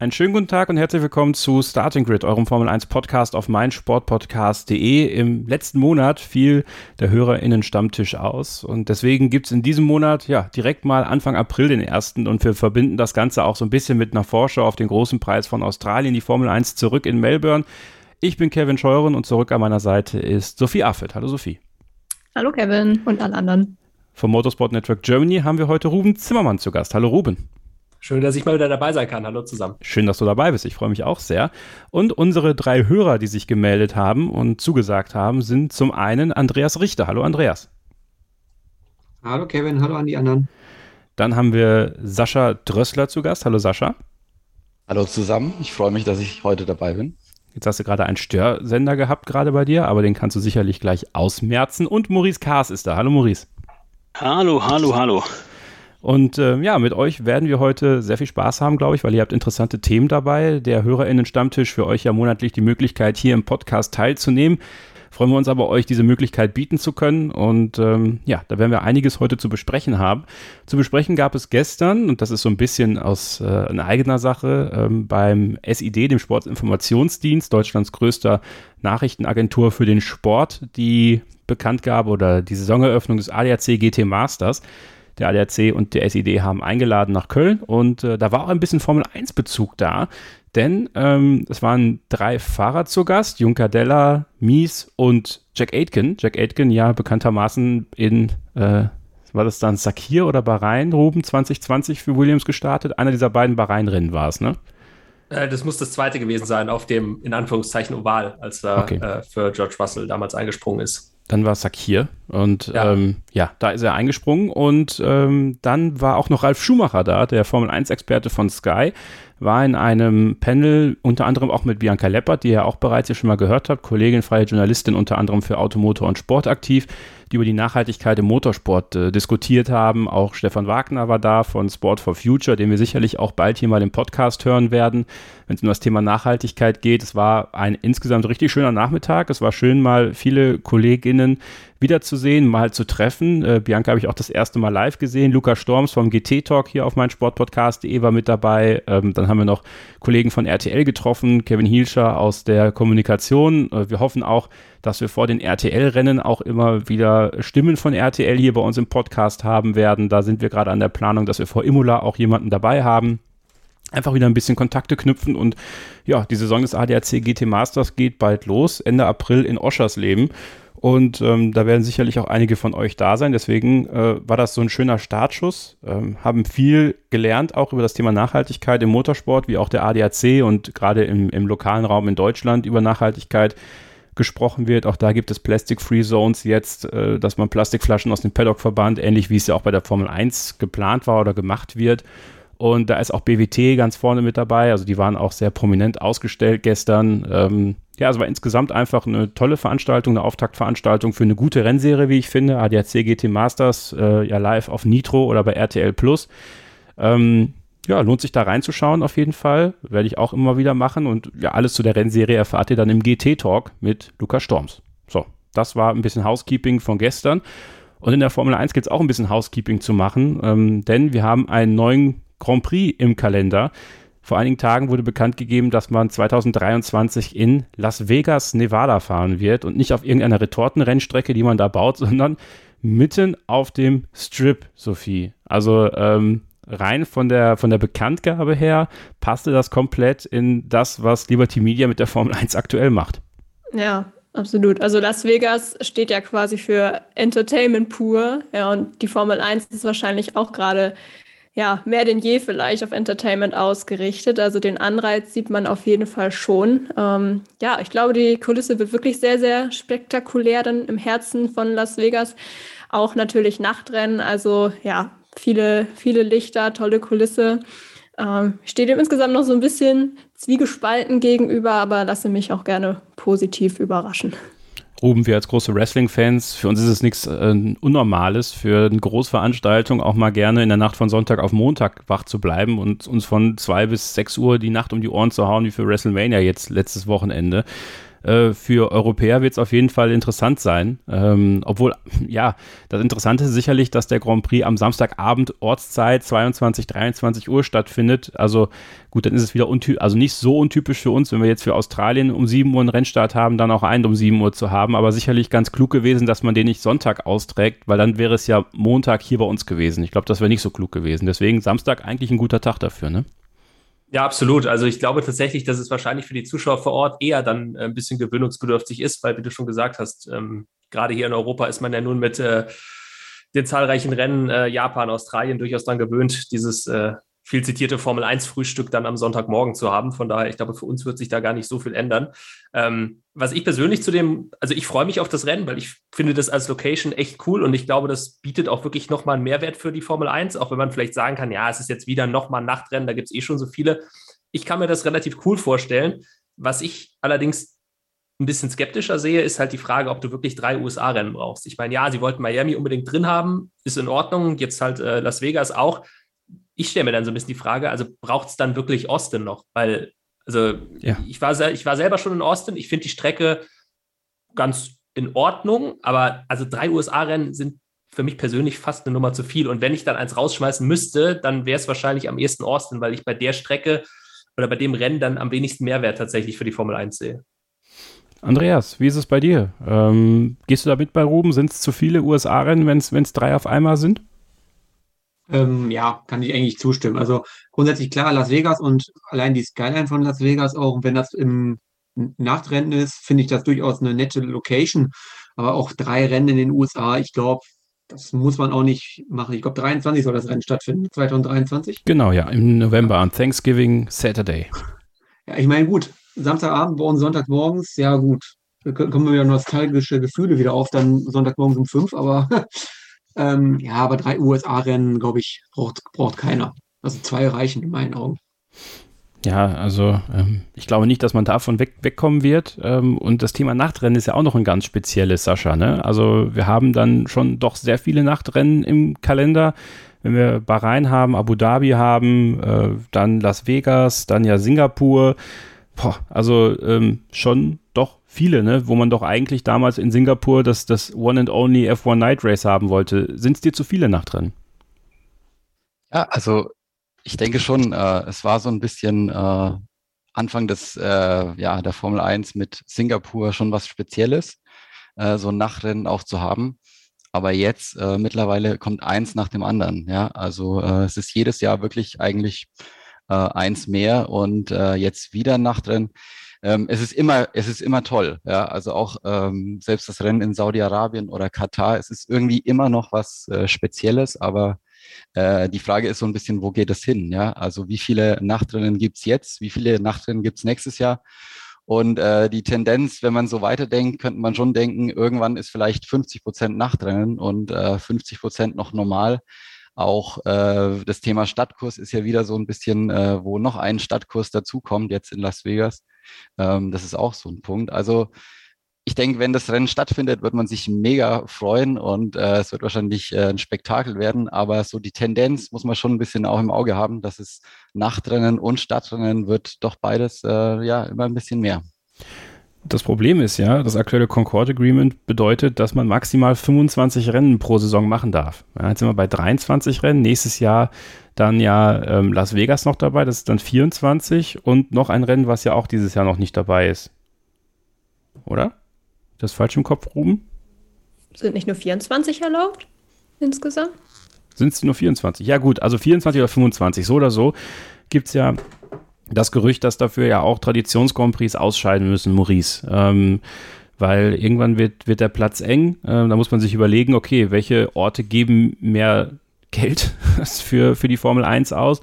Einen schönen guten Tag und herzlich willkommen zu Starting Grid, eurem Formel 1 Podcast auf meinsportpodcast.de. Im letzten Monat fiel der HörerInnen Stammtisch aus und deswegen gibt es in diesem Monat ja direkt mal Anfang April den ersten und wir verbinden das Ganze auch so ein bisschen mit einer Vorschau auf den großen Preis von Australien, die Formel 1 zurück in Melbourne. Ich bin Kevin Scheuren und zurück an meiner Seite ist Sophie Affelt. Hallo Sophie. Hallo Kevin und alle anderen. Vom Motorsport Network Germany haben wir heute Ruben Zimmermann zu Gast. Hallo Ruben. Schön, dass ich mal wieder dabei sein kann. Hallo zusammen. Schön, dass du dabei bist. Ich freue mich auch sehr. Und unsere drei Hörer, die sich gemeldet haben und zugesagt haben, sind zum einen Andreas Richter. Hallo Andreas. Hallo Kevin, hallo an die anderen. Dann haben wir Sascha Drössler zu Gast. Hallo Sascha. Hallo zusammen. Ich freue mich, dass ich heute dabei bin. Jetzt hast du gerade einen Störsender gehabt, gerade bei dir, aber den kannst du sicherlich gleich ausmerzen. Und Maurice Kaas ist da. Hallo Maurice. Hallo, hallo, hallo. Und äh, ja, mit euch werden wir heute sehr viel Spaß haben, glaube ich, weil ihr habt interessante Themen dabei. Der HörerInnen-Stammtisch für euch ja monatlich die Möglichkeit, hier im Podcast teilzunehmen. Freuen wir uns aber, euch diese Möglichkeit bieten zu können. Und ähm, ja, da werden wir einiges heute zu besprechen haben. Zu besprechen gab es gestern, und das ist so ein bisschen aus äh, einer eigener Sache, ähm, beim SID, dem Sportinformationsdienst, Deutschlands größter Nachrichtenagentur für den Sport, die Bekanntgabe oder die Saisoneröffnung des ADAC GT Masters. Der ADAC und der SID haben eingeladen nach Köln und äh, da war auch ein bisschen Formel 1 Bezug da, denn ähm, es waren drei Fahrer zu Gast, Junker Della, Mies und Jack Aitken. Jack Aitken ja bekanntermaßen in, äh, war das dann Sakir oder Bahrain, Ruben 2020 für Williams gestartet. Einer dieser beiden Bahrain-Rennen war es, ne? Äh, das muss das zweite gewesen sein auf dem, in Anführungszeichen, Oval, als er okay. äh, für George Russell damals eingesprungen ist. Dann war Sakir und ja. Ähm, ja, da ist er eingesprungen und ähm, dann war auch noch Ralf Schumacher da, der Formel 1-Experte von Sky, war in einem Panel unter anderem auch mit Bianca Leppert, die ihr auch bereits hier schon mal gehört habt, Kollegin, freie Journalistin unter anderem für Automotor und Sport aktiv, die über die Nachhaltigkeit im Motorsport äh, diskutiert haben. Auch Stefan Wagner war da von Sport for Future, den wir sicherlich auch bald hier mal im Podcast hören werden, wenn es um das Thema Nachhaltigkeit geht. Es war ein insgesamt richtig schöner Nachmittag. Es war schön, mal viele Kolleginnen wiederzusehen, mal zu treffen. Äh, Bianca habe ich auch das erste Mal live gesehen. Luca Storms vom GT Talk hier auf mein Sportpodcast.de war mit dabei. Ähm, dann haben wir noch Kollegen von RTL getroffen, Kevin Hielscher aus der Kommunikation. Äh, wir hoffen auch, dass wir vor den RTL-Rennen auch immer wieder Stimmen von RTL hier bei uns im Podcast haben werden. Da sind wir gerade an der Planung, dass wir vor Imola auch jemanden dabei haben einfach wieder ein bisschen Kontakte knüpfen und ja, die Saison des ADAC GT Masters geht bald los, Ende April in Oschersleben. Und ähm, da werden sicherlich auch einige von euch da sein. Deswegen äh, war das so ein schöner Startschuss. Ähm, haben viel gelernt, auch über das Thema Nachhaltigkeit im Motorsport, wie auch der ADAC und gerade im, im lokalen Raum in Deutschland über Nachhaltigkeit gesprochen wird. Auch da gibt es Plastic-Free Zones jetzt, äh, dass man Plastikflaschen aus dem Paddock verbannt, ähnlich wie es ja auch bei der Formel 1 geplant war oder gemacht wird. Und da ist auch BWT ganz vorne mit dabei. Also die waren auch sehr prominent ausgestellt gestern. Ähm, ja, es war insgesamt einfach eine tolle Veranstaltung, eine Auftaktveranstaltung für eine gute Rennserie, wie ich finde. ADAC GT Masters, äh, ja live auf Nitro oder bei RTL Plus. Ähm, ja, lohnt sich da reinzuschauen auf jeden Fall. Werde ich auch immer wieder machen. Und ja, alles zu der Rennserie erfahrt ihr dann im GT-Talk mit Lukas Storms. So, das war ein bisschen Housekeeping von gestern. Und in der Formel 1 geht es auch ein bisschen Housekeeping zu machen, ähm, denn wir haben einen neuen Grand Prix im Kalender. Vor einigen Tagen wurde bekannt gegeben, dass man 2023 in Las Vegas, Nevada fahren wird und nicht auf irgendeiner Retortenrennstrecke, die man da baut, sondern mitten auf dem Strip, Sophie. Also ähm, rein von der, von der Bekanntgabe her passte das komplett in das, was Liberty Media mit der Formel 1 aktuell macht. Ja, absolut. Also Las Vegas steht ja quasi für Entertainment pur. Ja, und die Formel 1 ist wahrscheinlich auch gerade ja, mehr denn je vielleicht auf Entertainment ausgerichtet. Also den Anreiz sieht man auf jeden Fall schon. Ähm, ja, ich glaube, die Kulisse wird wirklich sehr, sehr spektakulär dann im Herzen von Las Vegas. Auch natürlich Nachtrennen, also ja, viele, viele Lichter, tolle Kulisse. Ähm, steht dem insgesamt noch so ein bisschen zwiegespalten gegenüber, aber lasse mich auch gerne positiv überraschen. Ruben, wir als große Wrestling-Fans, für uns ist es nichts äh, Unnormales, für eine Großveranstaltung auch mal gerne in der Nacht von Sonntag auf Montag wach zu bleiben und uns von zwei bis sechs Uhr die Nacht um die Ohren zu hauen, wie für WrestleMania jetzt letztes Wochenende. Äh, für Europäer wird es auf jeden Fall interessant sein. Ähm, obwohl, ja, das Interessante ist sicherlich, dass der Grand Prix am Samstagabend Ortszeit 22, 23 Uhr stattfindet. Also gut, dann ist es wieder also nicht so untypisch für uns, wenn wir jetzt für Australien um 7 Uhr einen Rennstart haben, dann auch einen um 7 Uhr zu haben. Aber sicherlich ganz klug gewesen, dass man den nicht Sonntag austrägt, weil dann wäre es ja Montag hier bei uns gewesen. Ich glaube, das wäre nicht so klug gewesen. Deswegen Samstag eigentlich ein guter Tag dafür, ne? Ja, absolut. Also ich glaube tatsächlich, dass es wahrscheinlich für die Zuschauer vor Ort eher dann äh, ein bisschen gewöhnungsbedürftig ist, weil, wie du schon gesagt hast, ähm, gerade hier in Europa ist man ja nun mit äh, den zahlreichen Rennen äh, Japan, Australien durchaus daran gewöhnt, dieses äh, viel zitierte Formel 1 Frühstück dann am Sonntagmorgen zu haben. Von daher, ich glaube, für uns wird sich da gar nicht so viel ändern. Ähm, was ich persönlich zu dem, also ich freue mich auf das Rennen, weil ich finde das als Location echt cool und ich glaube, das bietet auch wirklich nochmal einen Mehrwert für die Formel 1, auch wenn man vielleicht sagen kann, ja, es ist jetzt wieder nochmal ein Nachtrennen, da gibt es eh schon so viele. Ich kann mir das relativ cool vorstellen. Was ich allerdings ein bisschen skeptischer sehe, ist halt die Frage, ob du wirklich drei USA-Rennen brauchst. Ich meine, ja, sie wollten Miami unbedingt drin haben, ist in Ordnung, jetzt halt äh, Las Vegas auch ich stelle mir dann so ein bisschen die Frage, also braucht es dann wirklich Austin noch? Weil, also ja. ich, war, ich war selber schon in Austin, ich finde die Strecke ganz in Ordnung, aber also drei USA-Rennen sind für mich persönlich fast eine Nummer zu viel. Und wenn ich dann eins rausschmeißen müsste, dann wäre es wahrscheinlich am ehesten Austin, weil ich bei der Strecke oder bei dem Rennen dann am wenigsten Mehrwert tatsächlich für die Formel 1 sehe. Andreas, wie ist es bei dir? Ähm, gehst du da mit bei Ruben? Sind es zu viele USA-Rennen, wenn es drei auf einmal sind? Ähm, ja, kann ich eigentlich zustimmen. Also grundsätzlich klar, Las Vegas und allein die Skyline von Las Vegas auch, wenn das im Nachtrennen ist, finde ich das durchaus eine nette Location. Aber auch drei Rennen in den USA, ich glaube, das muss man auch nicht machen. Ich glaube, 23 soll das Rennen stattfinden, 2023. Genau, ja, im November an Thanksgiving Saturday. Ja, ich meine, gut, Samstagabend und Sonntagmorgens, ja gut, da kommen wieder nostalgische Gefühle wieder auf, dann Sonntagmorgens um fünf, aber Ähm, ja, aber drei USA-Rennen, glaube ich, braucht, braucht keiner. Also zwei reichen in meinen Augen. Ja, also ähm, ich glaube nicht, dass man davon weg, wegkommen wird. Ähm, und das Thema Nachtrennen ist ja auch noch ein ganz spezielles, Sascha. Ne? Also wir haben dann schon doch sehr viele Nachtrennen im Kalender. Wenn wir Bahrain haben, Abu Dhabi haben, äh, dann Las Vegas, dann ja Singapur. Boah, also ähm, schon doch viele, ne? wo man doch eigentlich damals in Singapur das, das One and Only F1 Night Race haben wollte. Sind es dir zu viele Nachtrennen? Ja, also ich denke schon, äh, es war so ein bisschen äh, Anfang des, äh, ja, der Formel 1 mit Singapur schon was Spezielles, äh, so ein Nachtrennen auch zu haben. Aber jetzt äh, mittlerweile kommt eins nach dem anderen. Ja, also äh, es ist jedes Jahr wirklich eigentlich eins mehr und jetzt wieder ein Nachtrennen ähm, es ist immer, es ist immer toll. Ja, also auch ähm, selbst das Rennen in Saudi-Arabien oder Katar, es ist irgendwie immer noch was äh, Spezielles, aber äh, die Frage ist so ein bisschen, wo geht es hin? Ja, also wie viele Nachtrennen gibt's jetzt? Wie viele Nachtrennen gibt's nächstes Jahr? Und äh, die Tendenz, wenn man so weiterdenkt, könnte man schon denken, irgendwann ist vielleicht 50 Prozent Nachtrennen und äh, 50 Prozent noch normal. Auch äh, das Thema Stadtkurs ist ja wieder so ein bisschen, äh, wo noch ein Stadtkurs dazukommt, jetzt in Las Vegas. Ähm, das ist auch so ein Punkt. Also ich denke, wenn das Rennen stattfindet, wird man sich mega freuen und äh, es wird wahrscheinlich äh, ein Spektakel werden. Aber so die Tendenz muss man schon ein bisschen auch im Auge haben, dass es Nachtrennen und Stadtrennen wird doch beides äh, ja immer ein bisschen mehr. Das Problem ist ja, das aktuelle Concord Agreement bedeutet, dass man maximal 25 Rennen pro Saison machen darf. Ja, jetzt sind wir bei 23 Rennen. Nächstes Jahr dann ja ähm, Las Vegas noch dabei, das ist dann 24 und noch ein Rennen, was ja auch dieses Jahr noch nicht dabei ist. Oder? Das falsch im Kopf, Ruben? Sind nicht nur 24 erlaubt insgesamt? Sind es nur 24? Ja gut, also 24 oder 25, so oder so gibt es ja das Gerücht, dass dafür ja auch Traditions-Grand Prix ausscheiden müssen, Maurice. Ähm, weil irgendwann wird, wird der Platz eng. Äh, da muss man sich überlegen, okay, welche Orte geben mehr Geld für, für die Formel 1 aus.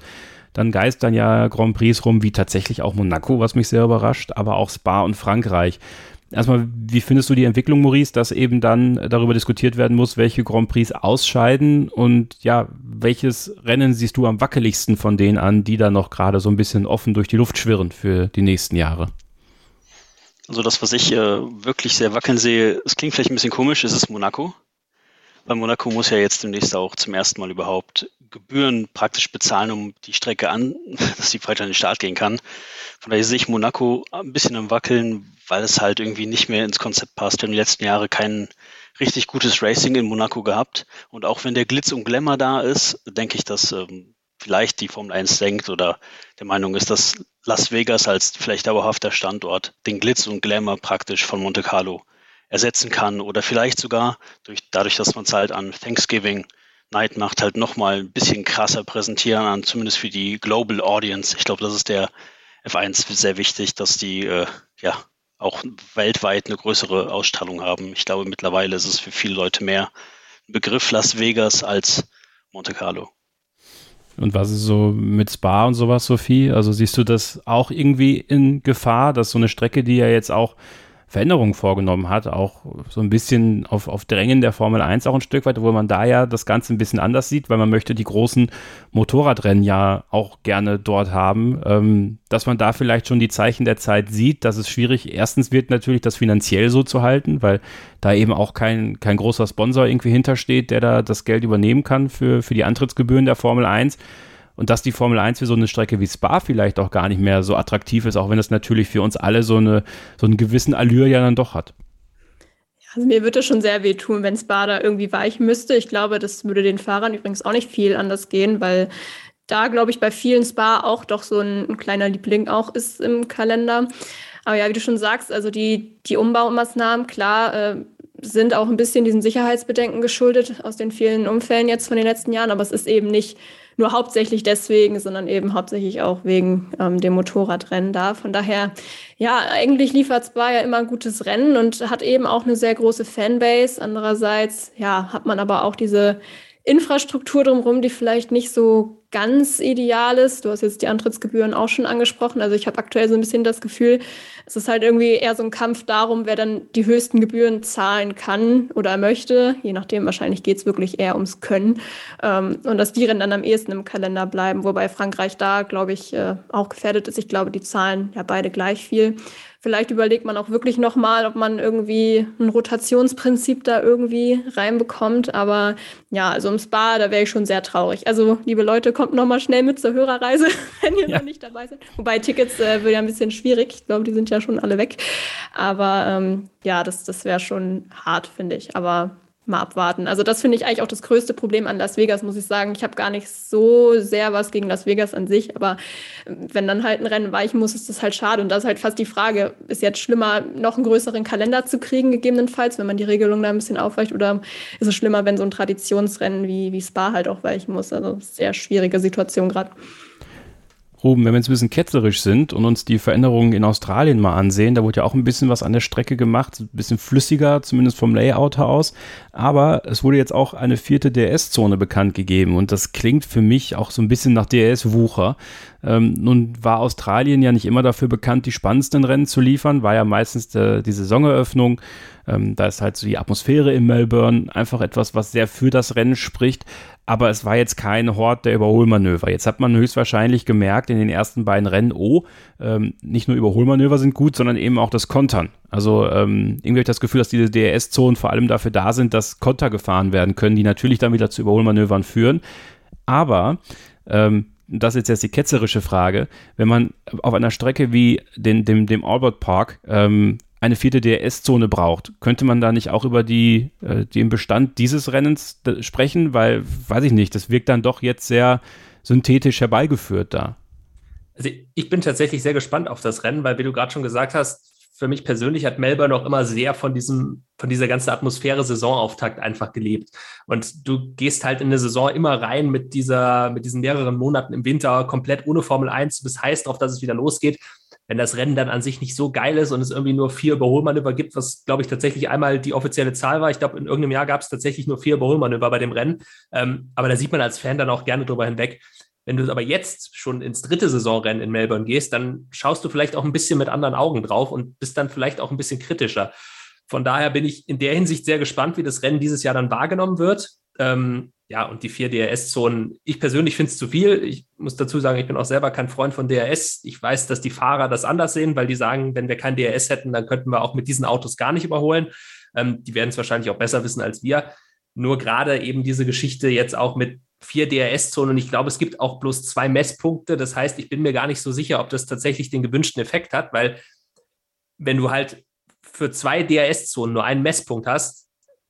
Dann geistern ja Grand Prix rum, wie tatsächlich auch Monaco, was mich sehr überrascht, aber auch Spa und Frankreich. Erstmal, wie findest du die Entwicklung, Maurice, dass eben dann darüber diskutiert werden muss, welche Grand Prix ausscheiden und ja, welches Rennen siehst du am wackeligsten von denen an, die da noch gerade so ein bisschen offen durch die Luft schwirren für die nächsten Jahre? Also das, was ich äh, wirklich sehr wackeln sehe, es klingt vielleicht ein bisschen komisch, ist es Monaco. Weil Monaco muss ja jetzt demnächst auch zum ersten Mal überhaupt Gebühren praktisch bezahlen, um die Strecke an, dass sie weiter an den Start gehen kann. Von daher sehe ich Monaco ein bisschen am Wackeln, weil es halt irgendwie nicht mehr ins Konzept passt. Wir haben die letzten Jahre kein richtig gutes Racing in Monaco gehabt. Und auch wenn der Glitz und Glamour da ist, denke ich, dass ähm, vielleicht die Formel 1 denkt oder der Meinung ist, dass Las Vegas als vielleicht dauerhafter Standort den Glitz und Glamour praktisch von Monte Carlo ersetzen kann oder vielleicht sogar durch, dadurch, dass man es halt an Thanksgiving Night macht, halt nochmal ein bisschen krasser präsentieren an, zumindest für die Global Audience. Ich glaube, das ist der F1 sehr wichtig, dass die äh, ja auch weltweit eine größere Ausstrahlung haben. Ich glaube, mittlerweile ist es für viele Leute mehr ein Begriff Las Vegas als Monte Carlo. Und was ist so mit Spa und sowas, Sophie? Also siehst du das auch irgendwie in Gefahr, dass so eine Strecke, die ja jetzt auch Veränderungen vorgenommen hat, auch so ein bisschen auf, auf Drängen der Formel 1 auch ein Stück weit, wo man da ja das Ganze ein bisschen anders sieht, weil man möchte die großen Motorradrennen ja auch gerne dort haben, ähm, dass man da vielleicht schon die Zeichen der Zeit sieht, dass es schwierig erstens wird natürlich das finanziell so zu halten, weil da eben auch kein, kein großer Sponsor irgendwie hintersteht, der da das Geld übernehmen kann für, für die Antrittsgebühren der Formel 1 und dass die Formel 1 für so eine Strecke wie Spa vielleicht auch gar nicht mehr so attraktiv ist, auch wenn es natürlich für uns alle so, eine, so einen gewissen Allure ja dann doch hat. Also mir würde es schon sehr wehtun, wenn Spa da irgendwie weichen müsste. Ich glaube, das würde den Fahrern übrigens auch nicht viel anders gehen, weil da, glaube ich, bei vielen Spa auch doch so ein, ein, kleiner Liebling auch ist im Kalender. Aber ja, wie du schon sagst, also die, die Umbaumaßnahmen, klar, äh, sind auch ein bisschen diesen Sicherheitsbedenken geschuldet aus den vielen Unfällen jetzt von den letzten Jahren, aber es ist eben nicht nur hauptsächlich deswegen, sondern eben hauptsächlich auch wegen ähm, dem Motorradrennen da. Von daher, ja, eigentlich liefert Spa ja immer ein gutes Rennen und hat eben auch eine sehr große Fanbase. Andererseits, ja, hat man aber auch diese Infrastruktur drumherum, die vielleicht nicht so ganz ideal ist. Du hast jetzt die Antrittsgebühren auch schon angesprochen. Also ich habe aktuell so ein bisschen das Gefühl, es ist halt irgendwie eher so ein Kampf darum, wer dann die höchsten Gebühren zahlen kann oder möchte. Je nachdem, wahrscheinlich geht es wirklich eher ums Können. Ähm, und dass die Rennen dann am ehesten im Kalender bleiben, wobei Frankreich da, glaube ich, äh, auch gefährdet ist. Ich glaube, die zahlen ja beide gleich viel. Vielleicht überlegt man auch wirklich nochmal, ob man irgendwie ein Rotationsprinzip da irgendwie reinbekommt. Aber ja, also im Spa, da wäre ich schon sehr traurig. Also, liebe Leute, kommt nochmal schnell mit zur Hörerreise, wenn ihr ja. noch nicht dabei seid. Wobei Tickets äh, wird ja ein bisschen schwierig. Ich glaube, die sind ja schon alle weg. Aber ähm, ja, das, das wäre schon hart, finde ich. Aber mal abwarten. Also das finde ich eigentlich auch das größte Problem an Las Vegas, muss ich sagen. Ich habe gar nicht so sehr was gegen Las Vegas an sich, aber ähm, wenn dann halt ein Rennen weichen muss, ist das halt schade. Und das ist halt fast die Frage, ist jetzt schlimmer, noch einen größeren Kalender zu kriegen, gegebenenfalls, wenn man die Regelung da ein bisschen aufweicht, oder ist es schlimmer, wenn so ein Traditionsrennen wie, wie Spa halt auch weichen muss? Also sehr schwierige Situation gerade. Ruben, wenn wir jetzt ein bisschen ketzerisch sind und uns die Veränderungen in Australien mal ansehen, da wurde ja auch ein bisschen was an der Strecke gemacht, ein bisschen flüssiger, zumindest vom Layout aus. Aber es wurde jetzt auch eine vierte DRS-Zone bekannt gegeben und das klingt für mich auch so ein bisschen nach DRS-Wucher. Ähm, nun war Australien ja nicht immer dafür bekannt, die spannendsten Rennen zu liefern, war ja meistens äh, die Saisoneröffnung. Ähm, da ist halt so die Atmosphäre in Melbourne einfach etwas, was sehr für das Rennen spricht aber es war jetzt kein Hort der Überholmanöver. Jetzt hat man höchstwahrscheinlich gemerkt in den ersten beiden Rennen, oh, ähm, nicht nur Überholmanöver sind gut, sondern eben auch das Kontern. Also ähm, irgendwie habe ich das Gefühl, dass diese DRS-Zonen vor allem dafür da sind, dass Konter gefahren werden können, die natürlich dann wieder zu Überholmanövern führen. Aber ähm, das ist jetzt die ketzerische Frage, wenn man auf einer Strecke wie den, dem, dem Albert Park ähm, eine vierte DRS-Zone braucht. Könnte man da nicht auch über die, äh, den Bestand dieses Rennens sprechen? Weil, weiß ich nicht, das wirkt dann doch jetzt sehr synthetisch herbeigeführt da. Also ich bin tatsächlich sehr gespannt auf das Rennen, weil wie du gerade schon gesagt hast, für mich persönlich hat Melbourne auch immer sehr von diesem, von dieser ganzen Atmosphäre Saisonauftakt einfach gelebt. Und du gehst halt in eine Saison immer rein mit dieser, mit diesen mehreren Monaten im Winter komplett ohne Formel 1. Du bist heiß drauf, dass es wieder losgeht wenn das Rennen dann an sich nicht so geil ist und es irgendwie nur vier Überholmanöver gibt, was, glaube ich, tatsächlich einmal die offizielle Zahl war. Ich glaube, in irgendeinem Jahr gab es tatsächlich nur vier Überholmanöver bei dem Rennen. Ähm, aber da sieht man als Fan dann auch gerne drüber hinweg. Wenn du aber jetzt schon ins dritte Saisonrennen in Melbourne gehst, dann schaust du vielleicht auch ein bisschen mit anderen Augen drauf und bist dann vielleicht auch ein bisschen kritischer. Von daher bin ich in der Hinsicht sehr gespannt, wie das Rennen dieses Jahr dann wahrgenommen wird. Ähm, ja, und die vier DRS-Zonen, ich persönlich finde es zu viel. Ich muss dazu sagen, ich bin auch selber kein Freund von DRS. Ich weiß, dass die Fahrer das anders sehen, weil die sagen, wenn wir kein DRS hätten, dann könnten wir auch mit diesen Autos gar nicht überholen. Ähm, die werden es wahrscheinlich auch besser wissen als wir. Nur gerade eben diese Geschichte jetzt auch mit vier DRS-Zonen und ich glaube, es gibt auch bloß zwei Messpunkte. Das heißt, ich bin mir gar nicht so sicher, ob das tatsächlich den gewünschten Effekt hat, weil wenn du halt für zwei DRS-Zonen nur einen Messpunkt hast,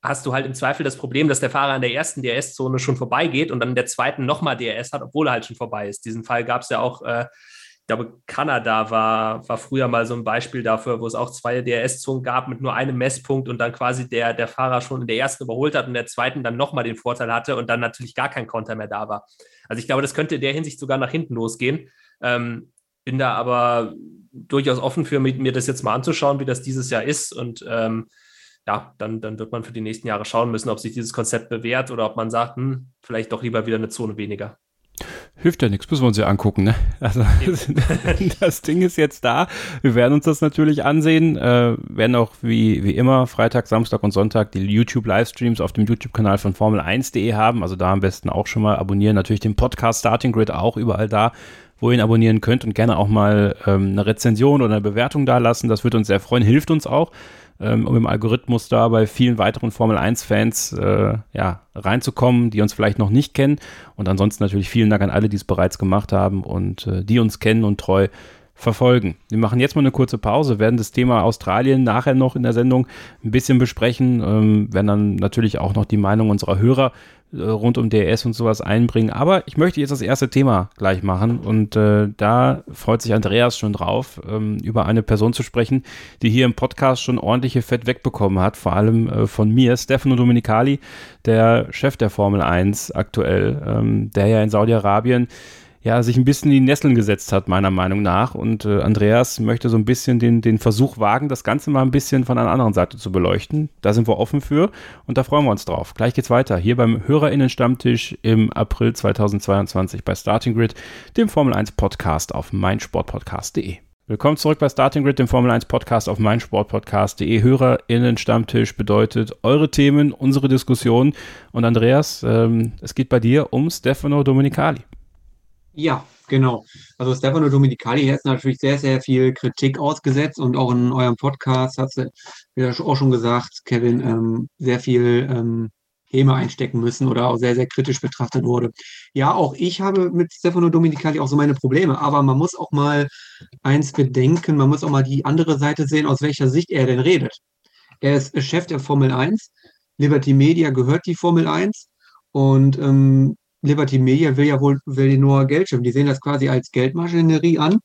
hast du halt im Zweifel das Problem, dass der Fahrer an der ersten DRS-Zone schon vorbeigeht und dann in der zweiten nochmal DRS hat, obwohl er halt schon vorbei ist. Diesen Fall gab es ja auch, äh, ich glaube, Kanada war, war früher mal so ein Beispiel dafür, wo es auch zwei DRS-Zonen gab mit nur einem Messpunkt und dann quasi der, der Fahrer schon in der ersten überholt hat und der zweiten dann nochmal den Vorteil hatte und dann natürlich gar kein Konter mehr da war. Also ich glaube, das könnte in der Hinsicht sogar nach hinten losgehen. Ähm, bin da aber durchaus offen für, mir das jetzt mal anzuschauen, wie das dieses Jahr ist und ähm, ja, dann, dann wird man für die nächsten Jahre schauen müssen, ob sich dieses Konzept bewährt oder ob man sagt, hm, vielleicht doch lieber wieder eine Zone weniger. Hilft ja nichts, müssen wir uns ja angucken. Ne? Also das Ding ist jetzt da. Wir werden uns das natürlich ansehen. Äh, werden auch wie, wie immer Freitag, Samstag und Sonntag die YouTube-Livestreams auf dem YouTube-Kanal von Formel1.de haben. Also da am besten auch schon mal abonnieren. Natürlich den Podcast Starting Grid auch überall da, wo ihr ihn abonnieren könnt und gerne auch mal ähm, eine Rezension oder eine Bewertung da lassen. Das würde uns sehr freuen, hilft uns auch ähm, um im Algorithmus da bei vielen weiteren Formel 1-Fans äh, ja, reinzukommen, die uns vielleicht noch nicht kennen. Und ansonsten natürlich vielen Dank an alle, die es bereits gemacht haben und äh, die uns kennen und treu verfolgen. Wir machen jetzt mal eine kurze Pause, werden das Thema Australien nachher noch in der Sendung ein bisschen besprechen, ähm, werden dann natürlich auch noch die Meinung unserer Hörer rund um DRS und sowas einbringen. Aber ich möchte jetzt das erste Thema gleich machen und äh, da freut sich Andreas schon drauf, ähm, über eine Person zu sprechen, die hier im Podcast schon ordentliche Fett wegbekommen hat, vor allem äh, von mir, Stefano Domenicali, der Chef der Formel 1 aktuell, ähm, der ja in Saudi-Arabien ja, sich ein bisschen in die Nesseln gesetzt hat, meiner Meinung nach. Und äh, Andreas möchte so ein bisschen den, den Versuch wagen, das Ganze mal ein bisschen von einer anderen Seite zu beleuchten. Da sind wir offen für und da freuen wir uns drauf. Gleich geht's weiter. Hier beim HörerInnen-Stammtisch im April 2022 bei Starting Grid, dem Formel 1 Podcast auf meinsportpodcast.de. Willkommen zurück bei Starting Grid, dem Formel 1 Podcast auf meinsportpodcast.de. HörerInnen-Stammtisch bedeutet eure Themen, unsere Diskussion. Und Andreas, ähm, es geht bei dir um Stefano Domenicali. Ja, genau. Also Stefano Domenicali hat natürlich sehr, sehr viel Kritik ausgesetzt und auch in eurem Podcast hat du ja auch schon gesagt, Kevin, ähm, sehr viel ähm, Häme einstecken müssen oder auch sehr, sehr kritisch betrachtet wurde. Ja, auch ich habe mit Stefano Domenicali auch so meine Probleme, aber man muss auch mal eins bedenken, man muss auch mal die andere Seite sehen, aus welcher Sicht er denn redet. Er ist Chef der Formel 1, Liberty Media gehört die Formel 1 und ähm, Liberty Media will ja wohl will nur Geld schiffen. Die sehen das quasi als Geldmaschinerie an.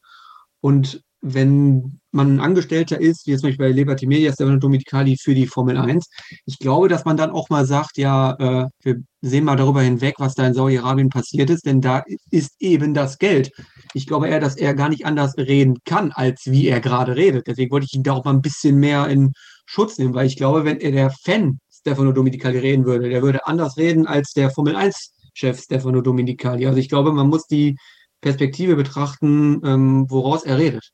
Und wenn man ein Angestellter ist, wie jetzt zum Beispiel bei Liberty Media, Stefano Dominicali für die Formel 1, ich glaube, dass man dann auch mal sagt, ja, äh, wir sehen mal darüber hinweg, was da in Saudi-Arabien passiert ist, denn da ist eben das Geld. Ich glaube eher, dass er gar nicht anders reden kann, als wie er gerade redet. Deswegen wollte ich ihn da auch mal ein bisschen mehr in Schutz nehmen, weil ich glaube, wenn er der Fan Stefano Dominicali reden würde, der würde anders reden als der Formel 1 Chef Stefano Dominicali. Also ich glaube, man muss die Perspektive betrachten, ähm, woraus er redet.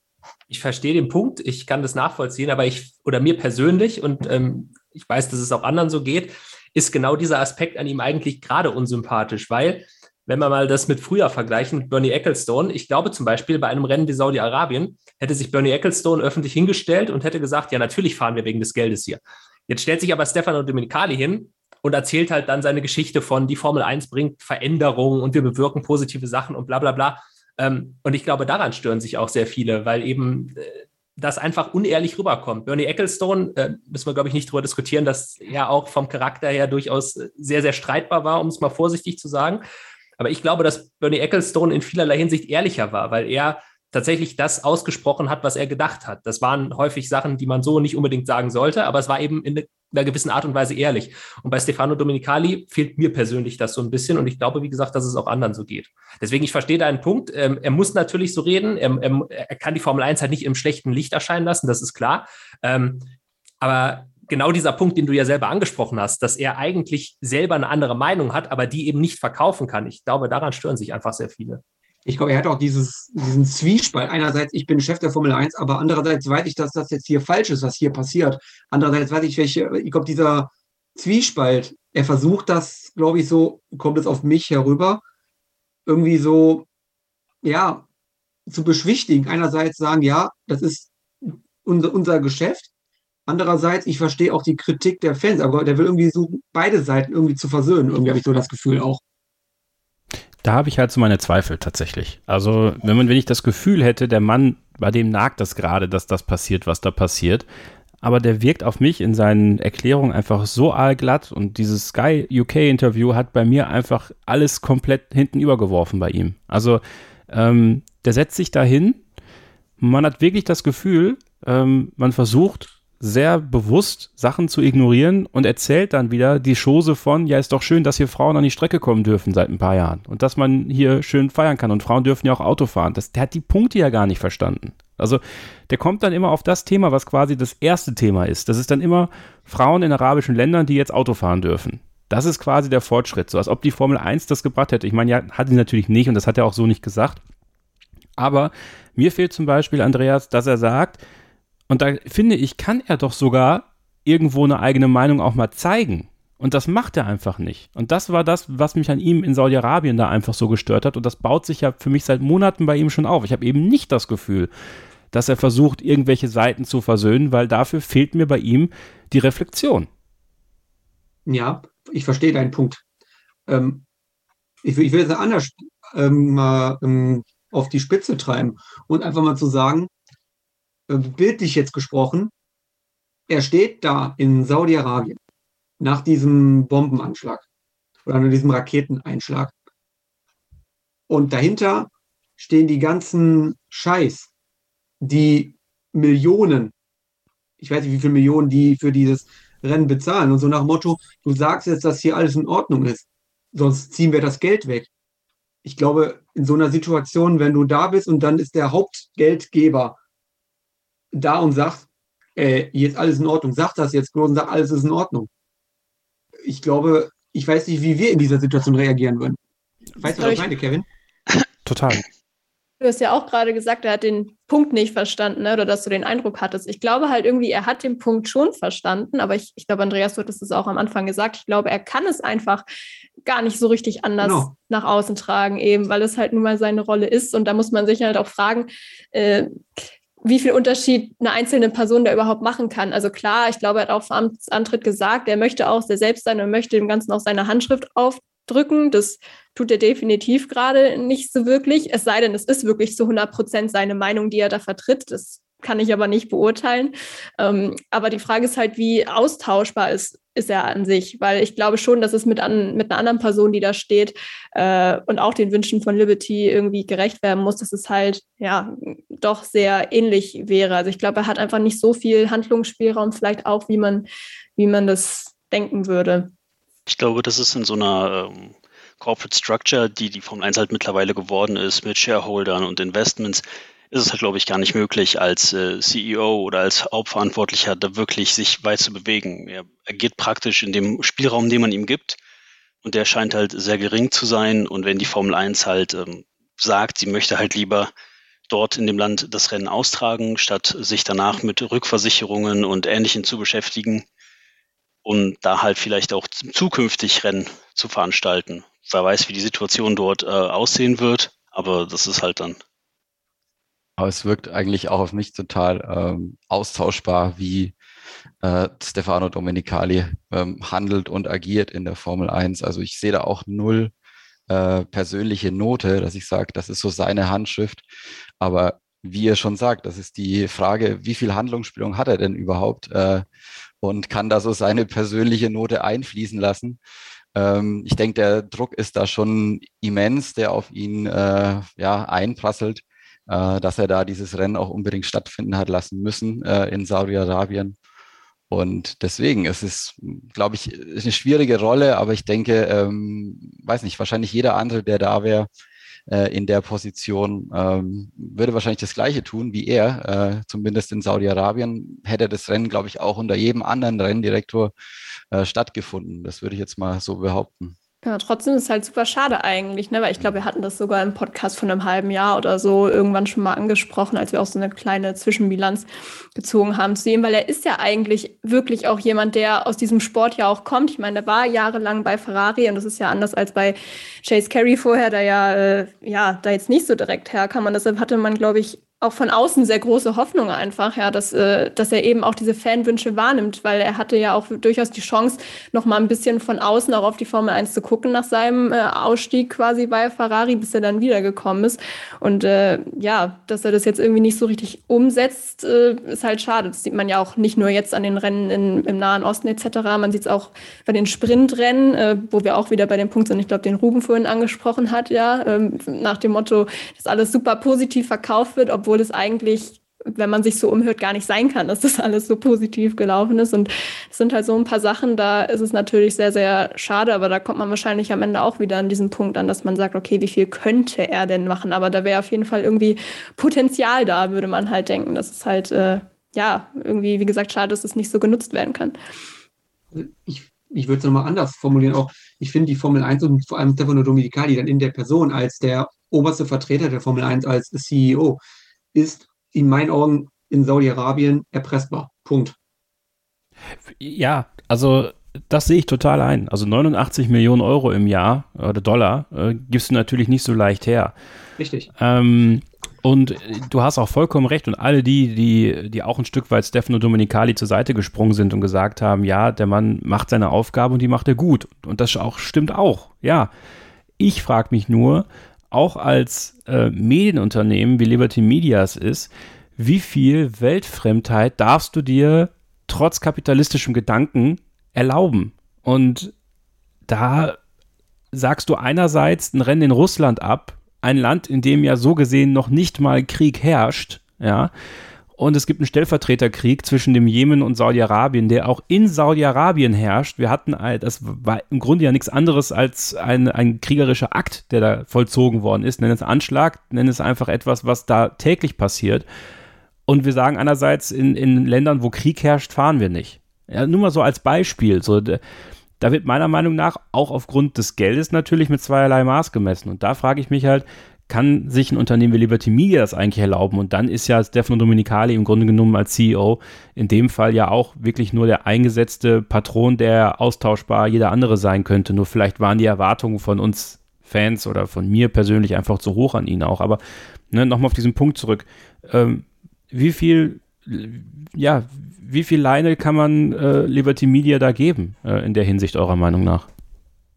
Ich verstehe den Punkt, ich kann das nachvollziehen, aber ich oder mir persönlich und ähm, ich weiß, dass es auch anderen so geht, ist genau dieser Aspekt an ihm eigentlich gerade unsympathisch, weil wenn wir mal das mit früher vergleichen, mit Bernie Ecclestone, ich glaube zum Beispiel bei einem Rennen wie Saudi-Arabien hätte sich Bernie Ecclestone öffentlich hingestellt und hätte gesagt, ja, natürlich fahren wir wegen des Geldes hier. Jetzt stellt sich aber Stefano Dominicali hin und erzählt halt dann seine Geschichte von, die Formel 1 bringt Veränderungen und wir bewirken positive Sachen und bla bla bla. Ähm, und ich glaube, daran stören sich auch sehr viele, weil eben äh, das einfach unehrlich rüberkommt. Bernie Ecclestone, äh, müssen wir, glaube ich, nicht drüber diskutieren, dass er auch vom Charakter her durchaus sehr, sehr streitbar war, um es mal vorsichtig zu sagen. Aber ich glaube, dass Bernie Ecclestone in vielerlei Hinsicht ehrlicher war, weil er tatsächlich das ausgesprochen hat, was er gedacht hat. Das waren häufig Sachen, die man so nicht unbedingt sagen sollte, aber es war eben in einer gewissen Art und Weise ehrlich. Und bei Stefano Domenicali fehlt mir persönlich das so ein bisschen und ich glaube, wie gesagt, dass es auch anderen so geht. Deswegen, ich verstehe deinen Punkt. Ähm, er muss natürlich so reden. Er, er, er, kann die Formel 1 halt nicht im schlechten Licht erscheinen lassen, das ist klar. Ähm, aber genau dieser Punkt, den du ja selber angesprochen hast, dass er eigentlich selber eine andere Meinung hat, aber die eben nicht verkaufen kann. Ich glaube, daran stören sich einfach sehr viele ich glaube, er hat auch dieses, diesen Zwiespalt. Einerseits, ich bin Chef der Formel 1, aber andererseits weiß ich, dass das jetzt hier falsch ist, was hier passiert. Andererseits weiß ich, welche, ich glaube, dieser Zwiespalt er versucht das, glaube ich, so, kommt es auf mich herüber, irgendwie so, ja, zu beschwichtigen. Einerseits sagen, ja, das ist unser, unser Geschäft. Andererseits, ich verstehe auch die Kritik der Fans, aber der will irgendwie so beide Seiten irgendwie zu versöhnen. Irgendwie habe ich so das Gefühl auch. Da habe ich halt so meine Zweifel tatsächlich. Also, wenn man, wenn ich das Gefühl hätte, der Mann, bei dem nagt das gerade, dass das passiert, was da passiert, aber der wirkt auf mich in seinen Erklärungen einfach so allglatt und dieses Sky UK Interview hat bei mir einfach alles komplett hinten übergeworfen bei ihm. Also ähm, der setzt sich dahin, man hat wirklich das Gefühl, ähm, man versucht sehr bewusst Sachen zu ignorieren und erzählt dann wieder die Chose von, ja, ist doch schön, dass hier Frauen an die Strecke kommen dürfen seit ein paar Jahren und dass man hier schön feiern kann und Frauen dürfen ja auch Auto fahren. Das, der hat die Punkte ja gar nicht verstanden. Also der kommt dann immer auf das Thema, was quasi das erste Thema ist. Das ist dann immer Frauen in arabischen Ländern, die jetzt Auto fahren dürfen. Das ist quasi der Fortschritt, so als ob die Formel 1 das gebracht hätte. Ich meine, ja, hat sie natürlich nicht und das hat er auch so nicht gesagt. Aber mir fehlt zum Beispiel, Andreas, dass er sagt, und da finde ich, kann er doch sogar irgendwo eine eigene Meinung auch mal zeigen. Und das macht er einfach nicht. Und das war das, was mich an ihm in Saudi-Arabien da einfach so gestört hat. Und das baut sich ja für mich seit Monaten bei ihm schon auf. Ich habe eben nicht das Gefühl, dass er versucht, irgendwelche Seiten zu versöhnen, weil dafür fehlt mir bei ihm die Reflexion. Ja, ich verstehe deinen Punkt. Ähm, ich, will, ich will es anders ähm, mal ähm, auf die Spitze treiben und einfach mal zu sagen, bildlich jetzt gesprochen, er steht da in Saudi-Arabien nach diesem Bombenanschlag oder nach diesem Raketeneinschlag. Und dahinter stehen die ganzen Scheiß, die Millionen, ich weiß nicht, wie viele Millionen die für dieses Rennen bezahlen. Und so nach Motto, du sagst jetzt, dass hier alles in Ordnung ist, sonst ziehen wir das Geld weg. Ich glaube, in so einer Situation, wenn du da bist und dann ist der Hauptgeldgeber da und sagt, äh, jetzt alles in Ordnung, sag das jetzt bloß und sag, alles ist in Ordnung. Ich glaube, ich weiß nicht, wie wir in dieser Situation reagieren würden. Weißt du, was ich meine, Kevin? Total. Du hast ja auch gerade gesagt, er hat den Punkt nicht verstanden, ne? oder dass du den Eindruck hattest. Ich glaube halt irgendwie, er hat den Punkt schon verstanden, aber ich, ich glaube, Andreas, du hattest es auch am Anfang gesagt. Ich glaube, er kann es einfach gar nicht so richtig anders genau. nach außen tragen, eben, weil es halt nun mal seine Rolle ist. Und da muss man sich halt auch fragen, äh, wie viel Unterschied eine einzelne Person da überhaupt machen kann. Also klar, ich glaube, er hat auch vor Amtsantritt gesagt, er möchte auch sehr selbst sein und möchte dem Ganzen auch seine Handschrift aufdrücken. Das tut er definitiv gerade nicht so wirklich. Es sei denn, es ist wirklich zu 100 Prozent seine Meinung, die er da vertritt. Das kann ich aber nicht beurteilen. Ähm, aber die Frage ist halt, wie austauschbar ist, ist er an sich, weil ich glaube schon, dass es mit, an, mit einer anderen Person, die da steht äh, und auch den Wünschen von Liberty irgendwie gerecht werden muss, dass es halt ja doch sehr ähnlich wäre. Also ich glaube, er hat einfach nicht so viel Handlungsspielraum, vielleicht auch, wie man, wie man das denken würde. Ich glaube, das ist in so einer ähm, Corporate Structure, die die Formel 1 halt mittlerweile geworden ist, mit Shareholdern und Investments, ist es halt, glaube ich, gar nicht möglich, als äh, CEO oder als Hauptverantwortlicher da wirklich sich weit zu bewegen. Er agiert praktisch in dem Spielraum, den man ihm gibt. Und der scheint halt sehr gering zu sein. Und wenn die Formel 1 halt ähm, sagt, sie möchte halt lieber dort in dem Land das Rennen austragen, statt sich danach mit Rückversicherungen und Ähnlichem zu beschäftigen, um da halt vielleicht auch zukünftig Rennen zu veranstalten. Wer weiß, wie die Situation dort äh, aussehen wird, aber das ist halt dann aber es wirkt eigentlich auch auf mich total ähm, austauschbar, wie äh, Stefano Domenicali ähm, handelt und agiert in der Formel 1. Also ich sehe da auch null äh, persönliche Note, dass ich sage, das ist so seine Handschrift. Aber wie ihr schon sagt, das ist die Frage, wie viel Handlungsspielung hat er denn überhaupt äh, und kann da so seine persönliche Note einfließen lassen. Ähm, ich denke, der Druck ist da schon immens, der auf ihn äh, ja, einprasselt äh, dass er da dieses Rennen auch unbedingt stattfinden hat lassen müssen äh, in Saudi-Arabien. Und deswegen ist es, glaube ich, eine schwierige Rolle, aber ich denke, ähm, weiß nicht, wahrscheinlich jeder andere, der da wäre, äh, in der Position, ähm, würde wahrscheinlich das Gleiche tun wie er, äh, zumindest in Saudi-Arabien, hätte das Rennen, glaube ich, auch unter jedem anderen Renndirektor äh, stattgefunden. Das würde ich jetzt mal so behaupten. Ja, trotzdem ist es halt super schade eigentlich, ne? weil ich glaube, wir hatten das sogar im Podcast von einem halben Jahr oder so irgendwann schon mal angesprochen, als wir auch so eine kleine Zwischenbilanz gezogen haben zu ihm, weil er ist ja eigentlich wirklich auch jemand, der aus diesem Sport ja auch kommt. Ich meine, der war jahrelang bei Ferrari und das ist ja anders als bei Chase Carey vorher, der ja, äh, ja da jetzt nicht so direkt herkam. Und deshalb hatte man, glaube ich, auch von außen sehr große Hoffnung einfach, ja, dass, äh, dass er eben auch diese Fanwünsche wahrnimmt, weil er hatte ja auch durchaus die Chance, noch mal ein bisschen von außen auch auf die Formel 1 zu gucken nach seinem äh, Ausstieg quasi bei Ferrari, bis er dann wiedergekommen ist. Und äh, ja, dass er das jetzt irgendwie nicht so richtig umsetzt, äh, ist halt schade. Das sieht man ja auch nicht nur jetzt an den Rennen in, im Nahen Osten etc. Man sieht es auch bei den Sprintrennen, äh, wo wir auch wieder bei dem Punkt sind, ich glaube, den Ruben vorhin angesprochen hat, ja, ähm, nach dem Motto, dass alles super positiv verkauft wird, obwohl obwohl es eigentlich wenn man sich so umhört, gar nicht sein kann, dass das alles so positiv gelaufen ist. Und es sind halt so ein paar Sachen, da ist es natürlich sehr, sehr schade, aber da kommt man wahrscheinlich am Ende auch wieder an diesen Punkt an, dass man sagt, okay, wie viel könnte er denn machen? Aber da wäre auf jeden Fall irgendwie Potenzial da, würde man halt denken. Das ist halt, äh, ja, irgendwie, wie gesagt, schade, dass es nicht so genutzt werden kann. Ich, ich würde es nochmal anders formulieren. Auch ich finde die Formel 1 und vor allem Stefano Dominicali dann in der Person als der oberste Vertreter der Formel 1 als CEO ist in meinen Augen in Saudi-Arabien erpressbar. Punkt. Ja, also das sehe ich total ein. Also 89 Millionen Euro im Jahr oder Dollar äh, gibst du natürlich nicht so leicht her. Richtig. Ähm, und du hast auch vollkommen recht. Und alle die, die, die auch ein Stück weit Stefano Domenicali zur Seite gesprungen sind und gesagt haben, ja, der Mann macht seine Aufgabe und die macht er gut. Und das auch, stimmt auch. Ja. Ich frage mich nur, auch als äh, Medienunternehmen wie Liberty Medias ist, wie viel Weltfremdheit darfst du dir trotz kapitalistischem Gedanken erlauben? Und da sagst du einerseits ein Rennen in Russland ab, ein Land, in dem ja so gesehen noch nicht mal Krieg herrscht, ja, und es gibt einen Stellvertreterkrieg zwischen dem Jemen und Saudi-Arabien, der auch in Saudi-Arabien herrscht. Wir hatten, das war im Grunde ja nichts anderes als ein, ein kriegerischer Akt, der da vollzogen worden ist. Nenn es Anschlag, nenn es einfach etwas, was da täglich passiert. Und wir sagen einerseits, in, in Ländern, wo Krieg herrscht, fahren wir nicht. Ja, nur mal so als Beispiel. So, da wird meiner Meinung nach auch aufgrund des Geldes natürlich mit zweierlei Maß gemessen. Und da frage ich mich halt, kann sich ein Unternehmen wie Liberty Media das eigentlich erlauben? Und dann ist ja Stefano Dominicali im Grunde genommen als CEO in dem Fall ja auch wirklich nur der eingesetzte Patron, der austauschbar jeder andere sein könnte. Nur vielleicht waren die Erwartungen von uns Fans oder von mir persönlich einfach zu hoch an ihn auch. Aber ne, nochmal auf diesen Punkt zurück. Ähm, wie viel, ja, wie viel Leine kann man äh, Liberty Media da geben äh, in der Hinsicht eurer Meinung nach?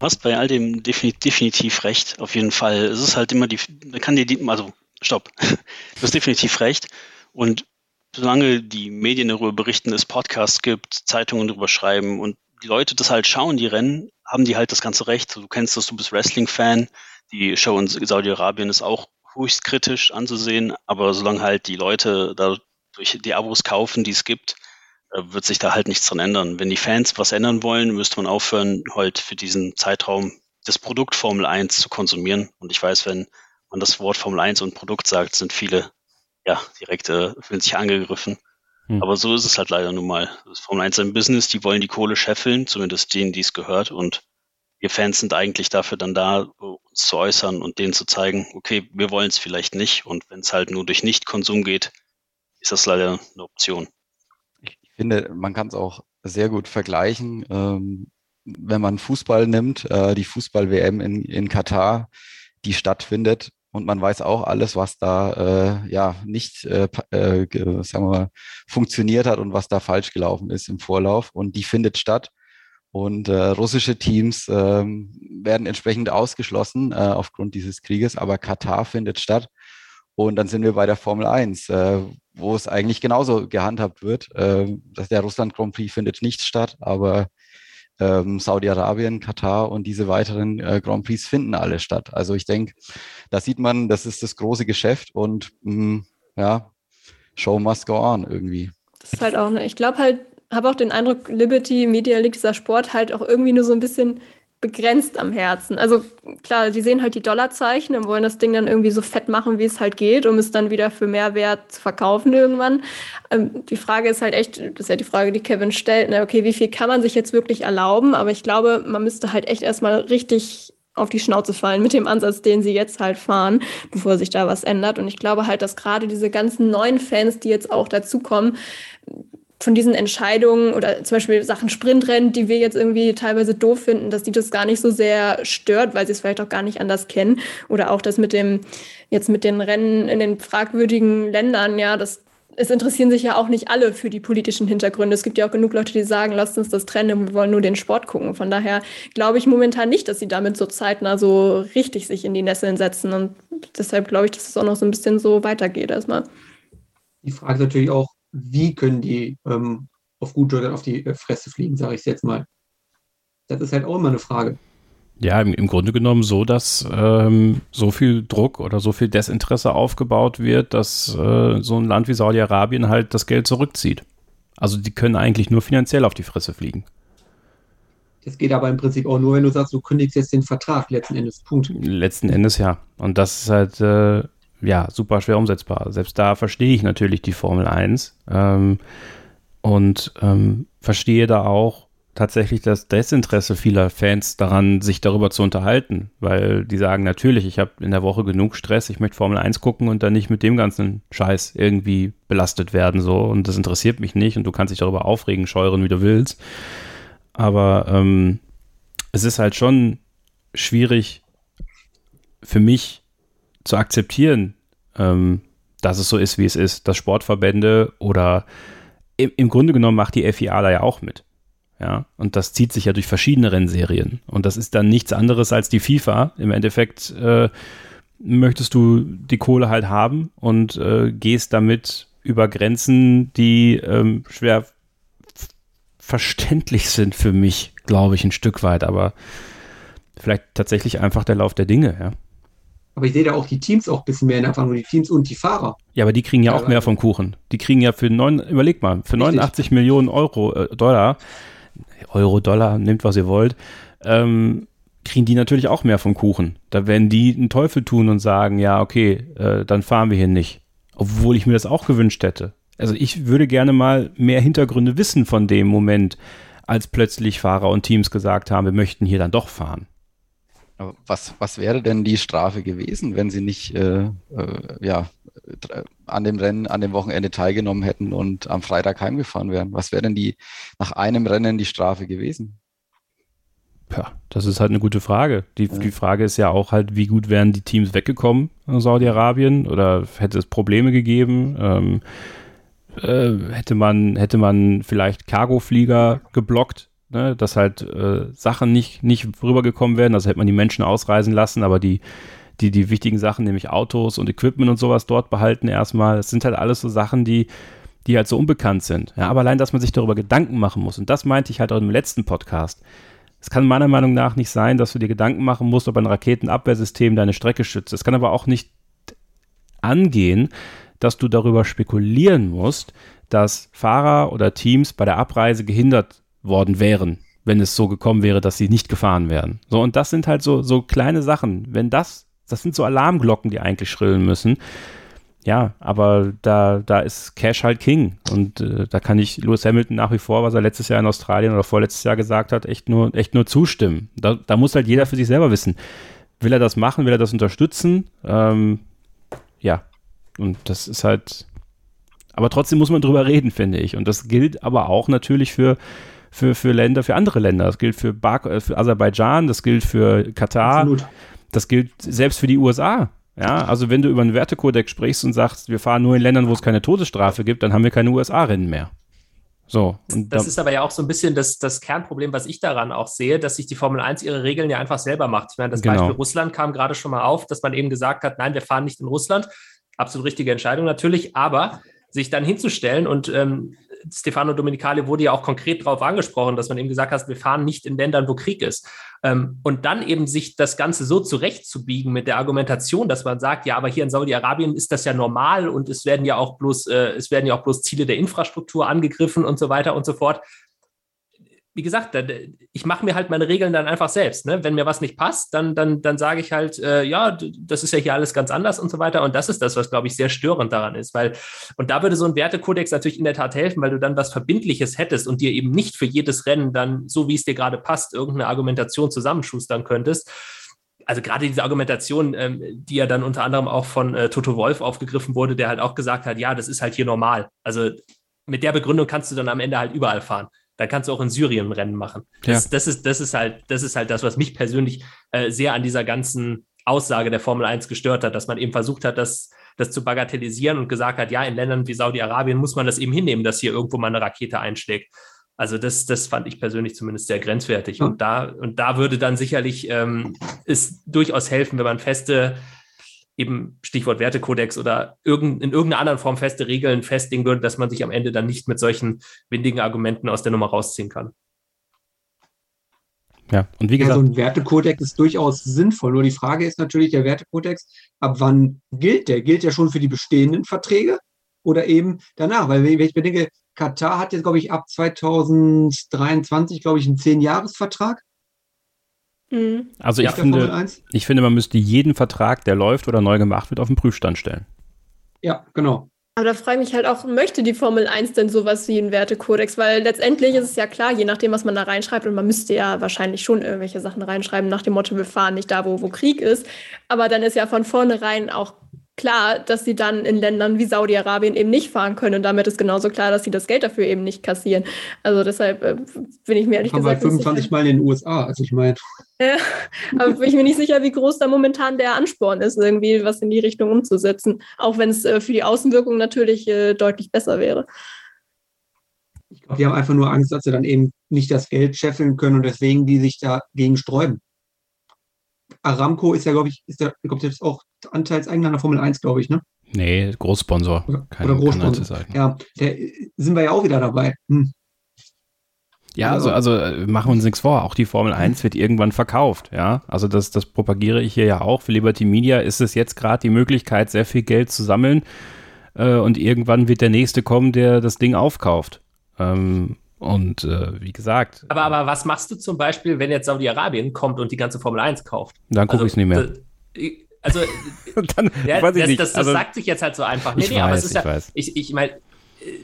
Hast bei all dem definitiv recht, auf jeden Fall. Es ist halt immer die, man kann dir die, also, stopp. Du hast definitiv recht. Und solange die Medien darüber berichten, es Podcasts gibt, Zeitungen darüber schreiben und die Leute das halt schauen, die Rennen, haben die halt das ganze Recht. Du kennst das, du bist Wrestling-Fan. Die Show in Saudi-Arabien ist auch höchst kritisch anzusehen, aber solange halt die Leute da durch die Abos kaufen, die es gibt, wird sich da halt nichts dran ändern. Wenn die Fans was ändern wollen, müsste man aufhören, halt für diesen Zeitraum das Produkt Formel 1 zu konsumieren. Und ich weiß, wenn man das Wort Formel 1 und Produkt sagt, sind viele ja direkt äh, fühlen sich angegriffen. Hm. Aber so ist es halt leider nun mal. Das Formel 1 ist ein Business, die wollen die Kohle scheffeln, zumindest denen, die es gehört. Und wir Fans sind eigentlich dafür dann da, uns zu äußern und denen zu zeigen, okay, wir wollen es vielleicht nicht. Und wenn es halt nur durch Nicht-Konsum geht, ist das leider eine Option finde, man kann es auch sehr gut vergleichen. Ähm, wenn man Fußball nimmt, äh, die Fußball-WM in, in Katar, die stattfindet und man weiß auch alles, was da äh, ja nicht äh, äh, sagen wir mal, funktioniert hat und was da falsch gelaufen ist im Vorlauf. Und die findet statt. Und äh, russische Teams äh, werden entsprechend ausgeschlossen äh, aufgrund dieses Krieges, aber Katar findet statt. Und dann sind wir bei der Formel 1, äh, wo es eigentlich genauso gehandhabt wird. Äh, der Russland Grand Prix findet nicht statt, aber ähm, Saudi-Arabien, Katar und diese weiteren äh, Grand Prix finden alle statt. Also ich denke, da sieht man, das ist das große Geschäft und mh, mm, ja, Show must go on irgendwie. Das ist halt auch, ne, ich glaube halt, habe auch den Eindruck, Liberty Media League, dieser Sport halt auch irgendwie nur so ein bisschen begrenzt am Herzen. Also klar, die sehen halt die Dollarzeichen und wollen das Ding dann irgendwie so fett machen, wie es halt geht, um es dann wieder für mehr Wert zu verkaufen irgendwann. Ähm, die Frage ist halt echt, das ist ja die Frage, die Kevin stellt, ne? okay, wie viel kann man sich jetzt wirklich erlauben? Aber ich glaube, man müsste halt echt erstmal richtig auf die Schnauze fallen mit dem Ansatz, den sie jetzt halt fahren, bevor sich da was ändert. Und ich glaube halt, dass gerade diese ganzen neuen Fans, die jetzt auch dazukommen, von diesen Entscheidungen oder zum Beispiel Sachen Sprintrennen, die wir jetzt irgendwie teilweise doof finden, dass die das gar nicht so sehr stört, weil sie es vielleicht auch gar nicht anders kennen. Oder auch das mit dem, jetzt mit den Rennen in den fragwürdigen Ländern, ja, das, es interessieren sich ja auch nicht alle für die politischen Hintergründe. Es gibt ja auch genug Leute, die sagen, lasst uns das trennen, wir wollen nur den Sport gucken. Von daher glaube ich momentan nicht, dass sie damit so zeitnah so richtig sich in die Nesseln setzen. Und deshalb glaube ich, dass es auch noch so ein bisschen so weitergeht erstmal. Die Frage ist natürlich auch, wie können die ähm, auf gut Deutsch auf die äh, Fresse fliegen, sage ich jetzt mal. Das ist halt auch immer eine Frage. Ja, im, im Grunde genommen so, dass ähm, so viel Druck oder so viel Desinteresse aufgebaut wird, dass äh, so ein Land wie Saudi-Arabien halt das Geld zurückzieht. Also die können eigentlich nur finanziell auf die Fresse fliegen. Das geht aber im Prinzip auch nur, wenn du sagst, du kündigst jetzt den Vertrag, letzten Endes. Punkt. Letzten Endes ja. Und das ist halt äh, ja, super schwer umsetzbar. Selbst da verstehe ich natürlich die Formel 1 ähm, und ähm, verstehe da auch tatsächlich das Desinteresse vieler Fans daran, sich darüber zu unterhalten, weil die sagen natürlich, ich habe in der Woche genug Stress, ich möchte Formel 1 gucken und dann nicht mit dem ganzen Scheiß irgendwie belastet werden so und das interessiert mich nicht und du kannst dich darüber aufregen, scheuren, wie du willst. Aber ähm, es ist halt schon schwierig für mich zu akzeptieren, ähm, dass es so ist, wie es ist, dass Sportverbände oder im, im Grunde genommen macht die FIA da ja auch mit. Ja, und das zieht sich ja durch verschiedene Rennserien. Und das ist dann nichts anderes als die FIFA. Im Endeffekt äh, möchtest du die Kohle halt haben und äh, gehst damit über Grenzen, die ähm, schwer verständlich sind für mich, glaube ich, ein Stück weit. Aber vielleicht tatsächlich einfach der Lauf der Dinge, ja. Aber ich sehe da auch die Teams auch ein bisschen mehr in der Verantwortung, die Teams und die Fahrer. Ja, aber die kriegen ja, auch mehr vom Kuchen. Die kriegen ja für neun, überleg mal, für 89 Richtig. Millionen Euro, äh, Dollar, Euro, Dollar, nehmt was ihr wollt, ähm, kriegen die natürlich auch mehr vom Kuchen. Da werden die einen Teufel tun und sagen, ja, okay, äh, dann fahren wir hier nicht. Obwohl ich mir das auch gewünscht hätte. Also ich würde gerne mal mehr Hintergründe wissen von dem Moment, als plötzlich Fahrer und Teams gesagt haben, wir möchten hier dann doch fahren. Was, was wäre denn die Strafe gewesen, wenn sie nicht äh, äh, ja, an dem Rennen, an dem Wochenende teilgenommen hätten und am Freitag heimgefahren wären? Was wäre denn die nach einem Rennen die Strafe gewesen? Ja, das ist halt eine gute Frage. Die, ja. die Frage ist ja auch halt, wie gut wären die Teams weggekommen in Saudi-Arabien oder hätte es Probleme gegeben? Ähm, äh, hätte man, hätte man vielleicht Cargoflieger geblockt, ne, dass halt äh, Sachen nicht, nicht rübergekommen werden. Also hätte man die Menschen ausreisen lassen, aber die, die, die wichtigen Sachen, nämlich Autos und Equipment und sowas dort behalten erstmal. Das sind halt alles so Sachen, die, die halt so unbekannt sind. Ja, aber allein, dass man sich darüber Gedanken machen muss. Und das meinte ich halt auch im letzten Podcast. Es kann meiner Meinung nach nicht sein, dass du dir Gedanken machen musst, ob ein Raketenabwehrsystem deine Strecke schützt. Es kann aber auch nicht angehen, dass du darüber spekulieren musst, dass Fahrer oder Teams bei der Abreise gehindert worden wären, wenn es so gekommen wäre, dass sie nicht gefahren wären. So, und das sind halt so, so kleine Sachen. Wenn das, das sind so Alarmglocken, die eigentlich schrillen müssen. Ja, aber da, da ist Cash halt King. Und äh, da kann ich Lewis Hamilton nach wie vor, was er letztes Jahr in Australien oder vorletztes Jahr gesagt hat, echt nur, echt nur zustimmen. Da, da muss halt jeder für sich selber wissen. Will er das machen? Will er das unterstützen? Ähm, ja. Und das ist halt. Aber trotzdem muss man drüber reden, finde ich. Und das gilt aber auch natürlich für für, für Länder, für andere Länder. Das gilt für, Bar äh, für Aserbaidschan, das gilt für Katar, Absolut. das gilt selbst für die USA. Ja, also wenn du über einen Wertekodex sprichst und sagst, wir fahren nur in Ländern, wo es keine Todesstrafe gibt, dann haben wir keine USA-Rennen mehr. So. das ist aber ja auch so ein bisschen das, das Kernproblem, was ich daran auch sehe, dass sich die Formel 1 ihre Regeln ja einfach selber macht. Ich meine, das genau. Beispiel Russland kam gerade schon mal auf, dass man eben gesagt hat, nein, wir fahren nicht in Russland. Absolut richtige Entscheidung natürlich, aber sich dann hinzustellen und ähm, Stefano Domenicali wurde ja auch konkret darauf angesprochen, dass man eben gesagt hat, wir fahren nicht in Ländern, wo Krieg ist. Ähm, und dann eben sich das Ganze so zurechtzubiegen mit der Argumentation, dass man sagt, ja, aber hier in Saudi-Arabien ist das ja normal und es werden ja auch bloß, äh, es werden ja auch bloß Ziele der Infrastruktur angegriffen und so weiter und so fort wie gesagt, ich mache mir halt meine Regeln dann einfach selbst. Ne? Wenn mir was nicht passt, dann, dann, dann sage ich halt, äh, ja, das ist ja hier alles ganz anders und so weiter. Und das ist das, was, glaube ich, sehr störend daran ist. Weil, und da würde so ein Wertekodex natürlich in der Tat helfen, weil du dann was Verbindliches hättest und dir eben nicht für jedes Rennen dann, so wie es dir gerade passt, irgendeine Argumentation zusammenschustern könntest also gerade diese Argumentation, ähm, die ja dann unter anderem auch von äh, Toto Wolf aufgegriffen wurde, der halt auch gesagt hat, ja, das ist halt hier normal. Also mit der Begründung kannst du dann am Ende halt überall fahren. Da kannst du auch in Syrien Rennen machen. Das, ja. das, ist, das, ist halt, das ist halt das, was mich persönlich äh, sehr an dieser ganzen Aussage der Formel 1 gestört hat, dass man eben versucht hat, das, das zu bagatellisieren und gesagt hat, ja, in Ländern wie Saudi-Arabien muss man das eben hinnemen, dass hier irgendwo mal eine Rakete einschlägt. Also das, das fand ich persönlich zumindest sehr grenzwertig. Und da, und da würde dann sicherlich ähm, es durchaus helfen, wenn man feste, eben Stichwort Wertekodex oder irgend, in irgendeiner anderen Form feste Regeln festlegen würde, dass man sich am Ende dann nicht mit solchen windigen Argumenten aus der Nummer rausziehen kann. Ja, und wie gesagt. Ja, so ein Wertekodex ist durchaus sinnvoll. Nur die Frage ist natürlich, der Wertekodex, ab wann gilt der? Gilt der schon für die bestehenden Verträge oder eben danach? Weil wenn ich bedenke, Katar hat jetzt, glaube ich, ab 2023, glaube ich, einen Zehn-Jahres-Vertrag. Mhm. Also ich finde, ich finde, man müsste jeden Vertrag, der läuft oder neu gemacht wird, auf den Prüfstand stellen. Ja, genau. Aber da frage ich mich halt auch, möchte die Formel 1 denn sowas wie einen Wertekodex? Weil letztendlich ist es ja klar, je nachdem, was man da reinschreibt, und man müsste ja wahrscheinlich schon irgendwelche Sachen reinschreiben, nach dem Motto, wir fahren nicht da, wo, wo Krieg ist. Aber dann ist ja von vornherein auch klar, dass sie dann in Ländern wie Saudi-Arabien eben nicht fahren können. Und damit ist genauso klar, dass sie das Geld dafür eben nicht kassieren. Also deshalb äh, bin ich mir ehrlich Haben gesagt. Wir 25 Mal in den USA, also ich meine. Ja, aber bin ich mir nicht sicher, wie groß da momentan der Ansporn ist, irgendwie was in die Richtung umzusetzen. Auch wenn es äh, für die Außenwirkung natürlich äh, deutlich besser wäre. Ich glaube, die haben einfach nur Angst, dass sie dann eben nicht das Geld scheffeln können und deswegen die sich dagegen sträuben. Aramco ist ja, glaube ich, ist ich glaube, ist auch Anteilseigner der Formel 1, glaube ich, ne? Nee, Großsponsor. Oder, Kein, oder Großsponsor. Ja, der, sind wir ja auch wieder dabei. Hm. Ja, also, also äh, machen wir uns nichts vor. Auch die Formel 1 wird irgendwann verkauft. Ja, also das, das propagiere ich hier ja auch. Für Liberty Media ist es jetzt gerade die Möglichkeit, sehr viel Geld zu sammeln. Äh, und irgendwann wird der nächste kommen, der das Ding aufkauft. Ähm, und äh, wie gesagt. Aber, aber was machst du zum Beispiel, wenn jetzt Saudi-Arabien kommt und die ganze Formel 1 kauft? Dann gucke also, ich es nicht mehr. Also, dann, ja, das, das, das also, sagt sich jetzt halt so einfach. Nee, ich nee, weiß, aber es ist ich ja, weiß. ich, ich meine,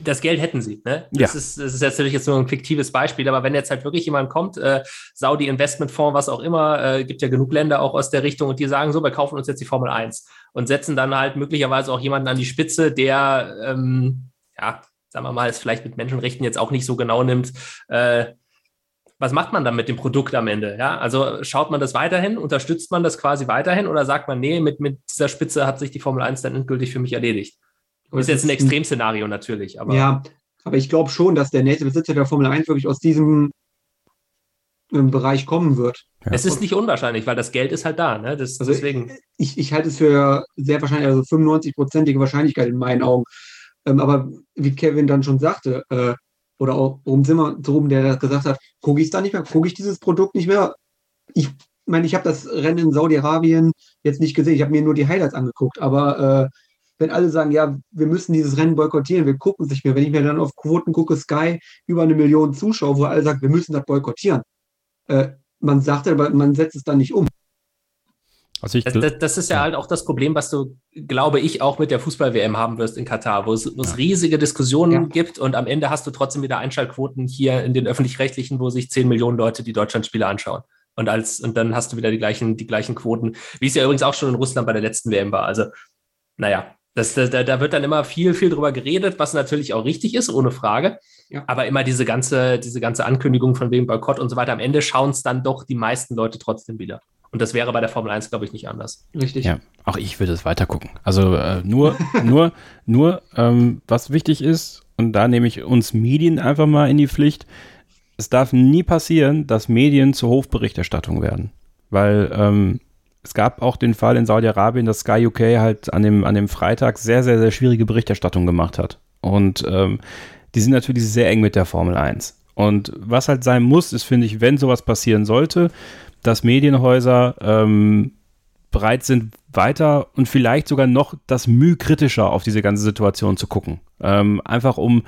das Geld hätten sie. Ne? Das, ja. ist, das ist natürlich jetzt nur ein fiktives Beispiel, aber wenn jetzt halt wirklich jemand kommt, äh, Saudi Investmentfonds, was auch immer, äh, gibt ja genug Länder auch aus der Richtung und die sagen so, wir kaufen uns jetzt die Formel 1 und setzen dann halt möglicherweise auch jemanden an die Spitze, der ähm, ja, sagen wir mal, es vielleicht mit Menschenrechten jetzt auch nicht so genau nimmt, äh, was macht man dann mit dem Produkt am Ende? Ja, also schaut man das weiterhin, unterstützt man das quasi weiterhin oder sagt man, nee, mit, mit dieser Spitze hat sich die Formel 1 dann endgültig für mich erledigt? Das ist jetzt ein Extremszenario natürlich, aber. Ja, aber ich glaube schon, dass der nächste Besitzer der Formel 1 wirklich aus diesem ähm, Bereich kommen wird. Ja. Es ist nicht unwahrscheinlich, weil das Geld ist halt da. Ne? Das, also deswegen. Ich, ich halte es für sehr wahrscheinlich, also 95-prozentige Wahrscheinlichkeit in meinen Augen, ähm, aber wie Kevin dann schon sagte, äh, oder auch um Zimmer drum, der gesagt hat, gucke ich es da nicht mehr, gucke ich dieses Produkt nicht mehr. Ich meine, ich habe das Rennen in Saudi-Arabien jetzt nicht gesehen, ich habe mir nur die Highlights angeguckt, aber äh, wenn alle sagen, ja, wir müssen dieses Rennen boykottieren, wir gucken es nicht mehr, wenn ich mir dann auf Quoten gucke, Sky, über eine Million Zuschauer, wo alle sagen, wir müssen das boykottieren. Äh, man sagt aber, man setzt es dann nicht um. Also das, das, das, ist ja, halt auch das Problem, was du, glaube ich, auch mit der Fußball-WM haben wirst in Katar, wo es, wo es ja. riesige Diskussionen ja. gibt und am Ende hast du trotzdem wieder Einschaltquoten hier in den öffentlich-rechtlichen, wo sich 10 Millionen Leute die Deutschlandspiele anschauen. Und als, und dann hast du wieder die gleichen, die gleichen Quoten, wie es ja übrigens auch schon in Russland bei der letzten WM war. Also, naja, das, da, da wird dann immer viel, viel drüber geredet, was natürlich auch richtig ist, ohne Frage. Ja. Aber immer diese ganze, diese ganze Ankündigung von wegen Boykott und so weiter, am Ende schauen es dann doch die meisten Leute trotzdem wieder. Und das wäre bei der Formel 1, glaube ich, nicht anders. Richtig. Ja, auch ich würde es weiter gucken. Also äh, nur, nur, nur, ähm, was wichtig ist, und da nehme ich uns Medien einfach mal in die Pflicht, es darf nie passieren, dass Medien zur Hofberichterstattung werden. Weil ähm, es gab auch den Fall in Saudi-Arabien, dass Sky UK halt an dem, an dem Freitag sehr, sehr, sehr schwierige Berichterstattung gemacht hat. Und ähm, die sind natürlich sehr eng mit der Formel 1. Und was halt sein muss, ist, finde ich, wenn sowas passieren sollte, dass Medienhäuser ähm, bereit sind, weiter und vielleicht sogar noch das Mühe kritischer auf diese ganze Situation zu gucken. Ähm, einfach um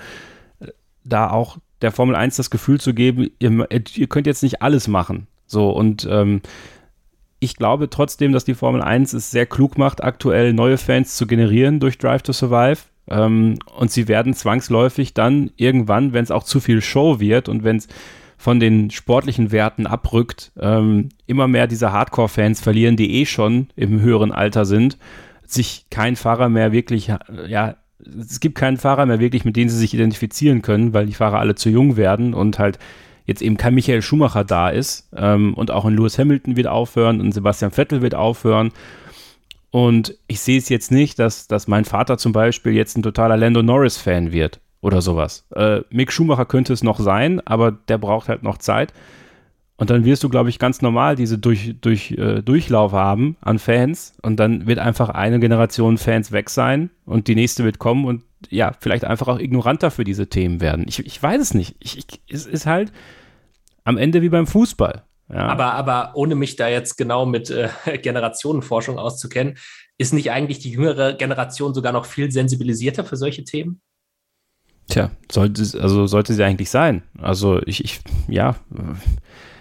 äh, da auch der Formel 1 das Gefühl zu geben, ihr, ihr könnt jetzt nicht alles machen. So, und ähm, ich glaube trotzdem, dass die Formel 1 es sehr klug macht, aktuell neue Fans zu generieren durch Drive to Survive. Ähm, und sie werden zwangsläufig dann irgendwann, wenn es auch zu viel Show wird und wenn es von den sportlichen Werten abrückt, ähm, immer mehr diese Hardcore-Fans verlieren, die eh schon im höheren Alter sind, sich kein Fahrer mehr wirklich, ja, es gibt keinen Fahrer mehr wirklich, mit dem sie sich identifizieren können, weil die Fahrer alle zu jung werden und halt jetzt eben kein Michael Schumacher da ist ähm, und auch ein Lewis Hamilton wird aufhören und Sebastian Vettel wird aufhören. Und ich sehe es jetzt nicht, dass, dass mein Vater zum Beispiel jetzt ein totaler Lando Norris-Fan wird oder sowas. Äh, Mick Schumacher könnte es noch sein, aber der braucht halt noch Zeit. Und dann wirst du, glaube ich, ganz normal diese durch, durch, äh, Durchlauf haben an Fans und dann wird einfach eine Generation Fans weg sein und die nächste wird kommen und ja, vielleicht einfach auch ignoranter für diese Themen werden. Ich, ich weiß es nicht. Ich, ich, es ist halt am Ende wie beim Fußball. Ja. Aber, aber ohne mich da jetzt genau mit äh, Generationenforschung auszukennen, ist nicht eigentlich die jüngere Generation sogar noch viel sensibilisierter für solche Themen? Tja, sollte, also sollte sie eigentlich sein. Also ich, ich ja,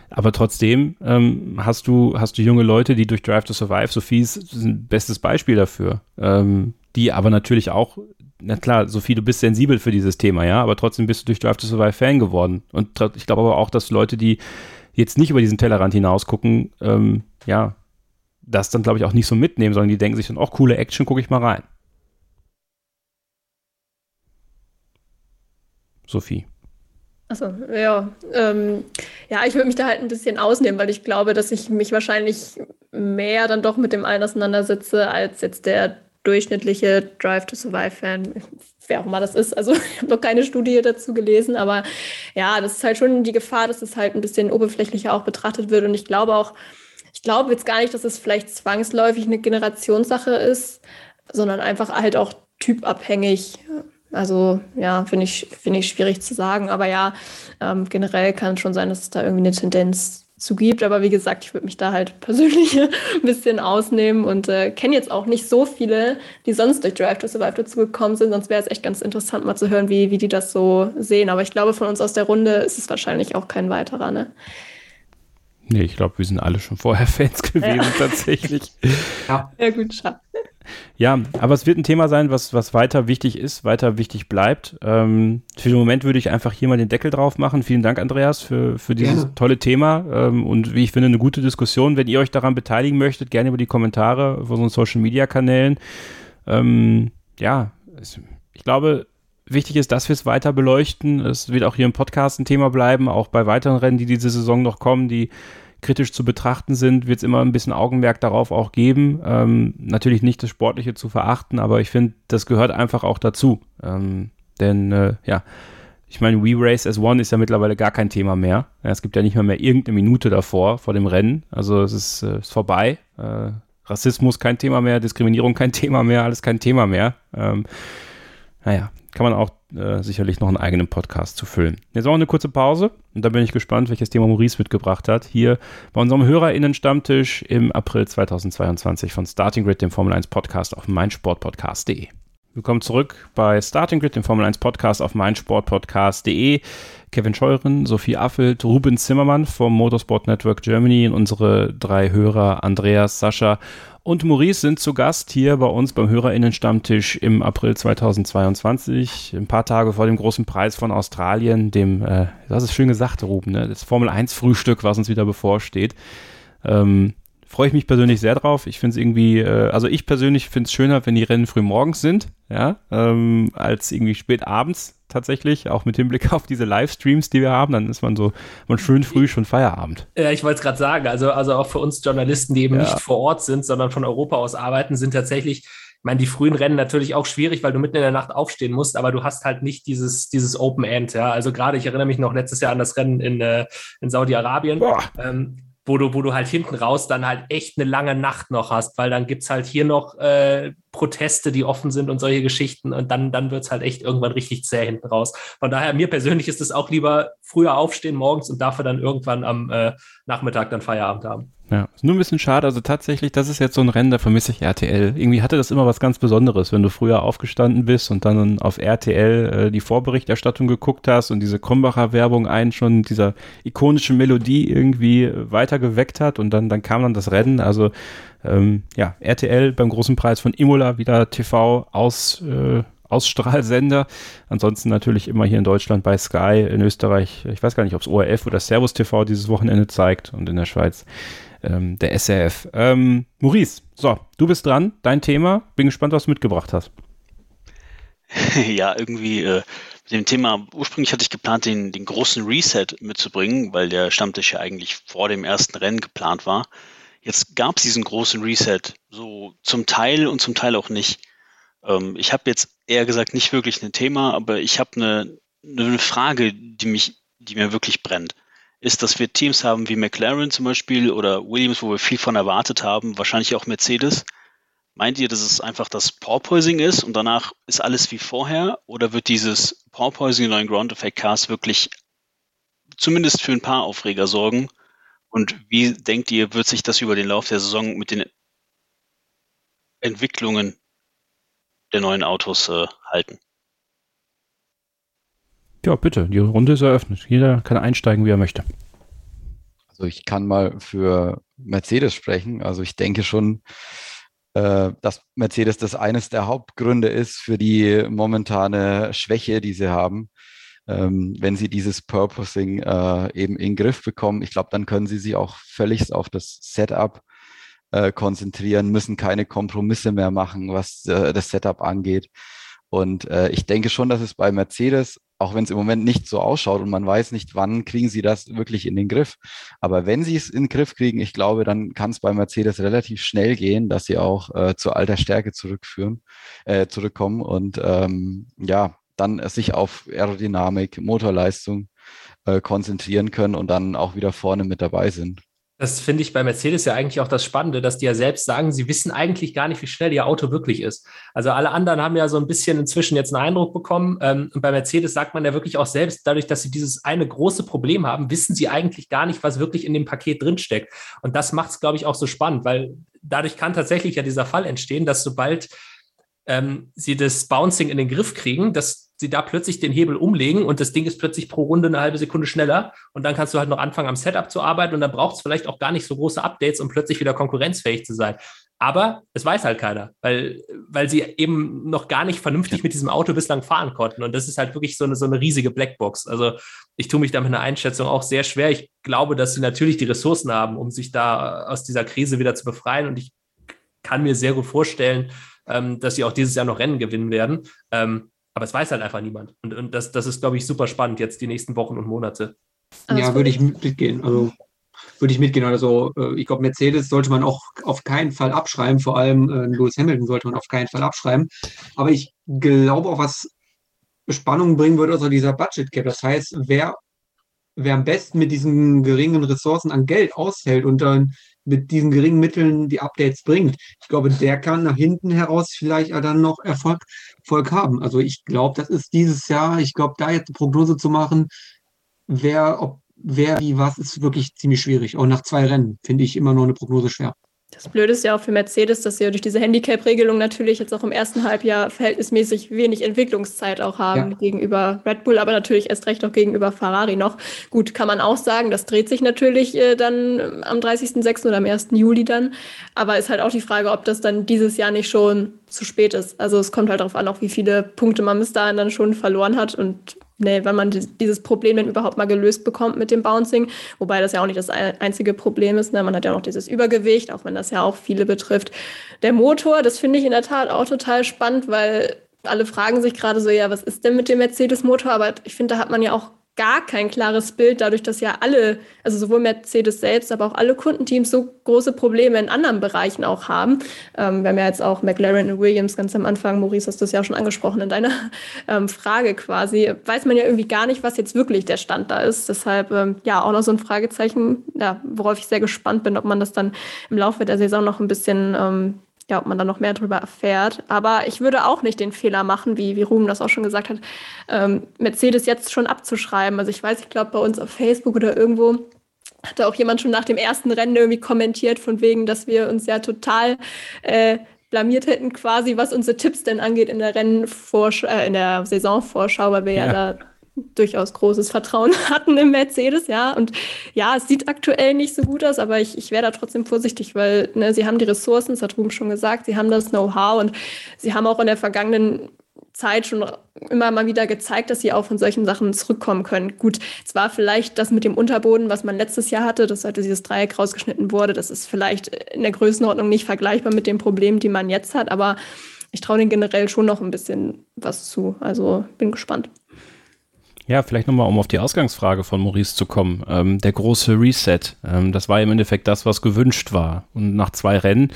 aber trotzdem ähm, hast du hast du junge Leute, die durch Drive to Survive, Sophie ist ein bestes Beispiel dafür, ähm, die aber natürlich auch, na klar, Sophie, du bist sensibel für dieses Thema, ja, aber trotzdem bist du durch Drive to Survive Fan geworden. Und ich glaube aber auch, dass Leute, die jetzt nicht über diesen Tellerrand hinaus gucken, ähm, ja, das dann glaube ich auch nicht so mitnehmen, sondern die denken sich dann auch coole Action, gucke ich mal rein. Sophie. Achso, ja. Ähm, ja, ich würde mich da halt ein bisschen ausnehmen, weil ich glaube, dass ich mich wahrscheinlich mehr dann doch mit dem einen auseinandersetze, als jetzt der durchschnittliche Drive to Survive-Fan, wer auch immer das ist. Also ich habe noch keine Studie dazu gelesen, aber ja, das ist halt schon die Gefahr, dass es halt ein bisschen oberflächlicher auch betrachtet wird. Und ich glaube auch, ich glaube jetzt gar nicht, dass es vielleicht zwangsläufig eine Generationssache ist, sondern einfach halt auch typabhängig. Also ja, finde ich, finde ich schwierig zu sagen. Aber ja, ähm, generell kann es schon sein, dass es da irgendwie eine Tendenz zu gibt. Aber wie gesagt, ich würde mich da halt persönlich ein bisschen ausnehmen und äh, kenne jetzt auch nicht so viele, die sonst durch Drive to Survive dazu gekommen sind. Sonst wäre es echt ganz interessant, mal zu hören, wie, wie die das so sehen. Aber ich glaube, von uns aus der Runde ist es wahrscheinlich auch kein weiterer. Ne? Nee, ich glaube, wir sind alle schon vorher Fans gewesen, ja. tatsächlich. Ja. ja, gut, schade. Ja, aber es wird ein Thema sein, was, was weiter wichtig ist, weiter wichtig bleibt. Ähm, für den Moment würde ich einfach hier mal den Deckel drauf machen. Vielen Dank, Andreas, für, für dieses gerne. tolle Thema ähm, und wie ich finde, eine gute Diskussion. Wenn ihr euch daran beteiligen möchtet, gerne über die Kommentare auf unseren Social Media Kanälen. Ähm, ja, es, ich glaube, wichtig ist, dass wir es weiter beleuchten. Es wird auch hier im Podcast ein Thema bleiben, auch bei weiteren Rennen, die diese Saison noch kommen, die kritisch zu betrachten sind, wird es immer ein bisschen Augenmerk darauf auch geben. Ähm, natürlich nicht das Sportliche zu verachten, aber ich finde, das gehört einfach auch dazu. Ähm, denn äh, ja, ich meine, We Race as One ist ja mittlerweile gar kein Thema mehr. Es gibt ja nicht mehr, mehr irgendeine Minute davor, vor dem Rennen. Also es ist, äh, ist vorbei. Äh, Rassismus kein Thema mehr, Diskriminierung kein Thema mehr, alles kein Thema mehr. Ähm, naja, kann man auch äh, sicherlich noch einen eigenen Podcast zu füllen. Jetzt auch eine kurze Pause und da bin ich gespannt, welches Thema Maurice mitgebracht hat. Hier bei unserem HörerInnen-Stammtisch im April 2022 von Starting Grid, dem Formel 1 Podcast auf meinsportpodcast.de. Willkommen zurück bei Starting Grid, dem Formel 1 Podcast auf meinsportpodcast.de. Kevin Scheuren, Sophie Affelt, Ruben Zimmermann vom Motorsport Network Germany und unsere drei Hörer Andreas, Sascha und Maurice sind zu Gast hier bei uns beim HörerInnen-Stammtisch im April 2022, ein paar Tage vor dem großen Preis von Australien, dem, äh, das ist schön gesagt, Ruben, ne? das Formel-1-Frühstück, was uns wieder bevorsteht. Ähm, freue ich mich persönlich sehr drauf. Ich finde es irgendwie, äh, also ich persönlich finde es schöner, wenn die Rennen früh morgens sind, ja, ähm, als irgendwie spät abends tatsächlich, auch mit Hinblick auf diese Livestreams, die wir haben, dann ist man so man schön früh schon Feierabend. Ja, ich wollte es gerade sagen, also, also auch für uns Journalisten, die eben ja. nicht vor Ort sind, sondern von Europa aus arbeiten, sind tatsächlich, ich meine, die frühen Rennen natürlich auch schwierig, weil du mitten in der Nacht aufstehen musst, aber du hast halt nicht dieses, dieses Open End, ja. Also gerade, ich erinnere mich noch letztes Jahr an das Rennen in, äh, in Saudi-Arabien. Ähm, wo du, wo du halt hinten raus dann halt echt eine lange Nacht noch hast, weil dann gibt es halt hier noch äh, Proteste, die offen sind und solche Geschichten und dann, dann es halt echt irgendwann richtig zäh hinten raus. Von daher, mir persönlich ist es auch lieber früher aufstehen morgens und dafür dann irgendwann am äh, Nachmittag dann Feierabend haben. Ja, ist nur ein bisschen schade. Also tatsächlich, das ist jetzt so ein Rennen, da vermisse ich RTL. Irgendwie hatte das immer was ganz Besonderes, wenn du früher aufgestanden bist und dann auf RTL äh, die Vorberichterstattung geguckt hast und diese Krombacher Werbung einen schon dieser ikonischen Melodie irgendwie weitergeweckt hat und dann, dann kam dann das Rennen. Also ähm, ja, RTL beim großen Preis von Imola wieder TV aus äh, Ausstrahlsender. Ansonsten natürlich immer hier in Deutschland bei Sky, in Österreich, ich weiß gar nicht, ob es ORF oder Servus TV dieses Wochenende zeigt und in der Schweiz ähm, der SRF. Ähm, Maurice, so, du bist dran, dein Thema. Bin gespannt, was du mitgebracht hast. ja, irgendwie äh, mit dem Thema, ursprünglich hatte ich geplant, den, den großen Reset mitzubringen, weil der Stammtisch ja eigentlich vor dem ersten Rennen geplant war. Jetzt gab es diesen großen Reset, so zum Teil und zum Teil auch nicht. Ähm, ich habe jetzt eher gesagt nicht wirklich ein Thema, aber ich habe eine, eine Frage, die mich, die mir wirklich brennt ist, dass wir Teams haben wie McLaren zum Beispiel oder Williams, wo wir viel von erwartet haben, wahrscheinlich auch Mercedes. Meint ihr, dass es einfach das Porpoising ist und danach ist alles wie vorher? Oder wird dieses Porpoising in neuen Ground Effect Cars wirklich zumindest für ein paar Aufreger sorgen? Und wie denkt ihr, wird sich das über den Lauf der Saison mit den Entwicklungen der neuen Autos äh, halten? Ja, bitte, die Runde ist eröffnet. Jeder kann einsteigen, wie er möchte. Also ich kann mal für Mercedes sprechen. Also ich denke schon, äh, dass Mercedes das eines der Hauptgründe ist für die momentane Schwäche, die sie haben. Ähm, wenn sie dieses Purposing äh, eben in den Griff bekommen, ich glaube, dann können sie sich auch völlig auf das Setup äh, konzentrieren, müssen keine Kompromisse mehr machen, was das Setup angeht. Und ich denke schon, dass es bei Mercedes auch wenn es im Moment nicht so ausschaut und man weiß nicht, wann kriegen sie das wirklich in den Griff. Aber wenn sie es in den Griff kriegen, ich glaube, dann kann es bei Mercedes relativ schnell gehen, dass sie auch äh, zu alter Stärke zurückführen, äh, zurückkommen und ähm, ja, dann sich auf Aerodynamik, Motorleistung äh, konzentrieren können und dann auch wieder vorne mit dabei sind. Das finde ich bei Mercedes ja eigentlich auch das Spannende, dass die ja selbst sagen, sie wissen eigentlich gar nicht, wie schnell ihr Auto wirklich ist. Also alle anderen haben ja so ein bisschen inzwischen jetzt einen Eindruck bekommen. Ähm, und bei Mercedes sagt man ja wirklich auch selbst, dadurch, dass sie dieses eine große Problem haben, wissen sie eigentlich gar nicht, was wirklich in dem Paket drinsteckt. Und das macht es, glaube ich, auch so spannend, weil dadurch kann tatsächlich ja dieser Fall entstehen, dass sobald ähm, sie das Bouncing in den Griff kriegen, dass sie da plötzlich den Hebel umlegen und das Ding ist plötzlich pro Runde eine halbe Sekunde schneller und dann kannst du halt noch anfangen am Setup zu arbeiten und dann braucht es vielleicht auch gar nicht so große Updates, um plötzlich wieder konkurrenzfähig zu sein. Aber es weiß halt keiner, weil, weil sie eben noch gar nicht vernünftig mit diesem Auto bislang fahren konnten. Und das ist halt wirklich so eine, so eine riesige Blackbox. Also ich tue mich da mit einer Einschätzung auch sehr schwer. Ich glaube, dass sie natürlich die Ressourcen haben, um sich da aus dieser Krise wieder zu befreien. Und ich kann mir sehr gut vorstellen, ähm, dass sie auch dieses Jahr noch Rennen gewinnen werden. Ähm, aber es weiß halt einfach niemand. Und, und das, das ist, glaube ich, super spannend jetzt die nächsten Wochen und Monate. Ja, würde ich mitgehen. Also würde ich mitgehen. Also äh, ich glaube, Mercedes sollte man auch auf keinen Fall abschreiben. Vor allem äh, Lewis Hamilton sollte man auf keinen Fall abschreiben. Aber ich glaube auch, was Spannung bringen würde, also dieser Budget Cap. Das heißt, wer, wer am besten mit diesen geringen Ressourcen an Geld aushält und dann mit diesen geringen Mitteln die Updates bringt. Ich glaube, der kann nach hinten heraus vielleicht dann noch Erfolg, Erfolg haben. Also ich glaube, das ist dieses Jahr, ich glaube, da jetzt eine Prognose zu machen, wer, ob, wer wie was, ist wirklich ziemlich schwierig. Auch nach zwei Rennen finde ich immer noch eine Prognose schwer. Das Blöde ist ja auch für Mercedes, dass sie ja durch diese Handicap-Regelung natürlich jetzt auch im ersten Halbjahr verhältnismäßig wenig Entwicklungszeit auch haben ja. gegenüber Red Bull, aber natürlich erst recht auch gegenüber Ferrari noch. Gut, kann man auch sagen, das dreht sich natürlich äh, dann am 30.06. oder am 1. Juli dann. Aber ist halt auch die Frage, ob das dann dieses Jahr nicht schon zu spät ist. Also es kommt halt darauf an, auch wie viele Punkte man bis dahin dann schon verloren hat. Und nee, wenn man dieses Problem dann überhaupt mal gelöst bekommt mit dem Bouncing, wobei das ja auch nicht das einzige Problem ist. Ne? Man hat ja auch noch dieses Übergewicht, auch wenn das ja auch viele betrifft. Der Motor, das finde ich in der Tat auch total spannend, weil alle fragen sich gerade so, ja, was ist denn mit dem Mercedes-Motor? Aber ich finde, da hat man ja auch gar kein klares Bild, dadurch, dass ja alle, also sowohl Mercedes selbst, aber auch alle Kundenteams so große Probleme in anderen Bereichen auch haben. Ähm, wir haben ja jetzt auch McLaren und Williams ganz am Anfang, Maurice, hast du das ja auch schon angesprochen in deiner ähm, Frage quasi, weiß man ja irgendwie gar nicht, was jetzt wirklich der Stand da ist. Deshalb, ähm, ja, auch noch so ein Fragezeichen, ja, worauf ich sehr gespannt bin, ob man das dann im Laufe der Saison noch ein bisschen ähm, ja, ob man da noch mehr darüber erfährt. Aber ich würde auch nicht den Fehler machen, wie, wie Ruben das auch schon gesagt hat, ähm, Mercedes jetzt schon abzuschreiben. Also ich weiß, ich glaube, bei uns auf Facebook oder irgendwo hatte auch jemand schon nach dem ersten Rennen irgendwie kommentiert, von wegen, dass wir uns ja total äh, blamiert hätten, quasi, was unsere Tipps denn angeht in der Rennvorschau, äh, in der Saisonvorschau, weil wir ja, ja da durchaus großes Vertrauen hatten im Mercedes, ja. Und ja, es sieht aktuell nicht so gut aus, aber ich, ich wäre da trotzdem vorsichtig, weil ne, sie haben die Ressourcen, das hat Ruben schon gesagt, sie haben das Know-how und sie haben auch in der vergangenen Zeit schon immer mal wieder gezeigt, dass sie auch von solchen Sachen zurückkommen können. Gut, es war vielleicht das mit dem Unterboden, was man letztes Jahr hatte, dass halt dieses Dreieck rausgeschnitten wurde. Das ist vielleicht in der Größenordnung nicht vergleichbar mit den Problemen, die man jetzt hat, aber ich traue denen generell schon noch ein bisschen was zu. Also bin gespannt. Ja, vielleicht nochmal, um auf die Ausgangsfrage von Maurice zu kommen. Ähm, der große Reset, ähm, das war im Endeffekt das, was gewünscht war. Und nach zwei Rennen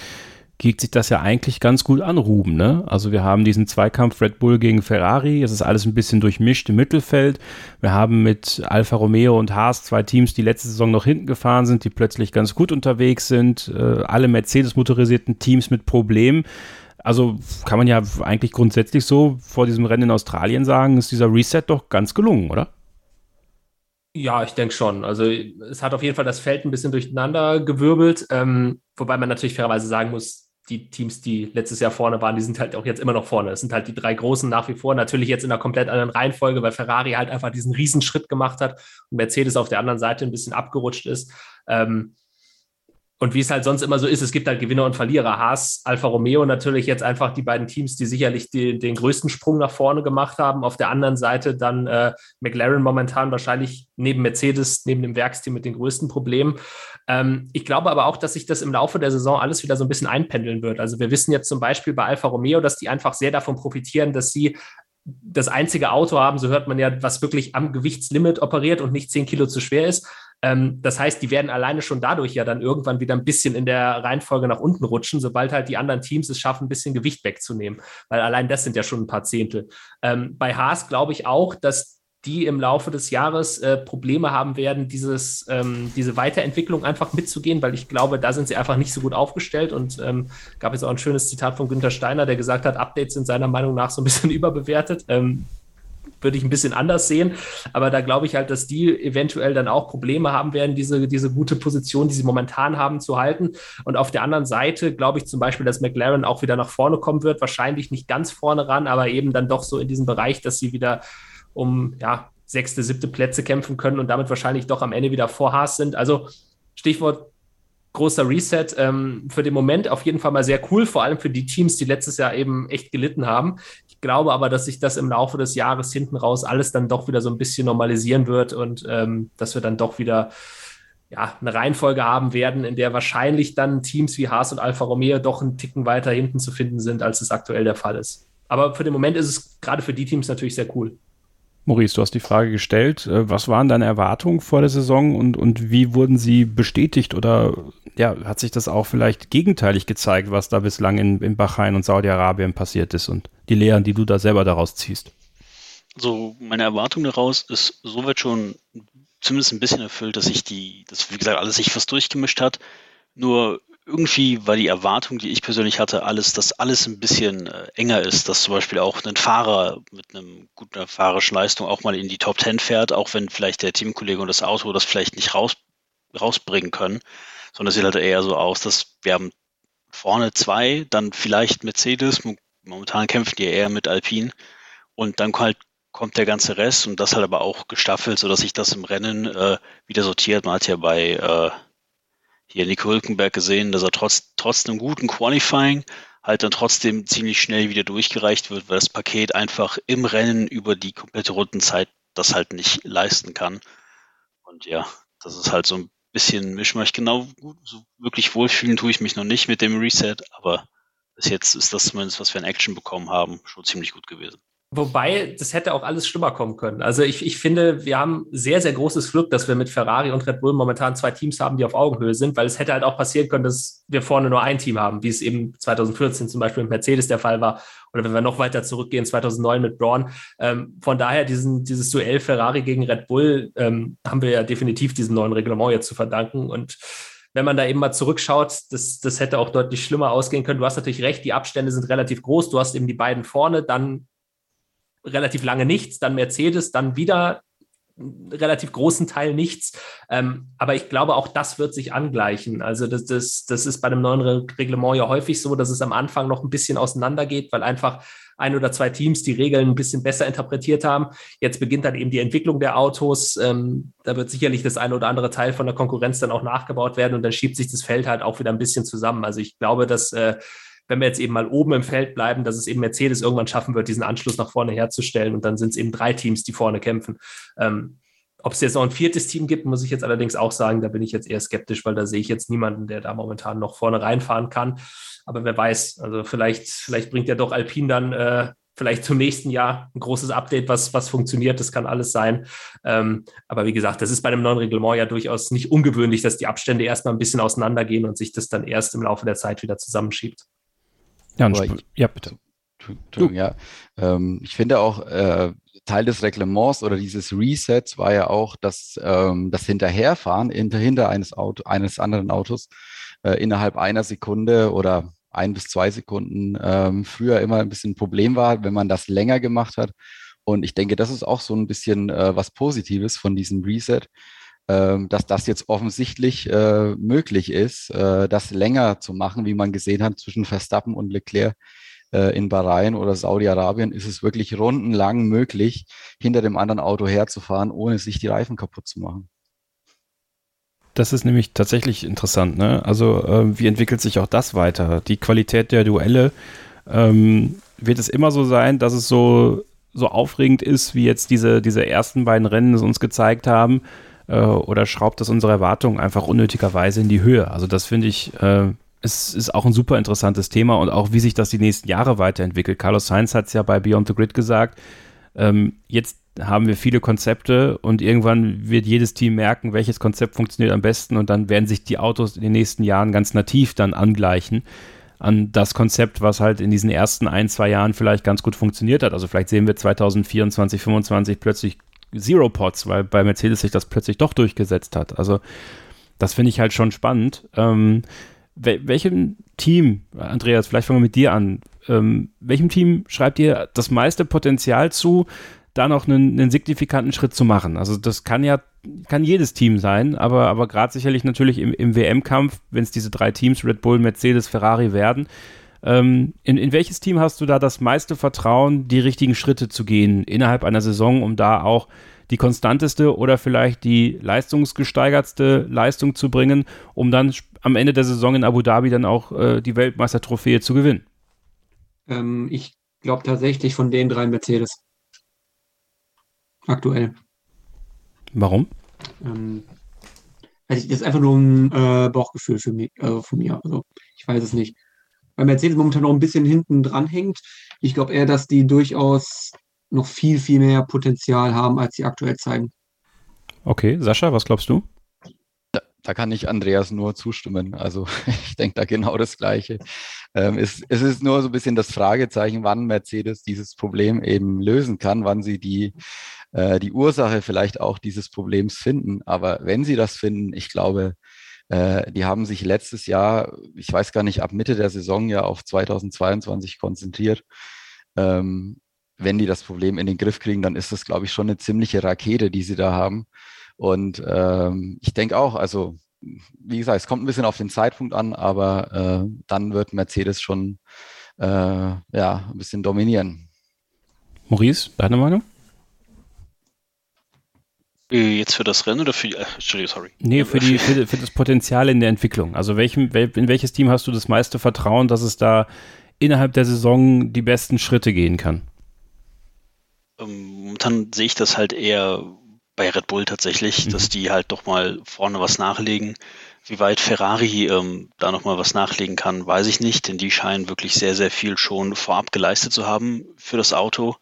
geht sich das ja eigentlich ganz gut an, Ruben. Ne? Also wir haben diesen Zweikampf Red Bull gegen Ferrari. Es ist alles ein bisschen durchmischt im Mittelfeld. Wir haben mit Alfa Romeo und Haas zwei Teams, die letzte Saison noch hinten gefahren sind, die plötzlich ganz gut unterwegs sind. Äh, alle Mercedes-motorisierten Teams mit Problemen. Also kann man ja eigentlich grundsätzlich so vor diesem Rennen in Australien sagen, ist dieser Reset doch ganz gelungen, oder? Ja, ich denke schon. Also es hat auf jeden Fall das Feld ein bisschen durcheinander gewirbelt, ähm, wobei man natürlich fairerweise sagen muss, die Teams, die letztes Jahr vorne waren, die sind halt auch jetzt immer noch vorne. Es sind halt die drei großen nach wie vor. Natürlich jetzt in einer komplett anderen Reihenfolge, weil Ferrari halt einfach diesen Riesenschritt gemacht hat und Mercedes auf der anderen Seite ein bisschen abgerutscht ist. Ähm, und wie es halt sonst immer so ist, es gibt halt Gewinner und Verlierer. Haas, Alfa Romeo natürlich jetzt einfach die beiden Teams, die sicherlich die, den größten Sprung nach vorne gemacht haben. Auf der anderen Seite dann äh, McLaren momentan wahrscheinlich neben Mercedes, neben dem Werksteam mit den größten Problemen. Ähm, ich glaube aber auch, dass sich das im Laufe der Saison alles wieder so ein bisschen einpendeln wird. Also wir wissen jetzt zum Beispiel bei Alfa Romeo, dass die einfach sehr davon profitieren, dass sie das einzige Auto haben, so hört man ja, was wirklich am Gewichtslimit operiert und nicht 10 Kilo zu schwer ist. Ähm, das heißt, die werden alleine schon dadurch ja dann irgendwann wieder ein bisschen in der Reihenfolge nach unten rutschen, sobald halt die anderen Teams es schaffen, ein bisschen Gewicht wegzunehmen. Weil allein das sind ja schon ein paar Zehntel. Ähm, bei Haas glaube ich auch, dass die im Laufe des Jahres äh, Probleme haben werden, dieses, ähm, diese Weiterentwicklung einfach mitzugehen, weil ich glaube, da sind sie einfach nicht so gut aufgestellt. Und ähm, gab jetzt auch ein schönes Zitat von Günther Steiner, der gesagt hat, Updates sind seiner Meinung nach so ein bisschen überbewertet. Ähm, würde ich ein bisschen anders sehen. Aber da glaube ich halt, dass die eventuell dann auch Probleme haben werden, diese, diese gute Position, die sie momentan haben, zu halten. Und auf der anderen Seite glaube ich zum Beispiel, dass McLaren auch wieder nach vorne kommen wird. Wahrscheinlich nicht ganz vorne ran, aber eben dann doch so in diesem Bereich, dass sie wieder um ja, sechste, siebte Plätze kämpfen können und damit wahrscheinlich doch am Ende wieder vor Haas sind. Also Stichwort großer Reset. Ähm, für den Moment auf jeden Fall mal sehr cool, vor allem für die Teams, die letztes Jahr eben echt gelitten haben. Glaube aber, dass sich das im Laufe des Jahres hinten raus alles dann doch wieder so ein bisschen normalisieren wird und ähm, dass wir dann doch wieder ja, eine Reihenfolge haben werden, in der wahrscheinlich dann Teams wie Haas und Alfa Romeo doch einen Ticken weiter hinten zu finden sind, als es aktuell der Fall ist. Aber für den Moment ist es gerade für die Teams natürlich sehr cool. Maurice, du hast die Frage gestellt, äh, was waren deine Erwartungen vor der Saison und, und wie wurden sie bestätigt oder ja, hat sich das auch vielleicht gegenteilig gezeigt, was da bislang in, in Bahrain und Saudi-Arabien passiert ist und die Lehren, die du da selber daraus ziehst? So, meine Erwartung daraus ist soweit schon zumindest ein bisschen erfüllt, dass sich die, dass wie gesagt alles sich fast durchgemischt hat. Nur irgendwie war die Erwartung, die ich persönlich hatte, alles, dass alles ein bisschen äh, enger ist, dass zum Beispiel auch ein Fahrer mit einem guten fahrerischen Leistung auch mal in die Top 10 fährt, auch wenn vielleicht der Teamkollege und das Auto das vielleicht nicht raus, rausbringen können, sondern es sieht halt eher so aus, dass wir haben vorne zwei, dann vielleicht Mercedes, momentan kämpfen die eher mit Alpine und dann halt kommt der ganze Rest und das halt aber auch gestaffelt, sodass sich das im Rennen äh, wieder sortiert. Man hat ja bei äh, hier Nico Hülkenberg gesehen, dass er trotz, trotz einem guten Qualifying halt dann trotzdem ziemlich schnell wieder durchgereicht wird, weil das Paket einfach im Rennen über die komplette Rundenzeit das halt nicht leisten kann. Und ja, das ist halt so ein bisschen Mischmasch. Genau, so wirklich wohlfühlen tue ich mich noch nicht mit dem Reset, aber bis jetzt ist das zumindest, was wir in Action bekommen haben, schon ziemlich gut gewesen. Wobei, das hätte auch alles schlimmer kommen können. Also ich, ich finde, wir haben sehr, sehr großes Glück, dass wir mit Ferrari und Red Bull momentan zwei Teams haben, die auf Augenhöhe sind, weil es hätte halt auch passieren können, dass wir vorne nur ein Team haben, wie es eben 2014 zum Beispiel mit Mercedes der Fall war. Oder wenn wir noch weiter zurückgehen, 2009 mit Braun. Ähm, von daher, diesen, dieses Duell Ferrari gegen Red Bull ähm, haben wir ja definitiv diesem neuen Reglement jetzt zu verdanken. Und wenn man da eben mal zurückschaut, das, das hätte auch deutlich schlimmer ausgehen können. Du hast natürlich recht, die Abstände sind relativ groß. Du hast eben die beiden vorne, dann relativ lange nichts, dann Mercedes, dann wieder relativ großen Teil nichts. Ähm, aber ich glaube, auch das wird sich angleichen. Also das, das, das ist bei einem neuen Reglement ja häufig so, dass es am Anfang noch ein bisschen auseinandergeht, weil einfach ein oder zwei Teams die Regeln ein bisschen besser interpretiert haben. Jetzt beginnt dann eben die Entwicklung der Autos. Ähm, da wird sicherlich das eine oder andere Teil von der Konkurrenz dann auch nachgebaut werden und dann schiebt sich das Feld halt auch wieder ein bisschen zusammen. Also ich glaube, dass äh, wenn wir jetzt eben mal oben im Feld bleiben, dass es eben Mercedes irgendwann schaffen wird, diesen Anschluss nach vorne herzustellen und dann sind es eben drei Teams, die vorne kämpfen. Ähm, ob es jetzt noch ein viertes Team gibt, muss ich jetzt allerdings auch sagen, da bin ich jetzt eher skeptisch, weil da sehe ich jetzt niemanden, der da momentan noch vorne reinfahren kann. Aber wer weiß, also vielleicht, vielleicht bringt ja doch Alpine dann äh, vielleicht zum nächsten Jahr ein großes Update, was, was funktioniert. Das kann alles sein. Ähm, aber wie gesagt, das ist bei einem neuen Reglement ja durchaus nicht ungewöhnlich, dass die Abstände erstmal ein bisschen auseinandergehen und sich das dann erst im Laufe der Zeit wieder zusammenschiebt. Ja, ich, ja bitte. Ja, ähm, ich finde auch, äh, Teil des Reglements oder dieses Resets war ja auch, dass ähm, das Hinterherfahren hinter, hinter eines, Auto, eines anderen Autos äh, innerhalb einer Sekunde oder ein bis zwei Sekunden ähm, früher immer ein bisschen ein Problem war, wenn man das länger gemacht hat. Und ich denke, das ist auch so ein bisschen äh, was Positives von diesem Reset, dass das jetzt offensichtlich äh, möglich ist, äh, das länger zu machen, wie man gesehen hat zwischen Verstappen und Leclerc äh, in Bahrain oder Saudi-Arabien ist es wirklich rundenlang möglich, hinter dem anderen Auto herzufahren, ohne sich die Reifen kaputt zu machen. Das ist nämlich tatsächlich interessant. Ne? Also äh, wie entwickelt sich auch das weiter? Die Qualität der Duelle ähm, wird es immer so sein, dass es so so aufregend ist, wie jetzt diese diese ersten beiden Rennen es uns gezeigt haben, äh, oder schraubt das unsere Erwartungen einfach unnötigerweise in die Höhe? Also das finde ich äh, es ist auch ein super interessantes Thema und auch wie sich das die nächsten Jahre weiterentwickelt. Carlos Sainz hat es ja bei Beyond the Grid gesagt. Ähm, jetzt haben wir viele Konzepte und irgendwann wird jedes Team merken, welches Konzept funktioniert am besten und dann werden sich die Autos in den nächsten Jahren ganz nativ dann angleichen an das Konzept, was halt in diesen ersten ein, zwei Jahren vielleicht ganz gut funktioniert hat. Also vielleicht sehen wir 2024, 2025 plötzlich Zero Pods, weil bei Mercedes sich das plötzlich doch durchgesetzt hat. Also das finde ich halt schon spannend. Ähm, wel welchem Team, Andreas, vielleicht fangen wir mit dir an, ähm, welchem Team schreibt ihr das meiste Potenzial zu, da noch einen, einen signifikanten Schritt zu machen. Also das kann ja kann jedes Team sein, aber, aber gerade sicherlich natürlich im, im WM-Kampf, wenn es diese drei Teams, Red Bull, Mercedes, Ferrari werden. Ähm, in, in welches Team hast du da das meiste Vertrauen, die richtigen Schritte zu gehen innerhalb einer Saison, um da auch die konstanteste oder vielleicht die leistungsgesteigertste Leistung zu bringen, um dann am Ende der Saison in Abu Dhabi dann auch äh, die Weltmeistertrophäe zu gewinnen? Ähm, ich glaube tatsächlich von den drei Mercedes aktuell. Warum? Ähm, also das ist einfach nur ein äh, Bauchgefühl für mich, äh, von mir. Also ich weiß es nicht. Weil Mercedes momentan noch ein bisschen hinten dran hängt. Ich glaube eher, dass die durchaus noch viel, viel mehr Potenzial haben, als sie aktuell zeigen. Okay, Sascha, was glaubst du? Da, da kann ich Andreas nur zustimmen. Also ich denke da genau das Gleiche. Ähm, es, es, ist nur so ein bisschen das Fragezeichen, wann Mercedes dieses Problem eben lösen kann, wann sie die äh, die Ursache vielleicht auch dieses Problems finden. Aber wenn sie das finden, ich glaube, äh, die haben sich letztes Jahr, ich weiß gar nicht, ab Mitte der Saison ja auf 2022 konzentriert. Ähm, wenn die das Problem in den Griff kriegen, dann ist das, glaube ich, schon eine ziemliche Rakete, die sie da haben. Und ähm, ich denke auch, also wie gesagt, es kommt ein bisschen auf den Zeitpunkt an, aber äh, dann wird Mercedes schon äh, ja, ein bisschen dominieren. Maurice, deine Meinung? Äh, jetzt für das Rennen oder für die, äh, Entschuldigung, sorry. Nee, für, die, für, für, das Potenzial in der Entwicklung. Also welchem, in welches Team hast du das meiste Vertrauen, dass es da innerhalb der Saison die besten Schritte gehen kann? Ähm, momentan sehe ich das halt eher bei Red Bull tatsächlich, mhm. dass die halt doch mal vorne was nachlegen. Wie weit Ferrari ähm, da nochmal was nachlegen kann, weiß ich nicht, denn die scheinen wirklich sehr, sehr viel schon vorab geleistet zu haben für das Auto.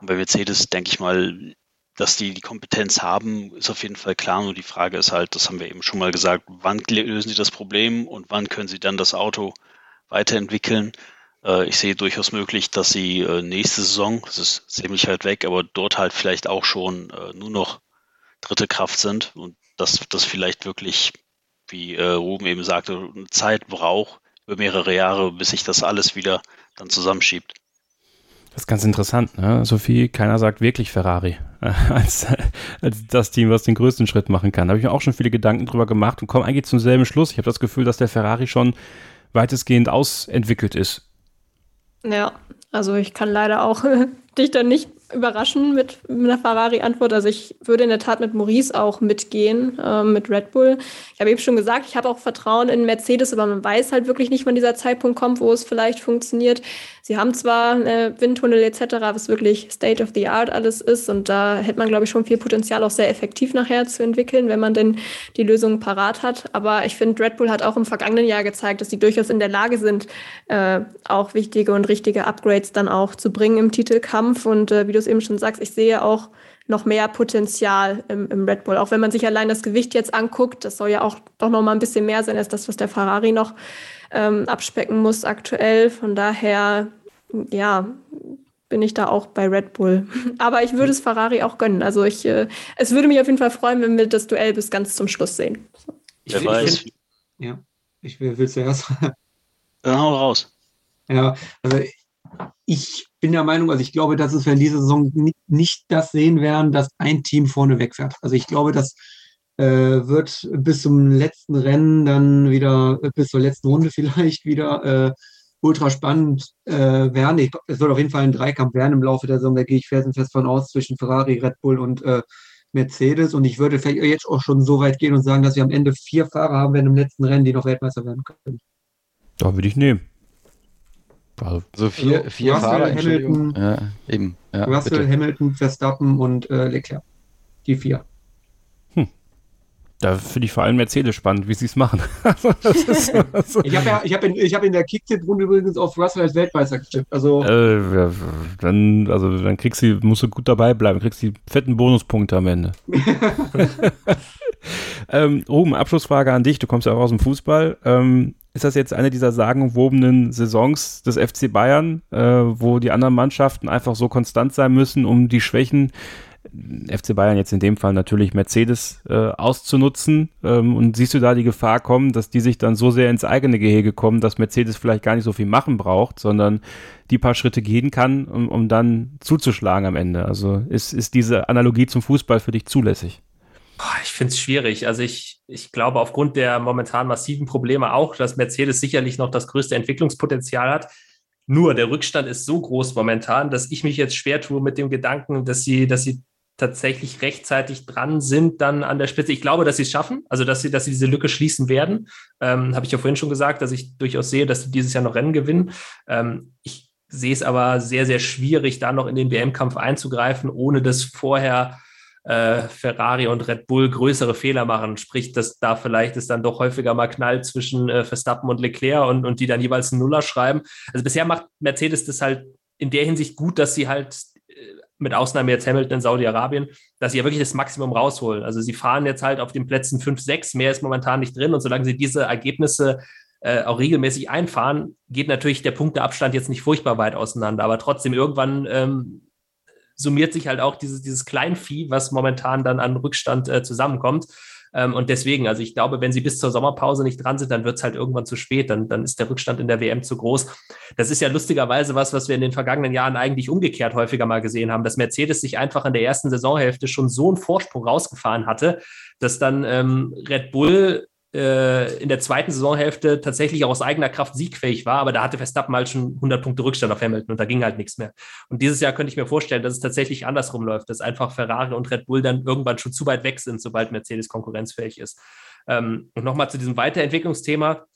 Und bei Mercedes denke ich mal, dass die die Kompetenz haben, ist auf jeden Fall klar. Nur die Frage ist halt, das haben wir eben schon mal gesagt, wann lösen sie das Problem und wann können sie dann das Auto weiterentwickeln? Äh, ich sehe durchaus möglich, dass sie äh, nächste Saison, das ist ziemlich halt weg, aber dort halt vielleicht auch schon äh, nur noch dritte Kraft sind und dass das vielleicht wirklich, wie Ruben eben sagte, eine Zeit braucht, über mehrere Jahre, bis sich das alles wieder dann zusammenschiebt. Das ist ganz interessant, ne? Sophie, keiner sagt wirklich Ferrari. als, als das Team, was den größten Schritt machen kann. Da habe ich mir auch schon viele Gedanken drüber gemacht und komme eigentlich zum selben Schluss. Ich habe das Gefühl, dass der Ferrari schon weitestgehend ausentwickelt ist. Ja, also ich kann leider auch dich dann nicht überraschen mit, einer Ferrari-Antwort. Also ich würde in der Tat mit Maurice auch mitgehen, äh, mit Red Bull. Ich habe eben schon gesagt, ich habe auch Vertrauen in Mercedes, aber man weiß halt wirklich nicht, wann dieser Zeitpunkt kommt, wo es vielleicht funktioniert. Sie haben zwar äh, Windtunnel etc., was wirklich State of the Art alles ist und da hätte man, glaube ich, schon viel Potenzial, auch sehr effektiv nachher zu entwickeln, wenn man denn die Lösung parat hat. Aber ich finde, Red Bull hat auch im vergangenen Jahr gezeigt, dass sie durchaus in der Lage sind, äh, auch wichtige und richtige Upgrades dann auch zu bringen im Titelkampf. Und äh, wie du es eben schon sagst, ich sehe auch noch mehr Potenzial im, im, Red Bull. Auch wenn man sich allein das Gewicht jetzt anguckt, das soll ja auch doch noch mal ein bisschen mehr sein als das, was der Ferrari noch ähm, abspecken muss aktuell. Von daher, ja, bin ich da auch bei Red Bull. Aber ich würde es Ferrari auch gönnen. Also ich, äh, es würde mich auf jeden Fall freuen, wenn wir das Duell bis ganz zum Schluss sehen. Ich, Wer weiß. Ich, ja, ich will, will zuerst. Dann hau raus. Ja, also ich bin der Meinung, also ich glaube, dass es, wenn diese Saison nicht, nicht das sehen werden, dass ein Team vorne wegfährt. Also ich glaube, das äh, wird bis zum letzten Rennen dann wieder, bis zur letzten Runde vielleicht wieder äh, ultra spannend äh, werden. Ich, es wird auf jeden Fall ein Dreikampf werden im Laufe der Saison, da gehe ich felsenfest von aus, zwischen Ferrari, Red Bull und äh, Mercedes. Und ich würde vielleicht jetzt auch schon so weit gehen und sagen, dass wir am Ende vier Fahrer haben werden im letzten Rennen, die noch Weltmeister werden können. Da würde ich nehmen. Also, also vier, also vier Russell, Fahrer, Hamilton, ja, eben. Ja, Russell, bitte. Hamilton, Verstappen und äh, Leclerc. Die vier. Hm. Da finde ich vor allem Mercedes spannend, wie sie es machen. so. Ich habe ja, ich hab in, hab in der Kicktipp-Runde übrigens auf Russell als Weltmeister getippt. Also, äh, dann, also dann kriegst du, musst du gut dabei bleiben, kriegst die fetten Bonuspunkte am Ende. ähm, Ruben, Abschlussfrage an dich. Du kommst ja auch aus dem Fußball. Ähm, ist das jetzt eine dieser sagenumwobenen Saisons des FC Bayern, äh, wo die anderen Mannschaften einfach so konstant sein müssen, um die Schwächen FC Bayern jetzt in dem Fall natürlich Mercedes äh, auszunutzen? Ähm, und siehst du da die Gefahr kommen, dass die sich dann so sehr ins eigene Gehege kommen, dass Mercedes vielleicht gar nicht so viel machen braucht, sondern die paar Schritte gehen kann, um, um dann zuzuschlagen am Ende? Also ist, ist diese Analogie zum Fußball für dich zulässig? Ich finde es schwierig. Also ich, ich glaube aufgrund der momentan massiven Probleme auch, dass Mercedes sicherlich noch das größte Entwicklungspotenzial hat. Nur der Rückstand ist so groß momentan, dass ich mich jetzt schwer tue mit dem Gedanken, dass sie, dass sie tatsächlich rechtzeitig dran sind, dann an der Spitze. Ich glaube, dass sie es schaffen, also dass sie, dass sie diese Lücke schließen werden. Ähm, Habe ich ja vorhin schon gesagt, dass ich durchaus sehe, dass sie dieses Jahr noch Rennen gewinnen. Ähm, ich sehe es aber sehr, sehr schwierig, da noch in den WM-Kampf einzugreifen, ohne dass vorher äh, Ferrari und Red Bull größere Fehler machen. Sprich, dass da vielleicht es dann doch häufiger mal knallt zwischen äh, Verstappen und Leclerc und, und die dann jeweils einen Nuller schreiben. Also bisher macht Mercedes das halt in der Hinsicht gut, dass sie halt äh, mit Ausnahme jetzt Hamilton in Saudi-Arabien, dass sie ja wirklich das Maximum rausholen. Also sie fahren jetzt halt auf den Plätzen 5, 6, mehr ist momentan nicht drin und solange sie diese Ergebnisse äh, auch regelmäßig einfahren, geht natürlich der Punkteabstand jetzt nicht furchtbar weit auseinander. Aber trotzdem irgendwann ähm, summiert sich halt auch dieses, dieses Kleinvieh, was momentan dann an Rückstand äh, zusammenkommt. Ähm, und deswegen, also ich glaube, wenn sie bis zur Sommerpause nicht dran sind, dann wird es halt irgendwann zu spät. Dann, dann ist der Rückstand in der WM zu groß. Das ist ja lustigerweise was, was wir in den vergangenen Jahren eigentlich umgekehrt häufiger mal gesehen haben, dass Mercedes sich einfach in der ersten Saisonhälfte schon so einen Vorsprung rausgefahren hatte, dass dann ähm, Red Bull äh, in der zweiten Saisonhälfte tatsächlich auch aus eigener Kraft siegfähig war, aber da hatte Verstappen halt schon 100 Punkte Rückstand auf Hamilton und da ging halt nichts mehr. Und dieses Jahr könnte ich mir vorstellen, dass es tatsächlich andersrum läuft, dass einfach Ferrari und Red Bull dann irgendwann schon zu weit weg sind, sobald Mercedes konkurrenzfähig ist. Ähm, und nochmal zu diesem Weiterentwicklungsthema,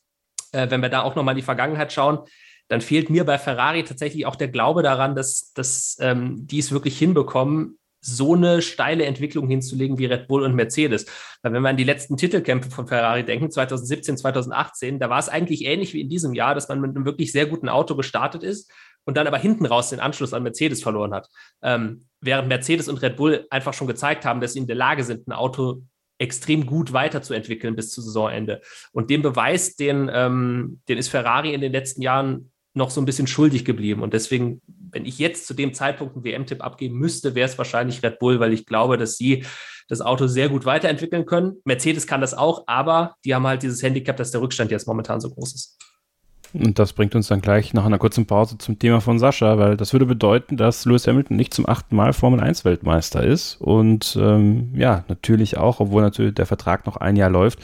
äh, wenn wir da auch nochmal in die Vergangenheit schauen, dann fehlt mir bei Ferrari tatsächlich auch der Glaube daran, dass, dass ähm, die es wirklich hinbekommen, so eine steile Entwicklung hinzulegen wie Red Bull und Mercedes. Weil wenn wir an die letzten Titelkämpfe von Ferrari denken, 2017, 2018, da war es eigentlich ähnlich wie in diesem Jahr, dass man mit einem wirklich sehr guten Auto gestartet ist und dann aber hinten raus den Anschluss an Mercedes verloren hat. Ähm, während Mercedes und Red Bull einfach schon gezeigt haben, dass sie in der Lage sind, ein Auto extrem gut weiterzuentwickeln bis zu Saisonende. Und den Beweis, den, ähm, den ist Ferrari in den letzten Jahren noch so ein bisschen schuldig geblieben. Und deswegen wenn ich jetzt zu dem Zeitpunkt einen WM-Tipp abgeben müsste, wäre es wahrscheinlich Red Bull, weil ich glaube, dass sie das Auto sehr gut weiterentwickeln können. Mercedes kann das auch, aber die haben halt dieses Handicap, dass der Rückstand jetzt momentan so groß ist. Und das bringt uns dann gleich nach einer kurzen Pause zum Thema von Sascha, weil das würde bedeuten, dass Lewis Hamilton nicht zum achten Mal Formel 1 Weltmeister ist. Und ähm, ja, natürlich auch, obwohl natürlich der Vertrag noch ein Jahr läuft,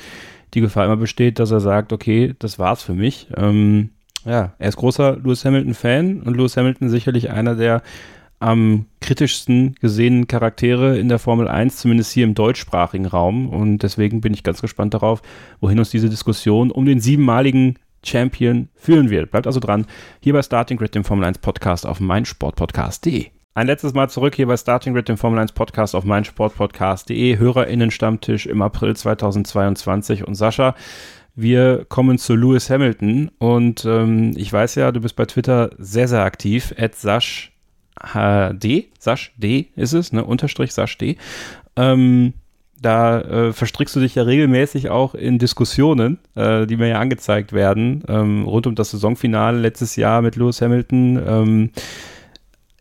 die Gefahr immer besteht, dass er sagt, okay, das war's für mich. Ähm, ja, er ist großer Lewis Hamilton-Fan und Lewis Hamilton sicherlich einer der am kritischsten gesehenen Charaktere in der Formel 1, zumindest hier im deutschsprachigen Raum. Und deswegen bin ich ganz gespannt darauf, wohin uns diese Diskussion um den siebenmaligen Champion führen wird. Bleibt also dran, hier bei Starting Grid, dem Formel 1 Podcast auf meinsportpodcast.de. Ein letztes Mal zurück hier bei Starting Grid, dem Formel 1 Podcast auf meinsportpodcast.de. HörerInnen-Stammtisch im April 2022. Und Sascha, wir kommen zu Lewis Hamilton. Und ähm, ich weiß ja, du bist bei Twitter sehr, sehr aktiv. At Sasch HD, Sasch D ist es, ne? Unterstrich Sasch D. Ähm, da äh, verstrickst du dich ja regelmäßig auch in Diskussionen, äh, die mir ja angezeigt werden, ähm, rund um das Saisonfinale letztes Jahr mit Lewis Hamilton. Ähm,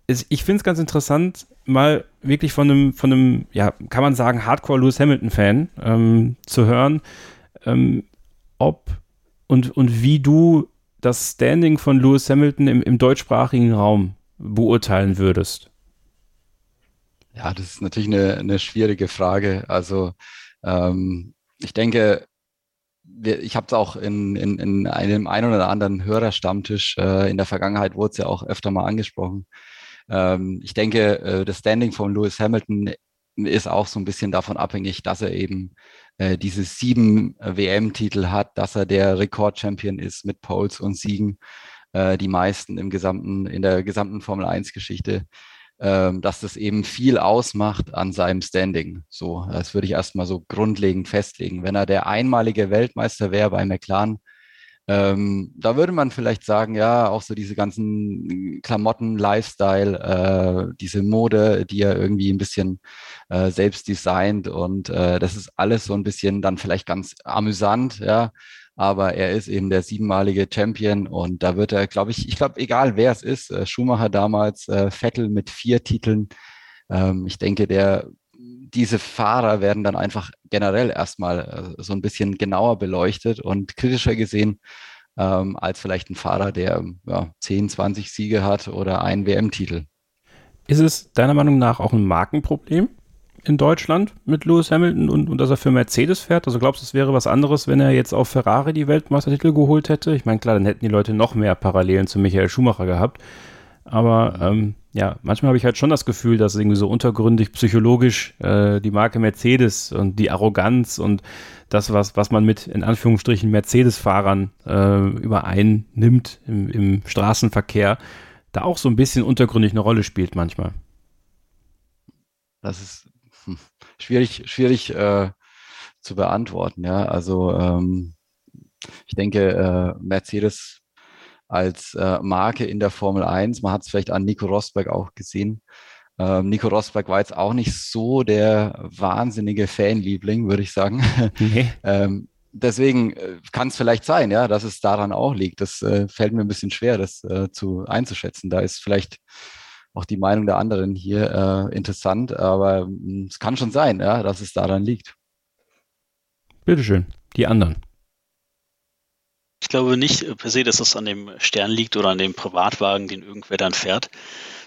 ist, ich finde es ganz interessant, mal wirklich von einem, von einem, ja, kann man sagen, Hardcore Lewis Hamilton-Fan ähm, zu hören, ähm, ob und, und wie du das Standing von Lewis Hamilton im, im deutschsprachigen Raum beurteilen würdest? Ja, das ist natürlich eine, eine schwierige Frage. Also ähm, ich denke, ich habe es auch in, in, in einem ein oder anderen Hörerstammtisch äh, in der Vergangenheit wurde es ja auch öfter mal angesprochen. Ähm, ich denke, äh, das Standing von Lewis Hamilton ist auch so ein bisschen davon abhängig, dass er eben äh, diese sieben WM-Titel hat, dass er der Rekordchampion ist mit Poles und Siegen äh, die meisten im gesamten, in der gesamten Formel 1-Geschichte, ähm, dass das eben viel ausmacht an seinem Standing. So, das würde ich erstmal so grundlegend festlegen. Wenn er der einmalige Weltmeister wäre bei McLaren, ähm, da würde man vielleicht sagen, ja, auch so diese ganzen Klamotten, Lifestyle, äh, diese Mode, die er irgendwie ein bisschen äh, selbst designt und äh, das ist alles so ein bisschen dann vielleicht ganz amüsant, ja. Aber er ist eben der siebenmalige Champion und da wird er, glaube ich, ich glaube, egal wer es ist, äh, Schumacher damals, äh, Vettel mit vier Titeln, ähm, ich denke, der diese Fahrer werden dann einfach generell erstmal äh, so ein bisschen genauer beleuchtet und kritischer gesehen ähm, als vielleicht ein Fahrer, der ja, 10, 20 Siege hat oder einen WM-Titel. Ist es deiner Meinung nach auch ein Markenproblem? in Deutschland mit Lewis Hamilton und, und dass er für Mercedes fährt? Also glaubst du, es wäre was anderes, wenn er jetzt auf Ferrari die Weltmeistertitel geholt hätte? Ich meine, klar, dann hätten die Leute noch mehr Parallelen zu Michael Schumacher gehabt. Aber ähm, ja, manchmal habe ich halt schon das Gefühl, dass irgendwie so untergründig psychologisch äh, die Marke Mercedes und die Arroganz und das, was, was man mit in Anführungsstrichen Mercedes-Fahrern äh, übereinnimmt im, im Straßenverkehr, da auch so ein bisschen untergründig eine Rolle spielt manchmal. Das ist schwierig, schwierig äh, zu beantworten. Ja, also ähm, ich denke, äh, Mercedes als äh, Marke in der Formel 1, man hat es vielleicht an Nico Rosberg auch gesehen. Ähm, Nico Rosberg war jetzt auch nicht so der wahnsinnige Fanliebling, würde ich sagen. Nee. ähm, deswegen äh, kann es vielleicht sein, ja, dass es daran auch liegt. Das äh, fällt mir ein bisschen schwer, das äh, zu einzuschätzen. Da ist vielleicht auch die Meinung der anderen hier äh, interessant, aber mm, es kann schon sein, ja, dass es daran liegt. Bitteschön, die anderen. Ich glaube nicht äh, per se, dass es an dem Stern liegt oder an dem Privatwagen, den irgendwer dann fährt,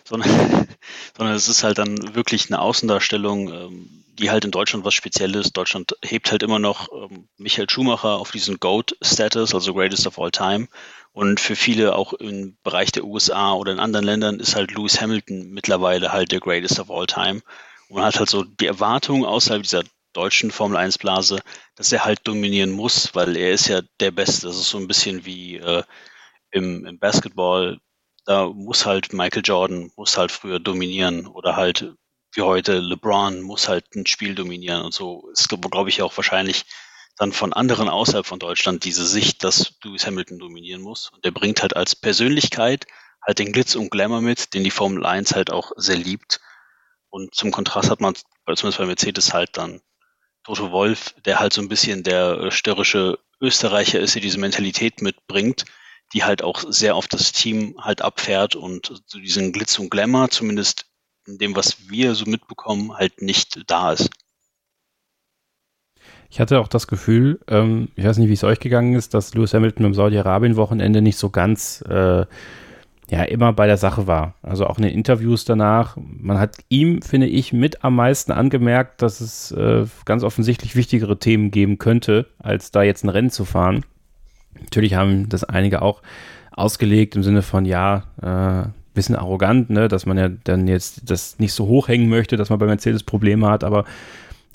sondern, sondern es ist halt dann wirklich eine Außendarstellung, ähm, die halt in Deutschland was Spezielles. Deutschland hebt halt immer noch ähm, Michael Schumacher auf diesen GOAT-Status, also Greatest of All Time. Und für viele auch im Bereich der USA oder in anderen Ländern ist halt Lewis Hamilton mittlerweile halt der Greatest of All Time. Und man hat halt so die Erwartung außerhalb dieser deutschen Formel 1 Blase, dass er halt dominieren muss, weil er ist ja der Beste. Das ist so ein bisschen wie äh, im, im Basketball. Da muss halt Michael Jordan, muss halt früher dominieren oder halt wie heute LeBron muss halt ein Spiel dominieren und so ist, glaube ich, auch wahrscheinlich dann von anderen außerhalb von Deutschland diese Sicht, dass Lewis Hamilton dominieren muss. Und der bringt halt als Persönlichkeit halt den Glitz und Glamour mit, den die Formel 1 halt auch sehr liebt. Und zum Kontrast hat man zumindest bei Mercedes halt dann Toto Wolf, der halt so ein bisschen der äh, störrische Österreicher ist, der diese Mentalität mitbringt, die halt auch sehr auf das Team halt abfährt und so diesen Glitz und Glamour, zumindest in dem, was wir so mitbekommen, halt nicht da ist. Ich hatte auch das Gefühl, ähm, ich weiß nicht, wie es euch gegangen ist, dass Lewis Hamilton am Saudi-Arabien-Wochenende nicht so ganz äh, ja immer bei der Sache war. Also auch in den Interviews danach. Man hat ihm, finde ich, mit am meisten angemerkt, dass es äh, ganz offensichtlich wichtigere Themen geben könnte, als da jetzt ein Rennen zu fahren. Natürlich haben das einige auch ausgelegt im Sinne von, ja, äh, bisschen arrogant, ne, dass man ja dann jetzt das nicht so hochhängen möchte, dass man bei Mercedes Probleme hat, aber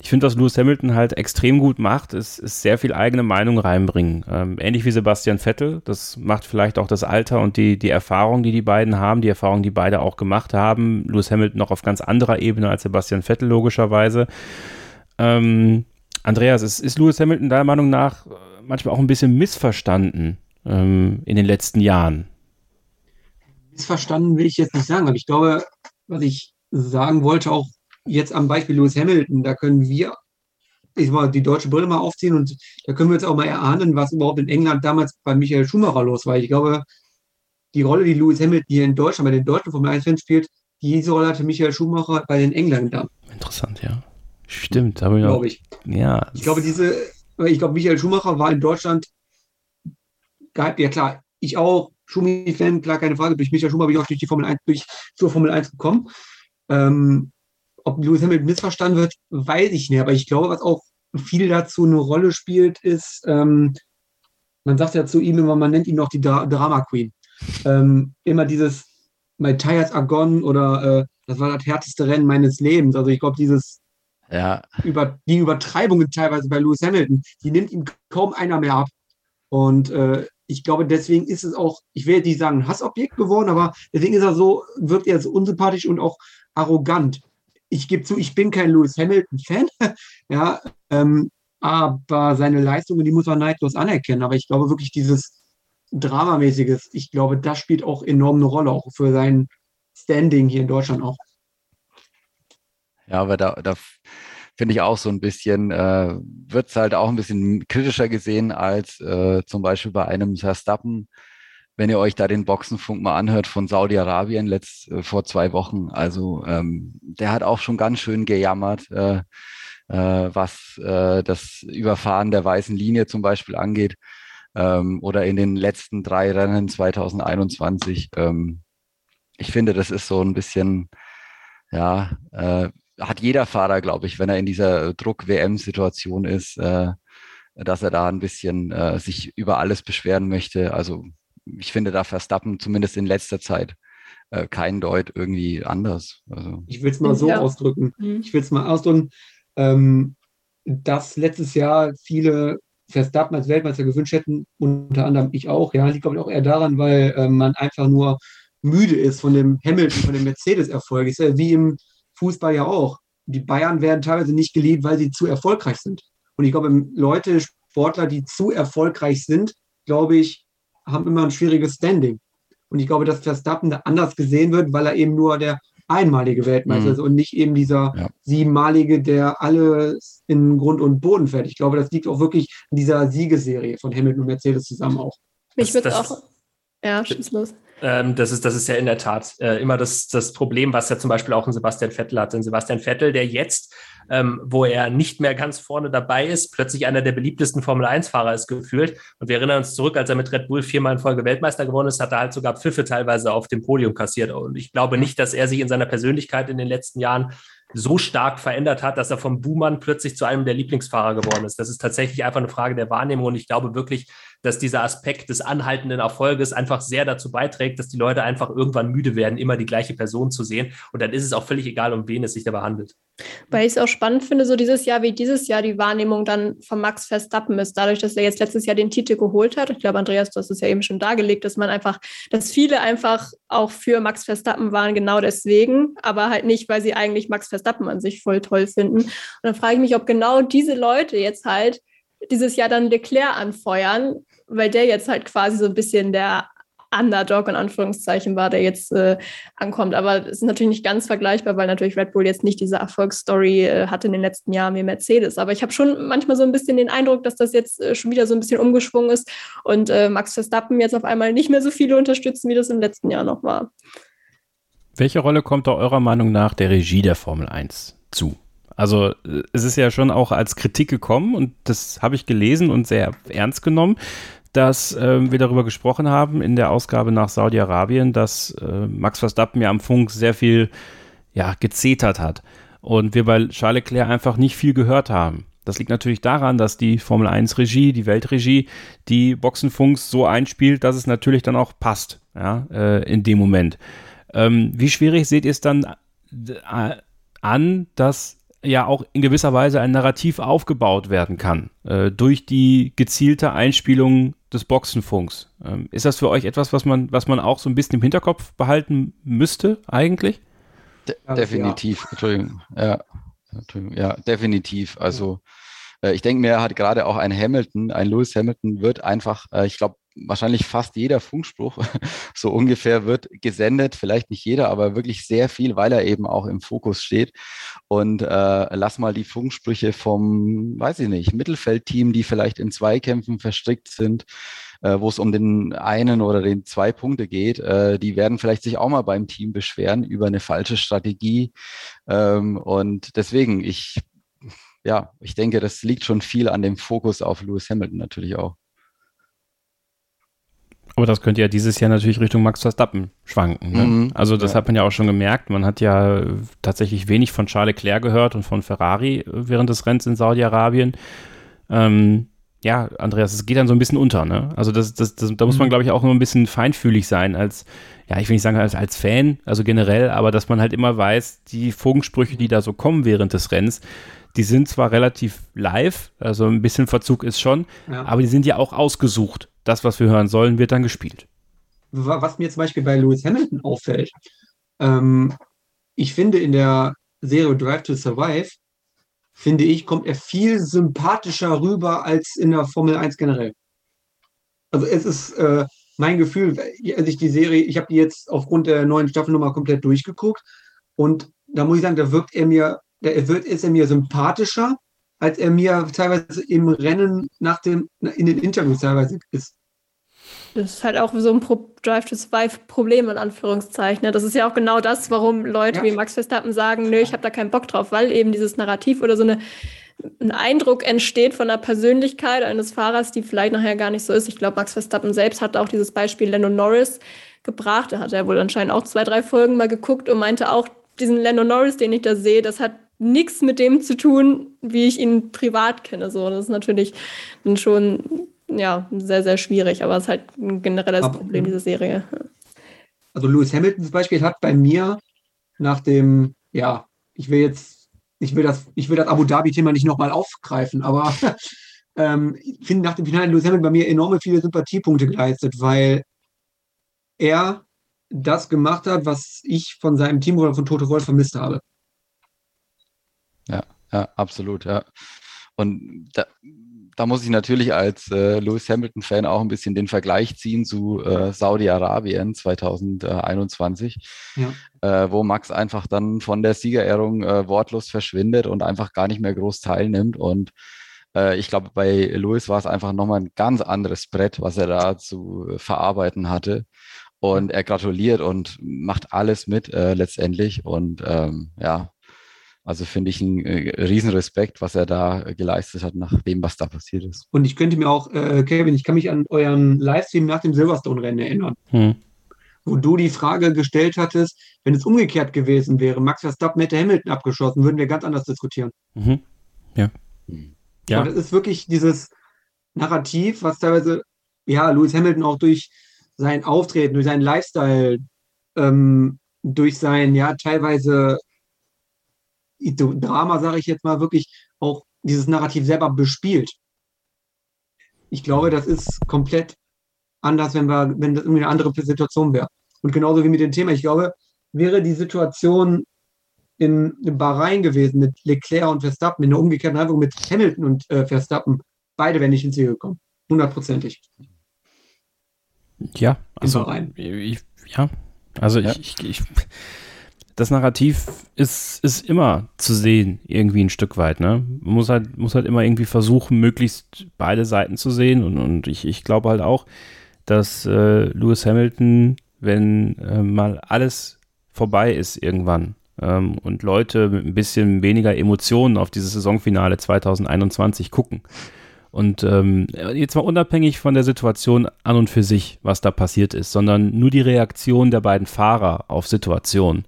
ich finde, was Lewis Hamilton halt extrem gut macht, ist, ist sehr viel eigene Meinung reinbringen. Ähm, ähnlich wie Sebastian Vettel. Das macht vielleicht auch das Alter und die, die Erfahrung, die die beiden haben, die Erfahrung, die beide auch gemacht haben. Lewis Hamilton noch auf ganz anderer Ebene als Sebastian Vettel, logischerweise. Ähm, Andreas, ist, ist Lewis Hamilton deiner Meinung nach manchmal auch ein bisschen missverstanden ähm, in den letzten Jahren? Missverstanden will ich jetzt nicht sagen, aber ich glaube, was ich sagen wollte, auch jetzt am Beispiel Lewis Hamilton, da können wir ich mal die deutsche Brille mal aufziehen und da können wir jetzt auch mal erahnen, was überhaupt in England damals bei Michael Schumacher los war. Ich glaube, die Rolle, die Lewis Hamilton hier in Deutschland bei den deutschen Formel 1-Fans spielt, diese Rolle hatte Michael Schumacher bei den Engländern. Interessant, ja. Stimmt, habe ich glaube ich. Ja. Ich glaube, diese, ich glaube, Michael Schumacher war in Deutschland, ja klar, ich auch, Schumi-Fan, klar, keine Frage, durch Michael Schumacher bin ich auch durch die Formel 1, durch, zur Formel 1 gekommen. Ähm, ob Lewis Hamilton missverstanden wird, weiß ich nicht. Aber ich glaube, was auch viel dazu eine Rolle spielt, ist, ähm, man sagt ja zu ihm immer, man nennt ihn noch die Dra Drama Queen. Ähm, immer dieses My Tires are gone oder äh, das war das härteste Rennen meines Lebens. Also ich glaube, dieses ja. über die Übertreibungen teilweise bei Lewis Hamilton, die nimmt ihm kaum einer mehr ab. Und äh, ich glaube, deswegen ist es auch, ich will jetzt nicht sagen, Hassobjekt geworden, aber deswegen ist er so, wirkt er so unsympathisch und auch arrogant ich gebe zu, ich bin kein Lewis Hamilton-Fan, ja, ähm, aber seine Leistungen, die muss man neidlos anerkennen. Aber ich glaube wirklich, dieses Dramamäßiges, ich glaube, das spielt auch enorm eine Rolle, auch für sein Standing hier in Deutschland auch. Ja, aber da, da finde ich auch so ein bisschen, äh, wird es halt auch ein bisschen kritischer gesehen als äh, zum Beispiel bei einem Verstappen, wenn ihr euch da den Boxenfunk mal anhört von Saudi-Arabien letzt äh, vor zwei Wochen. Also ähm, der hat auch schon ganz schön gejammert, äh, äh, was äh, das Überfahren der weißen Linie zum Beispiel angeht. Ähm, oder in den letzten drei Rennen 2021. Ähm, ich finde, das ist so ein bisschen, ja, äh, hat jeder Fahrer, glaube ich, wenn er in dieser Druck-WM-Situation ist, äh, dass er da ein bisschen äh, sich über alles beschweren möchte. Also ich finde da Verstappen zumindest in letzter Zeit äh, kein Deut irgendwie anders. Also. Ich will es mal so ja. ausdrücken. Mhm. Ich will es mal ausdrücken, ähm, dass letztes Jahr viele Verstappen als Weltmeister gewünscht hätten, unter anderem ich auch. Ja, liegt glaube ich auch eher daran, weil äh, man einfach nur müde ist von dem Hamilton, von dem Mercedes-Erfolg. Ist ja wie im Fußball ja auch. Die Bayern werden teilweise nicht geliebt, weil sie zu erfolgreich sind. Und ich glaube, Leute, Sportler, die zu erfolgreich sind, glaube ich, haben immer ein schwieriges Standing. Und ich glaube, dass Verstappen da anders gesehen wird, weil er eben nur der einmalige Weltmeister mhm. ist und nicht eben dieser ja. siebenmalige, der alles in Grund und Boden fährt. Ich glaube, das liegt auch wirklich in dieser Siegeserie von Hamilton und Mercedes zusammen auch. Mich würde auch. Ja, schieß los. Ähm, das, ist, das ist ja in der Tat äh, immer das, das Problem, was ja zum Beispiel auch ein Sebastian Vettel hat. Ein Sebastian Vettel, der jetzt, ähm, wo er nicht mehr ganz vorne dabei ist, plötzlich einer der beliebtesten Formel-1-Fahrer ist gefühlt. Und wir erinnern uns zurück, als er mit Red Bull viermal in Folge Weltmeister geworden ist, hat er halt sogar Pfiffe teilweise auf dem Podium kassiert. Und ich glaube nicht, dass er sich in seiner Persönlichkeit in den letzten Jahren so stark verändert hat, dass er vom Buhmann plötzlich zu einem der Lieblingsfahrer geworden ist. Das ist tatsächlich einfach eine Frage der Wahrnehmung und ich glaube wirklich, dass dieser Aspekt des anhaltenden Erfolges einfach sehr dazu beiträgt, dass die Leute einfach irgendwann müde werden, immer die gleiche Person zu sehen und dann ist es auch völlig egal, um wen es sich dabei handelt. Weil ich es auch spannend finde, so dieses Jahr wie dieses Jahr die Wahrnehmung dann von Max Verstappen ist, dadurch, dass er jetzt letztes Jahr den Titel geholt hat. Ich glaube, Andreas, du hast es ja eben schon dargelegt, dass man einfach, dass viele einfach auch für Max Verstappen waren, genau deswegen, aber halt nicht, weil sie eigentlich Max Verstappen an sich voll toll finden. Und dann frage ich mich, ob genau diese Leute jetzt halt dieses Jahr dann Leclerc anfeuern, weil der jetzt halt quasi so ein bisschen der Underdog in Anführungszeichen war, der jetzt äh, ankommt. Aber es ist natürlich nicht ganz vergleichbar, weil natürlich Red Bull jetzt nicht diese Erfolgsstory äh, hatte in den letzten Jahren wie Mercedes. Aber ich habe schon manchmal so ein bisschen den Eindruck, dass das jetzt äh, schon wieder so ein bisschen umgeschwungen ist und äh, Max Verstappen jetzt auf einmal nicht mehr so viele unterstützen, wie das im letzten Jahr noch war. Welche Rolle kommt da eurer Meinung nach der Regie der Formel 1 zu? Also äh, es ist ja schon auch als Kritik gekommen und das habe ich gelesen und sehr ernst genommen, dass äh, wir darüber gesprochen haben in der Ausgabe nach Saudi-Arabien, dass äh, Max Verstappen ja am Funk sehr viel ja, gezetert hat und wir bei Charles Leclerc einfach nicht viel gehört haben. Das liegt natürlich daran, dass die Formel 1 Regie, die Weltregie, die Boxenfunks so einspielt, dass es natürlich dann auch passt, ja, äh, in dem Moment. Ähm, wie schwierig seht ihr es dann äh, an, dass ja auch in gewisser Weise ein Narrativ aufgebaut werden kann äh, durch die gezielte Einspielung des Boxenfunks. Ähm, ist das für euch etwas, was man, was man auch so ein bisschen im Hinterkopf behalten müsste eigentlich? De definitiv, ja. Entschuldigung. Ja, Entschuldigung. ja, definitiv. Also äh, ich denke mir, hat gerade auch ein Hamilton, ein Lewis Hamilton wird einfach, äh, ich glaube, wahrscheinlich fast jeder Funkspruch so ungefähr wird gesendet, vielleicht nicht jeder, aber wirklich sehr viel, weil er eben auch im Fokus steht. Und äh, lass mal die Funksprüche vom, weiß ich nicht, Mittelfeldteam, die vielleicht in Zweikämpfen verstrickt sind, äh, wo es um den einen oder den zwei Punkte geht, äh, die werden vielleicht sich auch mal beim Team beschweren über eine falsche Strategie. Ähm, und deswegen, ich, ja, ich denke, das liegt schon viel an dem Fokus auf Lewis Hamilton natürlich auch. Aber das könnte ja dieses Jahr natürlich Richtung Max Verstappen schwanken. Ne? Mhm, also das ja. hat man ja auch schon gemerkt. Man hat ja tatsächlich wenig von Charles Leclerc gehört und von Ferrari während des Rennens in Saudi-Arabien. Ähm, ja, Andreas, es geht dann so ein bisschen unter. Ne? Also das, das, das, da muss man, mhm. glaube ich, auch nur ein bisschen feinfühlig sein als, ja, ich will nicht sagen als, als Fan, also generell, aber dass man halt immer weiß, die Fogensprüche, die da so kommen während des Rennens, die sind zwar relativ live, also ein bisschen Verzug ist schon, ja. aber die sind ja auch ausgesucht. Das, was wir hören sollen, wird dann gespielt. Was mir zum Beispiel bei Lewis Hamilton auffällt, ähm, ich finde in der Serie Drive to Survive, finde ich, kommt er viel sympathischer rüber als in der Formel 1 generell. Also es ist äh, mein Gefühl, als ich die Serie, ich habe die jetzt aufgrund der neuen Staffelnummer komplett durchgeguckt und da muss ich sagen, da wirkt er mir der wird, ist er mir sympathischer, als er mir teilweise im Rennen nach dem, in den Interviews teilweise ist. Das ist halt auch so ein Pro Drive to Survive Problem in Anführungszeichen. Das ist ja auch genau das, warum Leute ja. wie Max Verstappen sagen, nö, ich habe da keinen Bock drauf, weil eben dieses Narrativ oder so eine, ein Eindruck entsteht von der Persönlichkeit eines Fahrers, die vielleicht nachher gar nicht so ist. Ich glaube, Max Verstappen selbst hat auch dieses Beispiel Lando Norris gebracht. Da hat er wohl anscheinend auch zwei, drei Folgen mal geguckt und meinte auch, diesen Lando Norris, den ich da sehe, das hat nichts mit dem zu tun, wie ich ihn privat kenne. So, das ist natürlich schon ja, sehr, sehr schwierig, aber es ist halt ein generelles aber, Problem dieser Serie. Also Lewis Hamilton zum Beispiel hat bei mir nach dem, ja, ich will jetzt, ich will das, ich will das Abu Dhabi-Thema nicht nochmal aufgreifen, aber ähm, ich finde nach dem Finale Lewis Hamilton bei mir enorme viele Sympathiepunkte geleistet, weil er das gemacht hat, was ich von seinem Team oder von Toto Wolf vermisst habe. Ja, ja, absolut, ja. Und da, da muss ich natürlich als äh, Lewis Hamilton-Fan auch ein bisschen den Vergleich ziehen zu äh, Saudi-Arabien 2021, ja. äh, wo Max einfach dann von der Siegerehrung äh, wortlos verschwindet und einfach gar nicht mehr groß teilnimmt. Und äh, ich glaube, bei Lewis war es einfach nochmal ein ganz anderes Brett, was er da zu verarbeiten hatte. Und er gratuliert und macht alles mit äh, letztendlich. Und ähm, ja, also finde ich einen äh, Riesenrespekt, was er da geleistet hat, nach dem, was da passiert ist. Und ich könnte mir auch, äh, Kevin, ich kann mich an euren Livestream nach dem Silverstone-Rennen erinnern, hm. wo du die Frage gestellt hattest, wenn es umgekehrt gewesen wäre, Max Verstappen hätte Hamilton abgeschossen, würden wir ganz anders diskutieren. Mhm. Ja. ja. Aber das ist wirklich dieses Narrativ, was teilweise, ja, Lewis Hamilton auch durch sein Auftreten, durch seinen Lifestyle, ähm, durch sein, ja, teilweise Drama, sage ich jetzt mal, wirklich auch dieses Narrativ selber bespielt. Ich glaube, das ist komplett anders, wenn, wir, wenn das irgendwie eine andere Situation wäre. Und genauso wie mit dem Thema, ich glaube, wäre die Situation in, in Bahrain gewesen mit Leclerc und Verstappen, in der umgekehrten Reihenfolge mit Hamilton und äh, Verstappen, beide wären nicht ins Ziel gekommen. Hundertprozentig. Ja, also, ich, ja, also ja. ich, ich, ich das Narrativ ist, ist immer zu sehen, irgendwie ein Stück weit. Ne? Man muss halt, muss halt immer irgendwie versuchen, möglichst beide Seiten zu sehen. Und, und ich, ich glaube halt auch, dass äh, Lewis Hamilton, wenn äh, mal alles vorbei ist irgendwann, ähm, und Leute mit ein bisschen weniger Emotionen auf dieses Saisonfinale 2021 gucken. Und ähm, jetzt mal unabhängig von der Situation an und für sich, was da passiert ist, sondern nur die Reaktion der beiden Fahrer auf Situationen.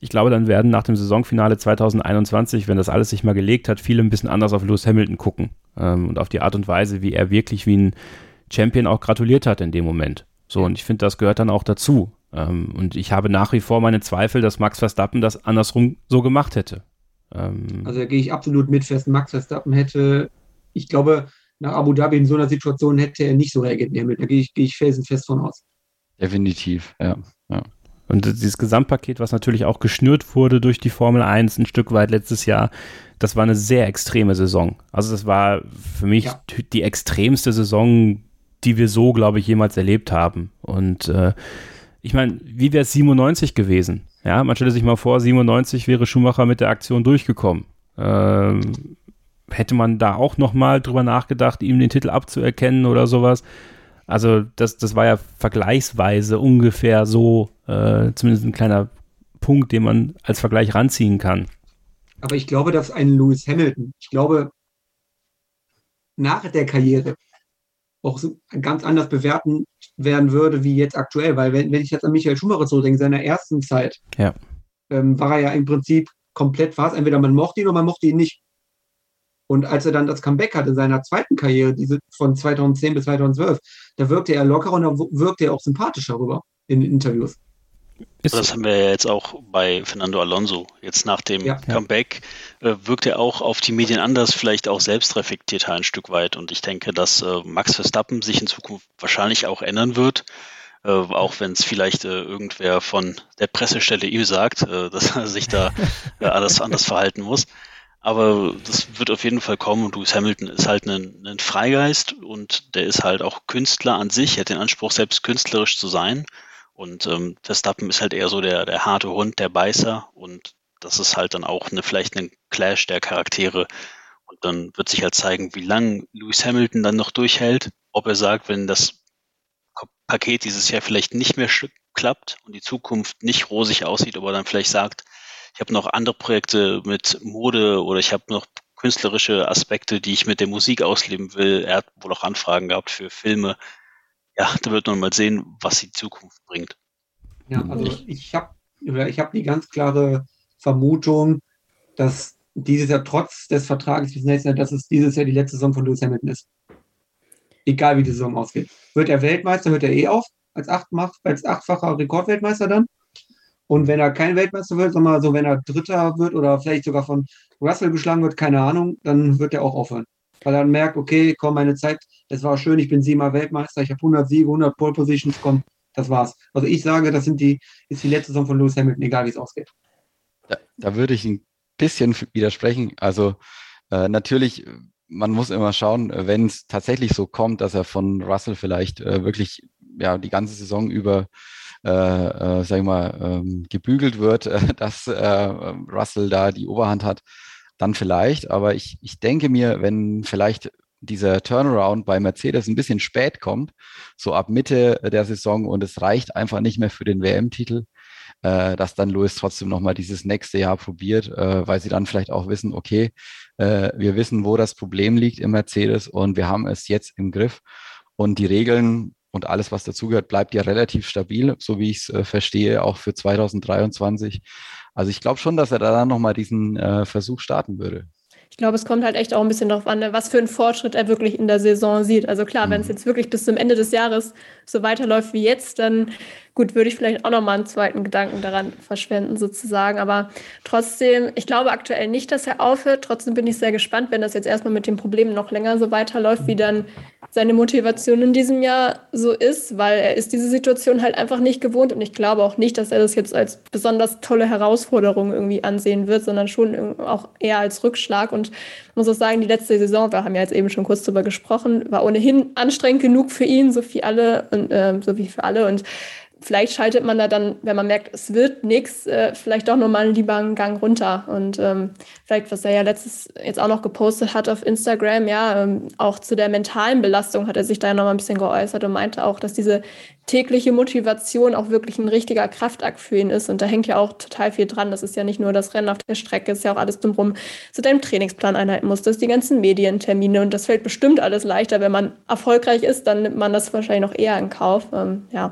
Ich glaube, dann werden nach dem Saisonfinale 2021, wenn das alles sich mal gelegt hat, viele ein bisschen anders auf Lewis Hamilton gucken ähm, und auf die Art und Weise, wie er wirklich wie ein Champion auch gratuliert hat in dem Moment. So, und ich finde, das gehört dann auch dazu. Ähm, und ich habe nach wie vor meine Zweifel, dass Max Verstappen das andersrum so gemacht hätte. Ähm, also da gehe ich absolut mit fest. Max Verstappen hätte ich glaube, nach Abu Dhabi in so einer Situation hätte er nicht so reagiert. Da gehe ich, gehe ich felsenfest von aus. Definitiv, ja. ja. Und dieses Gesamtpaket, was natürlich auch geschnürt wurde durch die Formel 1 ein Stück weit letztes Jahr, das war eine sehr extreme Saison. Also das war für mich ja. die extremste Saison, die wir so, glaube ich, jemals erlebt haben. Und äh, ich meine, wie wäre es 97 gewesen? Ja, man stelle sich mal vor, 97 wäre Schumacher mit der Aktion durchgekommen. Ähm, hätte man da auch nochmal drüber nachgedacht, ihm den Titel abzuerkennen oder sowas. Also das, das war ja vergleichsweise ungefähr so, äh, zumindest ein kleiner Punkt, den man als Vergleich ranziehen kann. Aber ich glaube, dass ein Lewis Hamilton, ich glaube, nach der Karriere auch so ganz anders bewerten werden würde, wie jetzt aktuell. Weil wenn, wenn ich jetzt an Michael Schumacher zurückdenke, seiner ersten Zeit, ja. ähm, war er ja im Prinzip komplett was. Entweder man mochte ihn oder man mochte ihn nicht. Und als er dann das Comeback hatte in seiner zweiten Karriere, diese von 2010 bis 2012, da wirkte er lockerer und da wirkte er auch sympathischer rüber in Interviews. Ist das haben wir ja jetzt auch bei Fernando Alonso. Jetzt nach dem ja, Comeback äh, wirkt er auch auf die Medien anders, vielleicht auch selbst reflektierter ein Stück weit. Und ich denke, dass äh, Max Verstappen sich in Zukunft wahrscheinlich auch ändern wird. Äh, auch wenn es vielleicht äh, irgendwer von der Pressestelle ihm sagt, äh, dass er sich da äh, alles anders verhalten muss. Aber das wird auf jeden Fall kommen und Lewis Hamilton ist halt ein, ein Freigeist und der ist halt auch Künstler an sich, er hat den Anspruch, selbst künstlerisch zu sein. Und ähm, Verstappen ist halt eher so der, der harte Hund, der Beißer und das ist halt dann auch eine, vielleicht ein Clash der Charaktere. Und dann wird sich halt zeigen, wie lange Lewis Hamilton dann noch durchhält, ob er sagt, wenn das Paket dieses Jahr vielleicht nicht mehr klappt und die Zukunft nicht rosig aussieht, ob er dann vielleicht sagt, ich habe noch andere Projekte mit Mode oder ich habe noch künstlerische Aspekte, die ich mit der Musik ausleben will. Er hat wohl auch Anfragen gehabt für Filme. Ja, da wird man mal sehen, was die Zukunft bringt. Ja, also ich habe ich hab die ganz klare Vermutung, dass dieses Jahr trotz des Vertrages bis nächstes Jahr, dass es dieses Jahr die letzte Saison von Lewis Hamilton ist. Egal wie die Saison ausgeht. Wird er Weltmeister, hört er eh auf als, achtmach, als achtfacher Rekordweltmeister dann. Und wenn er kein Weltmeister wird, sondern so, wenn er Dritter wird oder vielleicht sogar von Russell geschlagen wird, keine Ahnung, dann wird er auch aufhören. Weil er dann merkt, okay, komm, meine Zeit, es war schön, ich bin siebenmal Weltmeister, ich habe 100 Siege, 100 Pole Positions, komm, das war's. Also ich sage, das sind die, ist die letzte Saison von Lewis Hamilton, egal wie es ausgeht. Da, da, würde ich ein bisschen widersprechen. Also äh, natürlich, man muss immer schauen, wenn es tatsächlich so kommt, dass er von Russell vielleicht äh, wirklich ja die ganze Saison über äh, äh, sag ich mal, ähm, gebügelt wird, äh, dass äh, Russell da die Oberhand hat, dann vielleicht. Aber ich, ich denke mir, wenn vielleicht dieser Turnaround bei Mercedes ein bisschen spät kommt, so ab Mitte der Saison und es reicht einfach nicht mehr für den WM-Titel, äh, dass dann Lewis trotzdem nochmal dieses nächste Jahr probiert, äh, weil sie dann vielleicht auch wissen, okay, äh, wir wissen, wo das Problem liegt im Mercedes und wir haben es jetzt im Griff. Und die Regeln und alles, was dazugehört, bleibt ja relativ stabil, so wie ich es äh, verstehe, auch für 2023. Also ich glaube schon, dass er da dann nochmal diesen äh, Versuch starten würde. Ich glaube, es kommt halt echt auch ein bisschen darauf an, ne, was für einen Fortschritt er wirklich in der Saison sieht. Also klar, mhm. wenn es mhm. jetzt wirklich bis zum Ende des Jahres so weiterläuft wie jetzt, dann gut, würde ich vielleicht auch nochmal einen zweiten Gedanken daran verschwenden, sozusagen. Aber trotzdem, ich glaube aktuell nicht, dass er aufhört. Trotzdem bin ich sehr gespannt, wenn das jetzt erstmal mit den Problemen noch länger so weiterläuft, wie dann seine Motivation in diesem Jahr so ist, weil er ist diese Situation halt einfach nicht gewohnt und ich glaube auch nicht, dass er das jetzt als besonders tolle Herausforderung irgendwie ansehen wird, sondern schon auch eher als Rückschlag. Und muss auch sagen, die letzte Saison, wir haben ja jetzt eben schon kurz darüber gesprochen, war ohnehin anstrengend genug für ihn, so wie alle und äh, so wie für alle. Und vielleicht schaltet man da dann, wenn man merkt, es wird nichts, äh, vielleicht doch nochmal lieber einen Gang runter. Und ähm, vielleicht, was er ja letztes jetzt auch noch gepostet hat auf Instagram, ja, ähm, auch zu der mentalen Belastung hat er sich da ja nochmal ein bisschen geäußert und meinte auch, dass diese tägliche Motivation auch wirklich ein richtiger Kraftakt für ihn ist. Und da hängt ja auch total viel dran. Das ist ja nicht nur das Rennen auf der Strecke, ist ja auch alles drumherum, zu deinem Trainingsplan einhalten muss, das die ganzen Medientermine. Und das fällt bestimmt alles leichter. Wenn man erfolgreich ist, dann nimmt man das wahrscheinlich noch eher in Kauf. Ähm, ja,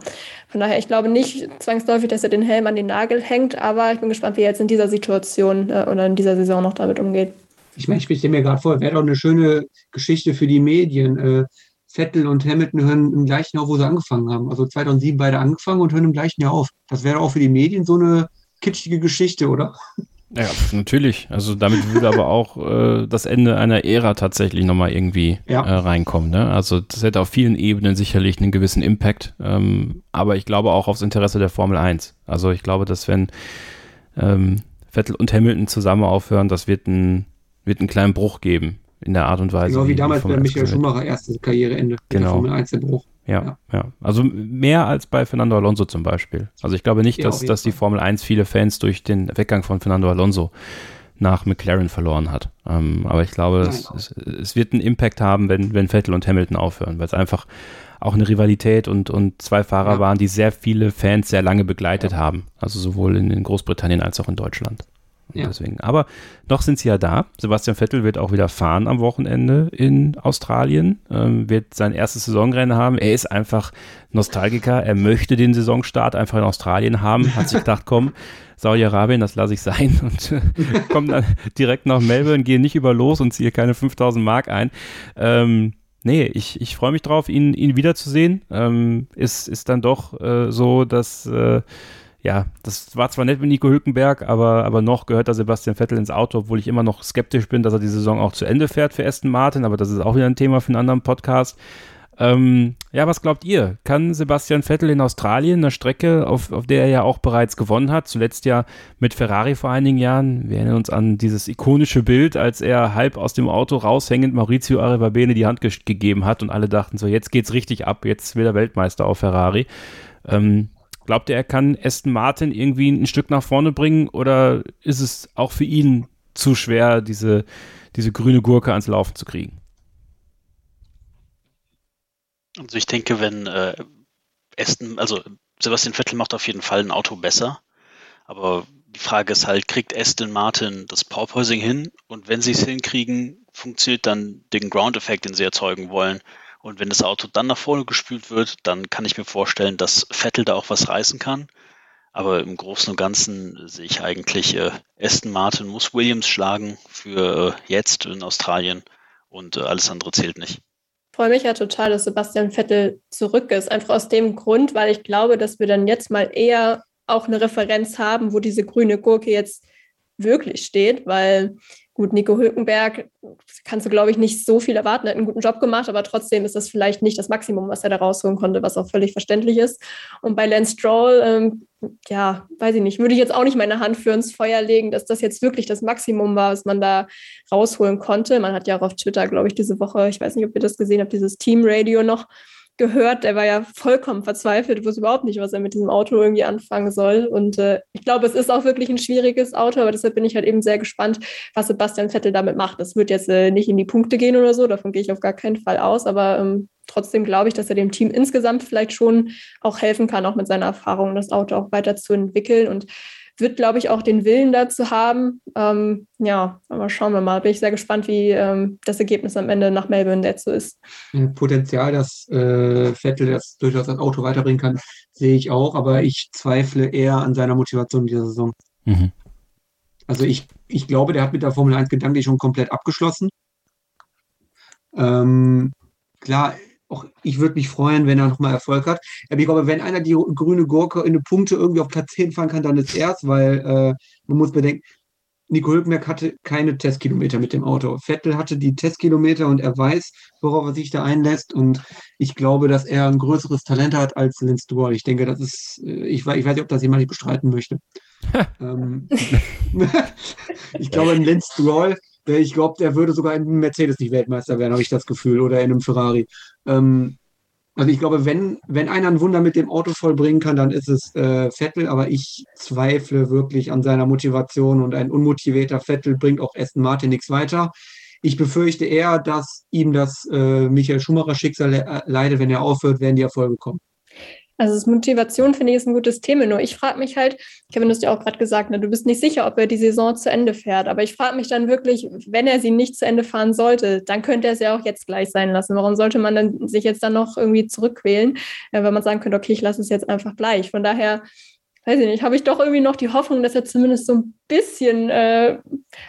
von daher, ich glaube nicht zwangsläufig, dass er den Helm an den Nagel hängt, aber ich bin gespannt, wie er jetzt in dieser Situation äh, oder in dieser Saison noch damit umgeht. Ich meine, ich stelle mir gerade vor, wäre doch eine schöne Geschichte für die Medien. Äh, Vettel und Hamilton hören im gleichen Jahr, wo sie angefangen haben. Also 2007 beide angefangen und hören im gleichen Jahr auf. Das wäre auch für die Medien so eine kitschige Geschichte, oder? Ja, natürlich. Also damit würde aber auch äh, das Ende einer Ära tatsächlich nochmal irgendwie ja. äh, reinkommen. Ne? Also das hätte auf vielen Ebenen sicherlich einen gewissen Impact. Ähm, aber ich glaube auch aufs Interesse der Formel 1. Also ich glaube, dass wenn ähm, Vettel und Hamilton zusammen aufhören, das wird, ein, wird einen kleinen Bruch geben in der Art und Weise. Genau wie damals bei Michael Schumacher erstes Karriereende. Genau. Der Formel 1 der Bruch. Ja, ja, ja, Also mehr als bei Fernando Alonso zum Beispiel. Also ich glaube nicht, ja, dass, dass die Formel 1 viele Fans durch den Weggang von Fernando Alonso nach McLaren verloren hat. Ähm, aber ich glaube, es, es, es, wird einen Impact haben, wenn, wenn Vettel und Hamilton aufhören, weil es einfach auch eine Rivalität und, und zwei Fahrer ja. waren, die sehr viele Fans sehr lange begleitet haben. Also sowohl in, in Großbritannien als auch in Deutschland. Ja. Deswegen. Aber noch sind sie ja da. Sebastian Vettel wird auch wieder fahren am Wochenende in Australien, ähm, wird sein erstes Saisonrennen haben. Er ist einfach Nostalgiker. Er möchte den Saisonstart einfach in Australien haben. Hat sich gedacht, komm, Saudi-Arabien, das lasse ich sein und äh, komme dann direkt nach Melbourne, gehe nicht über los und ziehe keine 5000 Mark ein. Ähm, nee, ich, ich freue mich drauf, ihn, ihn wiederzusehen. Ähm, ist, ist dann doch äh, so, dass äh, ja, das war zwar nett mit Nico Hülkenberg, aber, aber noch gehört da Sebastian Vettel ins Auto, obwohl ich immer noch skeptisch bin, dass er die Saison auch zu Ende fährt für Aston Martin, aber das ist auch wieder ein Thema für einen anderen Podcast. Ähm, ja, was glaubt ihr? Kann Sebastian Vettel in Australien, eine Strecke, auf, auf der er ja auch bereits gewonnen hat, zuletzt ja mit Ferrari vor einigen Jahren, wir erinnern uns an dieses ikonische Bild, als er halb aus dem Auto raushängend Maurizio Arrivabene die Hand ge gegeben hat und alle dachten so, jetzt geht's richtig ab, jetzt will er Weltmeister auf Ferrari. Ähm, Glaubt ihr, er kann Aston Martin irgendwie ein Stück nach vorne bringen oder ist es auch für ihn zu schwer, diese, diese grüne Gurke ans Laufen zu kriegen? Also ich denke, wenn äh, Aston, also Sebastian Vettel macht auf jeden Fall ein Auto besser, aber die Frage ist halt, kriegt Aston Martin das Porpoising hin? Und wenn sie es hinkriegen, funktioniert dann den Ground-Effekt, den sie erzeugen wollen, und wenn das Auto dann nach vorne gespült wird, dann kann ich mir vorstellen, dass Vettel da auch was reißen kann. Aber im Großen und Ganzen sehe ich eigentlich, äh, Aston Martin muss Williams schlagen für äh, jetzt in Australien und äh, alles andere zählt nicht. Ich freue mich ja total, dass Sebastian Vettel zurück ist. Einfach aus dem Grund, weil ich glaube, dass wir dann jetzt mal eher auch eine Referenz haben, wo diese grüne Gurke jetzt wirklich steht, weil Gut, Nico Hülkenberg kannst du, glaube ich, nicht so viel erwarten. Er hat einen guten Job gemacht, aber trotzdem ist das vielleicht nicht das Maximum, was er da rausholen konnte, was auch völlig verständlich ist. Und bei Lance Stroll, ähm, ja, weiß ich nicht, würde ich jetzt auch nicht meine Hand für ins Feuer legen, dass das jetzt wirklich das Maximum war, was man da rausholen konnte. Man hat ja auch auf Twitter, glaube ich, diese Woche, ich weiß nicht, ob ihr das gesehen habt, dieses Team-Radio noch gehört, der war ja vollkommen verzweifelt, wusste überhaupt nicht, was er mit diesem Auto irgendwie anfangen soll. Und äh, ich glaube, es ist auch wirklich ein schwieriges Auto, aber deshalb bin ich halt eben sehr gespannt, was Sebastian Vettel damit macht. Das wird jetzt äh, nicht in die Punkte gehen oder so, davon gehe ich auf gar keinen Fall aus, aber ähm, trotzdem glaube ich, dass er dem Team insgesamt vielleicht schon auch helfen kann, auch mit seiner Erfahrung, das Auto auch weiter zu entwickeln. Und wird, glaube ich, auch den Willen dazu haben. Ähm, ja, aber schauen wir mal. Bin ich sehr gespannt, wie ähm, das Ergebnis am Ende nach Melbourne so ist. Potenzial, dass äh, Vettel das durchaus das Auto weiterbringen kann, sehe ich auch, aber ich zweifle eher an seiner Motivation in dieser Saison. Mhm. Also ich, ich glaube, der hat mit der Formel 1 gedanklich schon komplett abgeschlossen. Ähm, klar, auch ich würde mich freuen, wenn er nochmal Erfolg hat. Aber ich glaube, wenn einer die grüne Gurke in eine Punkte irgendwie auf Platz 10 fahren kann, dann ist er es, weil äh, man muss bedenken, Nico Hülkenberg hatte keine Testkilometer mit dem Auto. Vettel hatte die Testkilometer und er weiß, worauf er sich da einlässt. Und ich glaube, dass er ein größeres Talent hat als Lance Stroll. Ich denke, das ist, äh, ich, ich weiß nicht, ob das jemand nicht bestreiten möchte. ähm, ich glaube, Lance Stroll ich glaube, der würde sogar in einem Mercedes nicht Weltmeister werden, habe ich das Gefühl, oder in einem Ferrari. Ähm, Also ich glaube, wenn, wenn einer ein Wunder mit dem Auto vollbringen kann, dann ist es äh, Vettel, aber ich zweifle wirklich an seiner Motivation und ein unmotivierter Vettel bringt auch Aston Martin nichts weiter. Ich befürchte eher, dass ihm das äh, Michael Schumacher Schicksal le leidet, wenn er aufhört, werden die Erfolge kommen. Also das Motivation finde ich ist ein gutes Thema. Nur ich frage mich halt, Kevin, du hast ja auch gerade gesagt, ne, du bist nicht sicher, ob er die Saison zu Ende fährt. Aber ich frage mich dann wirklich, wenn er sie nicht zu Ende fahren sollte, dann könnte er es ja auch jetzt gleich sein lassen. Warum sollte man dann sich jetzt dann noch irgendwie zurückquälen, äh, wenn man sagen könnte, okay, ich lasse es jetzt einfach gleich. Von daher weiß ich nicht, habe ich doch irgendwie noch die Hoffnung, dass er zumindest so ein bisschen äh,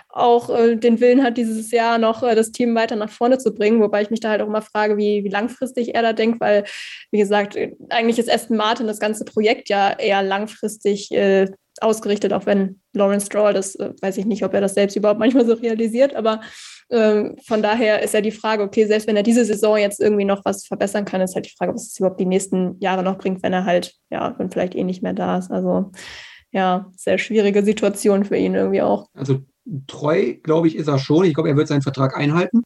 auch äh, den Willen hat, dieses Jahr noch äh, das Team weiter nach vorne zu bringen. Wobei ich mich da halt auch immer frage, wie, wie langfristig er da denkt, weil, wie gesagt, eigentlich ist Aston Martin das ganze Projekt ja eher langfristig äh, ausgerichtet, auch wenn Lawrence Stroll, das äh, weiß ich nicht, ob er das selbst überhaupt manchmal so realisiert, aber ähm, von daher ist ja die Frage, okay, selbst wenn er diese Saison jetzt irgendwie noch was verbessern kann, ist halt die Frage, was es überhaupt die nächsten Jahre noch bringt, wenn er halt, ja, wenn vielleicht eh nicht mehr da ist. Also ja, sehr schwierige Situation für ihn irgendwie auch. Also treu, glaube ich, ist er schon. Ich glaube, er wird seinen Vertrag einhalten.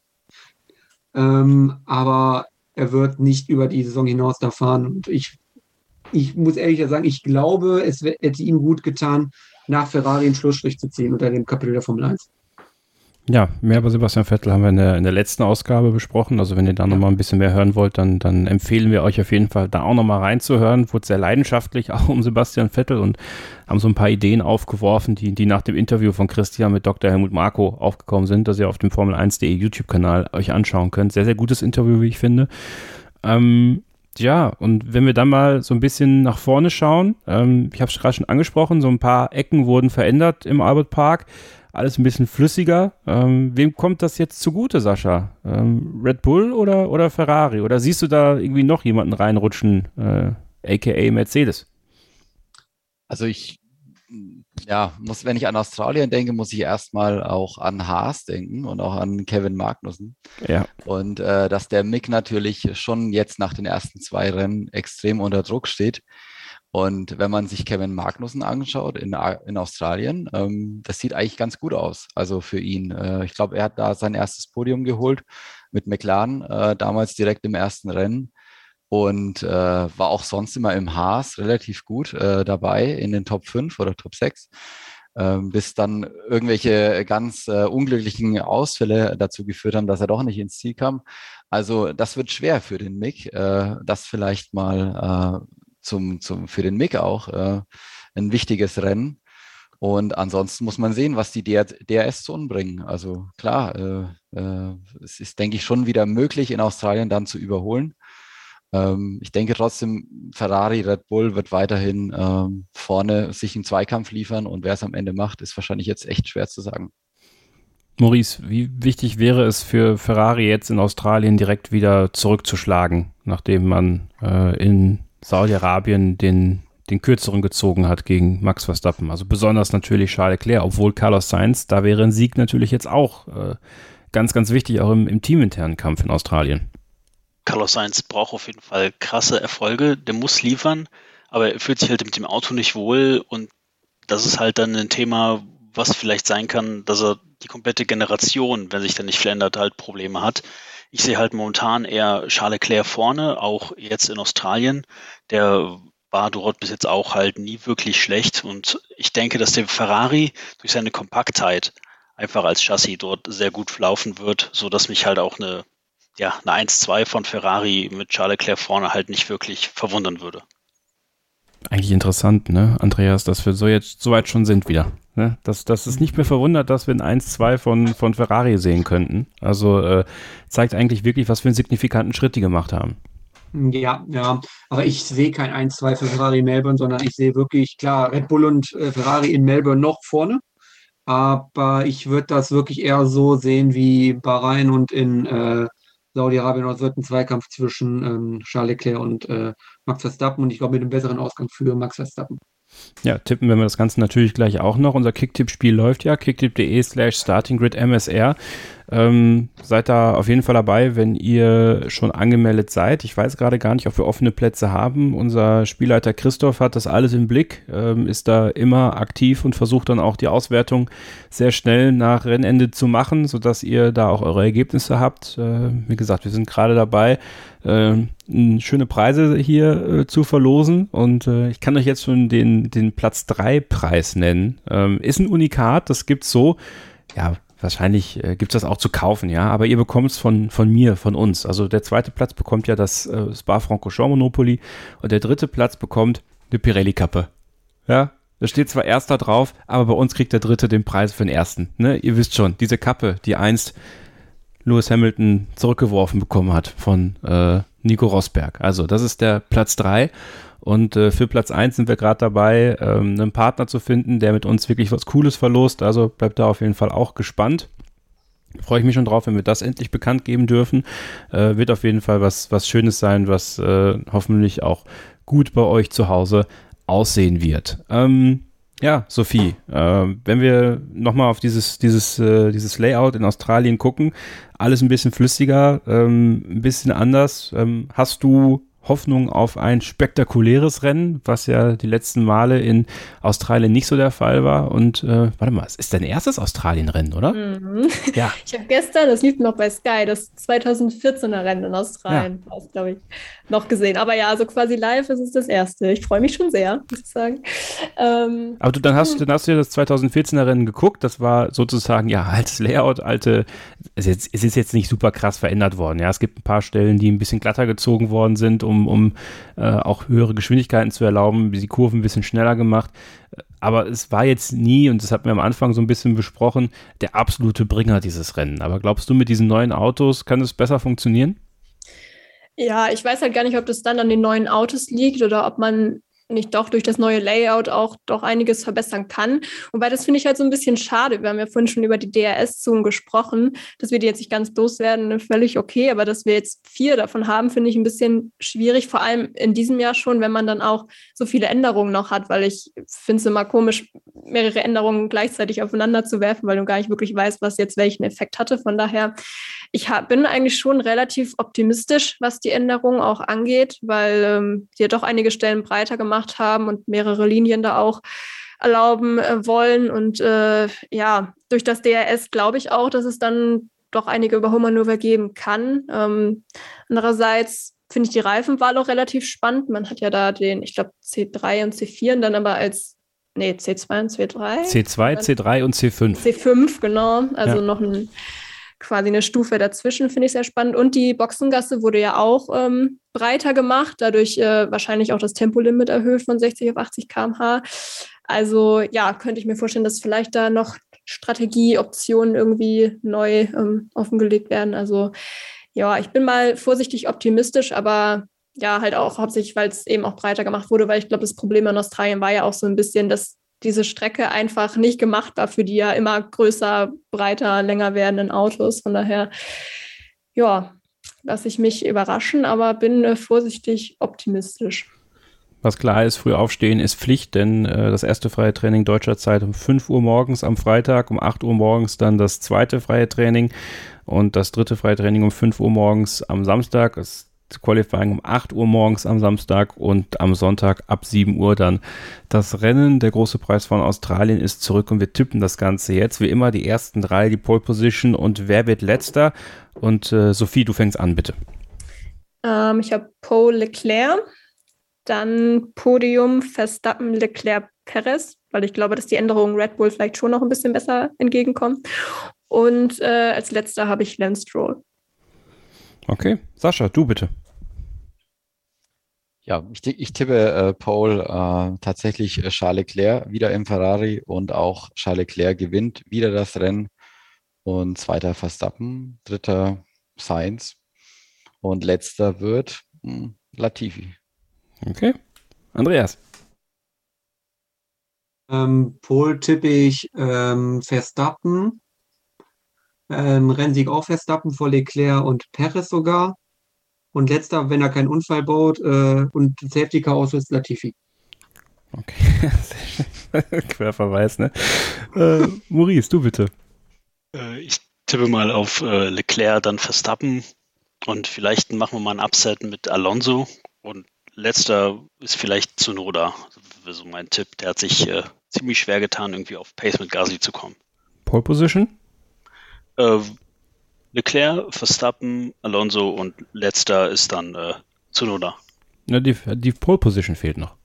Ähm, aber er wird nicht über die Saison hinaus da fahren. Und ich, ich muss ehrlich sagen, ich glaube, es hätte ihm gut getan, nach Ferrari einen Schlussstrich zu ziehen unter dem Kapitel der Formel 1. Ja, mehr über Sebastian Vettel haben wir in der, in der letzten Ausgabe besprochen. Also wenn ihr da ja. nochmal ein bisschen mehr hören wollt, dann, dann empfehlen wir euch auf jeden Fall da auch nochmal reinzuhören. Wurde sehr leidenschaftlich auch um Sebastian Vettel und haben so ein paar Ideen aufgeworfen, die, die nach dem Interview von Christian mit Dr. Helmut Marko aufgekommen sind, dass ihr auf dem Formel1.de YouTube-Kanal euch anschauen könnt. Sehr, sehr gutes Interview, wie ich finde. Ähm, ja, und wenn wir dann mal so ein bisschen nach vorne schauen, ähm, ich habe es gerade schon angesprochen, so ein paar Ecken wurden verändert im Albert Park alles ein bisschen flüssiger. Ähm, wem kommt das jetzt zugute, Sascha? Ähm, Red Bull oder, oder Ferrari? Oder siehst du da irgendwie noch jemanden reinrutschen, äh, aka Mercedes? Also ich, ja, muss, wenn ich an Australien denke, muss ich erstmal auch an Haas denken und auch an Kevin Magnussen. Ja. Und äh, dass der Mick natürlich schon jetzt nach den ersten zwei Rennen extrem unter Druck steht. Und wenn man sich Kevin Magnussen anschaut in, in Australien, ähm, das sieht eigentlich ganz gut aus. Also für ihn. Äh, ich glaube, er hat da sein erstes Podium geholt mit McLaren, äh, damals direkt im ersten Rennen. Und äh, war auch sonst immer im Haas relativ gut äh, dabei in den Top 5 oder Top 6. Ähm, bis dann irgendwelche ganz äh, unglücklichen Ausfälle dazu geführt haben, dass er doch nicht ins Ziel kam. Also das wird schwer für den Mick, äh, das vielleicht mal zum, zum, für den Mick auch äh, ein wichtiges Rennen. Und ansonsten muss man sehen, was die DRS-Zonen bringen. Also klar, äh, äh, es ist, denke ich, schon wieder möglich, in Australien dann zu überholen. Ähm, ich denke trotzdem, Ferrari, Red Bull wird weiterhin ähm, vorne sich einen Zweikampf liefern und wer es am Ende macht, ist wahrscheinlich jetzt echt schwer zu sagen. Maurice, wie wichtig wäre es für Ferrari jetzt in Australien direkt wieder zurückzuschlagen, nachdem man äh, in Saudi-Arabien den, den kürzeren gezogen hat gegen Max Verstappen. Also besonders natürlich Charles Leclerc, obwohl Carlos Sainz, da wäre ein Sieg natürlich jetzt auch äh, ganz, ganz wichtig, auch im, im teaminternen Kampf in Australien. Carlos Sainz braucht auf jeden Fall krasse Erfolge, der muss liefern, aber er fühlt sich halt mit dem Auto nicht wohl und das ist halt dann ein Thema, was vielleicht sein kann, dass er die komplette Generation, wenn sich da nicht verändert, halt Probleme hat. Ich sehe halt momentan eher Charles Leclerc vorne, auch jetzt in Australien. Der war dort bis jetzt auch halt nie wirklich schlecht. Und ich denke, dass der Ferrari durch seine Kompaktheit einfach als Chassis dort sehr gut laufen wird, so dass mich halt auch eine, ja, eine 1-2 von Ferrari mit Charles Leclerc vorne halt nicht wirklich verwundern würde. Eigentlich interessant, ne, Andreas, dass wir so jetzt so weit schon sind wieder. Ne? Dass, dass es nicht mehr verwundert, dass wir ein 1-2 von, von Ferrari sehen könnten. Also äh, zeigt eigentlich wirklich, was für einen signifikanten Schritt die gemacht haben. Ja, ja, aber ich sehe kein 1-2 für Ferrari in Melbourne, sondern ich sehe wirklich, klar, Red Bull und äh, Ferrari in Melbourne noch vorne. Aber ich würde das wirklich eher so sehen wie Bahrain und in äh, Saudi-Arabien. Es wird ein Zweikampf zwischen ähm, Charles Leclerc und äh, Max Verstappen und ich glaube mit einem besseren Ausgang für Max Verstappen. Ja, tippen wir das Ganze natürlich gleich auch noch. Unser Kicktipp-Spiel läuft ja, kicktipp.de slash startinggridmsr. Ähm, seid da auf jeden Fall dabei, wenn ihr schon angemeldet seid. Ich weiß gerade gar nicht, ob wir offene Plätze haben. Unser Spielleiter Christoph hat das alles im Blick, ähm, ist da immer aktiv und versucht dann auch die Auswertung sehr schnell nach Rennende zu machen, sodass ihr da auch eure Ergebnisse habt. Äh, wie gesagt, wir sind gerade dabei, äh, schöne Preise hier äh, zu verlosen und äh, ich kann euch jetzt schon den, den Platz 3 Preis nennen. Ähm, ist ein Unikat, das gibt's so. Ja, wahrscheinlich äh, gibt es das auch zu kaufen, ja, aber ihr bekommt es von, von mir, von uns. Also der zweite Platz bekommt ja das äh, Spa-Francorchamps Monopoly und der dritte Platz bekommt eine Pirelli-Kappe. Ja, da steht zwar erster drauf, aber bei uns kriegt der dritte den Preis für den ersten. Ne? Ihr wisst schon, diese Kappe, die einst Lewis Hamilton zurückgeworfen bekommen hat von äh, Nico Rosberg. Also das ist der Platz drei und äh, für Platz 1 sind wir gerade dabei, ähm, einen Partner zu finden, der mit uns wirklich was Cooles verlost. Also bleibt da auf jeden Fall auch gespannt. Freue ich mich schon drauf, wenn wir das endlich bekannt geben dürfen. Äh, wird auf jeden Fall was, was Schönes sein, was äh, hoffentlich auch gut bei euch zu Hause aussehen wird. Ähm, ja, Sophie, äh, wenn wir nochmal auf dieses, dieses, äh, dieses Layout in Australien gucken, alles ein bisschen flüssiger, ähm, ein bisschen anders. Ähm, hast du Hoffnung auf ein spektakuläres Rennen, was ja die letzten Male in Australien nicht so der Fall war. Und äh, warte mal, es ist dein erstes Australien-Rennen, oder? Mhm. Ja. Ich habe gestern, das lief noch bei Sky, das 2014er Rennen in Australien, ja. glaube ich, noch gesehen. Aber ja, also quasi live ist es das erste. Ich freue mich schon sehr, muss ich sagen. Ähm, Aber du, dann hast, dann hast du ja das 2014er Rennen geguckt. Das war sozusagen ja altes Layout, alte. Es ist, es ist jetzt nicht super krass verändert worden. Ja, es gibt ein paar Stellen, die ein bisschen glatter gezogen worden sind, um um, um äh, auch höhere Geschwindigkeiten zu erlauben, die Kurven ein bisschen schneller gemacht. Aber es war jetzt nie, und das hatten wir am Anfang so ein bisschen besprochen, der absolute Bringer dieses Rennen. Aber glaubst du, mit diesen neuen Autos kann es besser funktionieren? Ja, ich weiß halt gar nicht, ob das dann an den neuen Autos liegt oder ob man nicht doch durch das neue Layout auch doch einiges verbessern kann. Wobei das finde ich halt so ein bisschen schade. Wir haben ja vorhin schon über die DRS-Zonen gesprochen, dass wir die jetzt nicht ganz loswerden, völlig okay, aber dass wir jetzt vier davon haben, finde ich ein bisschen schwierig, vor allem in diesem Jahr schon, wenn man dann auch so viele Änderungen noch hat, weil ich finde es immer komisch, mehrere Änderungen gleichzeitig aufeinander zu werfen, weil du gar nicht wirklich weißt, was jetzt welchen Effekt hatte. Von daher, ich hab, bin eigentlich schon relativ optimistisch, was die Änderungen auch angeht, weil ähm, die ja doch einige Stellen breiter gemacht haben und mehrere Linien da auch erlauben äh, wollen. Und äh, ja, durch das DRS glaube ich auch, dass es dann doch einige Überholmanöver geben kann. Ähm, andererseits finde ich die Reifenwahl auch relativ spannend. Man hat ja da den, ich glaube, C3 und C4 und dann aber als, nee, C2 und C3. C2, C3 und C5. C5, genau. Also ja. noch ein quasi eine Stufe dazwischen, finde ich sehr spannend. Und die Boxengasse wurde ja auch ähm, breiter gemacht, dadurch äh, wahrscheinlich auch das Tempolimit erhöht von 60 auf 80 km/h. Also ja, könnte ich mir vorstellen, dass vielleicht da noch Strategieoptionen irgendwie neu ähm, offengelegt werden. Also ja, ich bin mal vorsichtig optimistisch, aber ja, halt auch hauptsächlich, weil es eben auch breiter gemacht wurde, weil ich glaube, das Problem in Australien war ja auch so ein bisschen, dass diese Strecke einfach nicht gemacht war für die ja immer größer, breiter, länger werdenden Autos. Von daher, ja, lasse ich mich überraschen, aber bin äh, vorsichtig optimistisch. Was klar ist, früh aufstehen ist Pflicht, denn äh, das erste freie Training deutscher Zeit um 5 Uhr morgens am Freitag, um 8 Uhr morgens dann das zweite freie Training und das dritte freie Training um 5 Uhr morgens am Samstag. Das Qualifying um 8 Uhr morgens am Samstag und am Sonntag ab 7 Uhr dann das Rennen. Der große Preis von Australien ist zurück und wir tippen das Ganze jetzt. Wie immer die ersten drei, die Pole Position und wer wird letzter? Und äh, Sophie, du fängst an, bitte. Ähm, ich habe Paul Leclerc, dann Podium Verstappen, Leclerc, Perez, weil ich glaube, dass die Änderungen Red Bull vielleicht schon noch ein bisschen besser entgegenkommen. Und äh, als letzter habe ich Lance Stroll. Okay, Sascha, du bitte. Ja, ich, ich tippe äh, Paul äh, tatsächlich äh, Charles Leclerc wieder im Ferrari und auch Charles Leclerc gewinnt wieder das Rennen und zweiter Verstappen, dritter Sainz und letzter wird mh, hm, Latifi. Okay, Andreas. Ähm, Pol tippe ich ähm, Verstappen, ähm, Rennsieg auch Verstappen vor Leclerc und Perez sogar. Und letzter, wenn er keinen Unfall baut äh, und Safety Car auswählt, Latifi. Okay, Querverweis, ne? Äh, Maurice, du bitte. Äh, ich tippe mal auf äh, Leclerc, dann Verstappen und vielleicht machen wir mal ein Upset mit Alonso und letzter ist vielleicht Zunoda. Das so mein Tipp. Der hat sich äh, ziemlich schwer getan, irgendwie auf Pace mit Gasly zu kommen. Pole Position? Äh, Leclerc, Verstappen, Alonso und letzter ist dann äh, Zunoda. Ja, die, die Pole Position fehlt noch.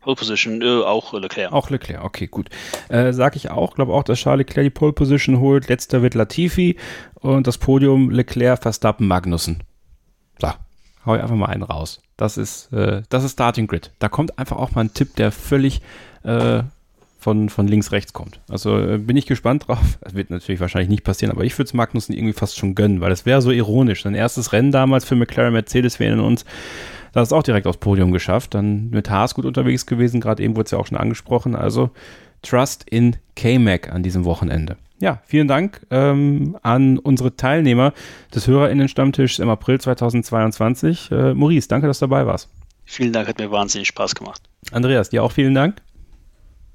Pole Position, äh, auch Leclerc. Auch Leclerc, okay, gut. Äh, sag ich auch, glaube auch, dass Charles Leclerc die Pole Position holt. Letzter wird Latifi und das Podium Leclerc, Verstappen, Magnussen. So, hau ich einfach mal einen raus. Das ist, äh, das ist Starting Grid. Da kommt einfach auch mal ein Tipp, der völlig äh, von, von links, rechts kommt. Also äh, bin ich gespannt drauf. Das wird natürlich wahrscheinlich nicht passieren, aber ich würde es Magnussen irgendwie fast schon gönnen, weil es wäre so ironisch. Sein erstes Rennen damals für McLaren Mercedes, wir erinnern uns, da ist auch direkt aufs Podium geschafft. Dann mit Haas gut unterwegs gewesen, gerade eben wurde es ja auch schon angesprochen. Also Trust in K-Mac an diesem Wochenende. Ja, vielen Dank ähm, an unsere Teilnehmer des HörerInnen-Stammtischs im April 2022. Äh, Maurice, danke, dass du dabei warst. Vielen Dank, hat mir wahnsinnig Spaß gemacht. Andreas, dir auch vielen Dank.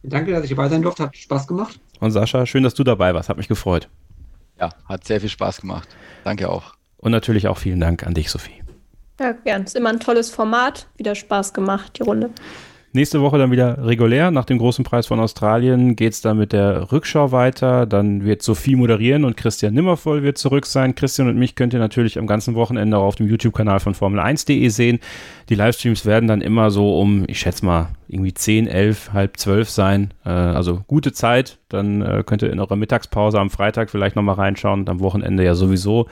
Danke, dass ich dabei sein durfte, hat Spaß gemacht. Und Sascha, schön, dass du dabei warst, hat mich gefreut. Ja, hat sehr viel Spaß gemacht. Danke auch. Und natürlich auch vielen Dank an dich, Sophie. Ja, gern. Ist immer ein tolles Format. Wieder Spaß gemacht, die Runde. Nächste Woche dann wieder regulär. Nach dem großen Preis von Australien geht es dann mit der Rückschau weiter. Dann wird Sophie moderieren und Christian Nimmervoll wird zurück sein. Christian und mich könnt ihr natürlich am ganzen Wochenende auch auf dem YouTube-Kanal von Formel1.de sehen. Die Livestreams werden dann immer so um, ich schätze mal, irgendwie 10, 11, halb 12 sein. Äh, also gute Zeit. Dann äh, könnt ihr in eurer Mittagspause am Freitag vielleicht nochmal reinschauen und am Wochenende ja sowieso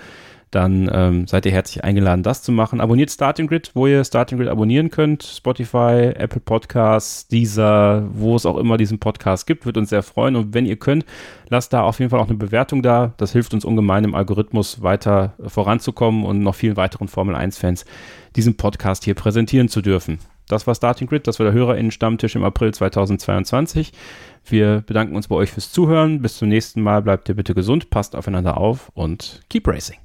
dann ähm, seid ihr herzlich eingeladen, das zu machen. Abonniert Starting Grid, wo ihr Starting Grid abonnieren könnt. Spotify, Apple Podcasts, dieser, wo es auch immer diesen Podcast gibt, wird uns sehr freuen. Und wenn ihr könnt, lasst da auf jeden Fall auch eine Bewertung da. Das hilft uns ungemein im Algorithmus weiter voranzukommen und noch vielen weiteren Formel 1-Fans diesen Podcast hier präsentieren zu dürfen. Das war Starting Grid, das war der HörerInnen-Stammtisch im April 2022. Wir bedanken uns bei euch fürs Zuhören. Bis zum nächsten Mal. Bleibt ihr bitte gesund, passt aufeinander auf und keep racing.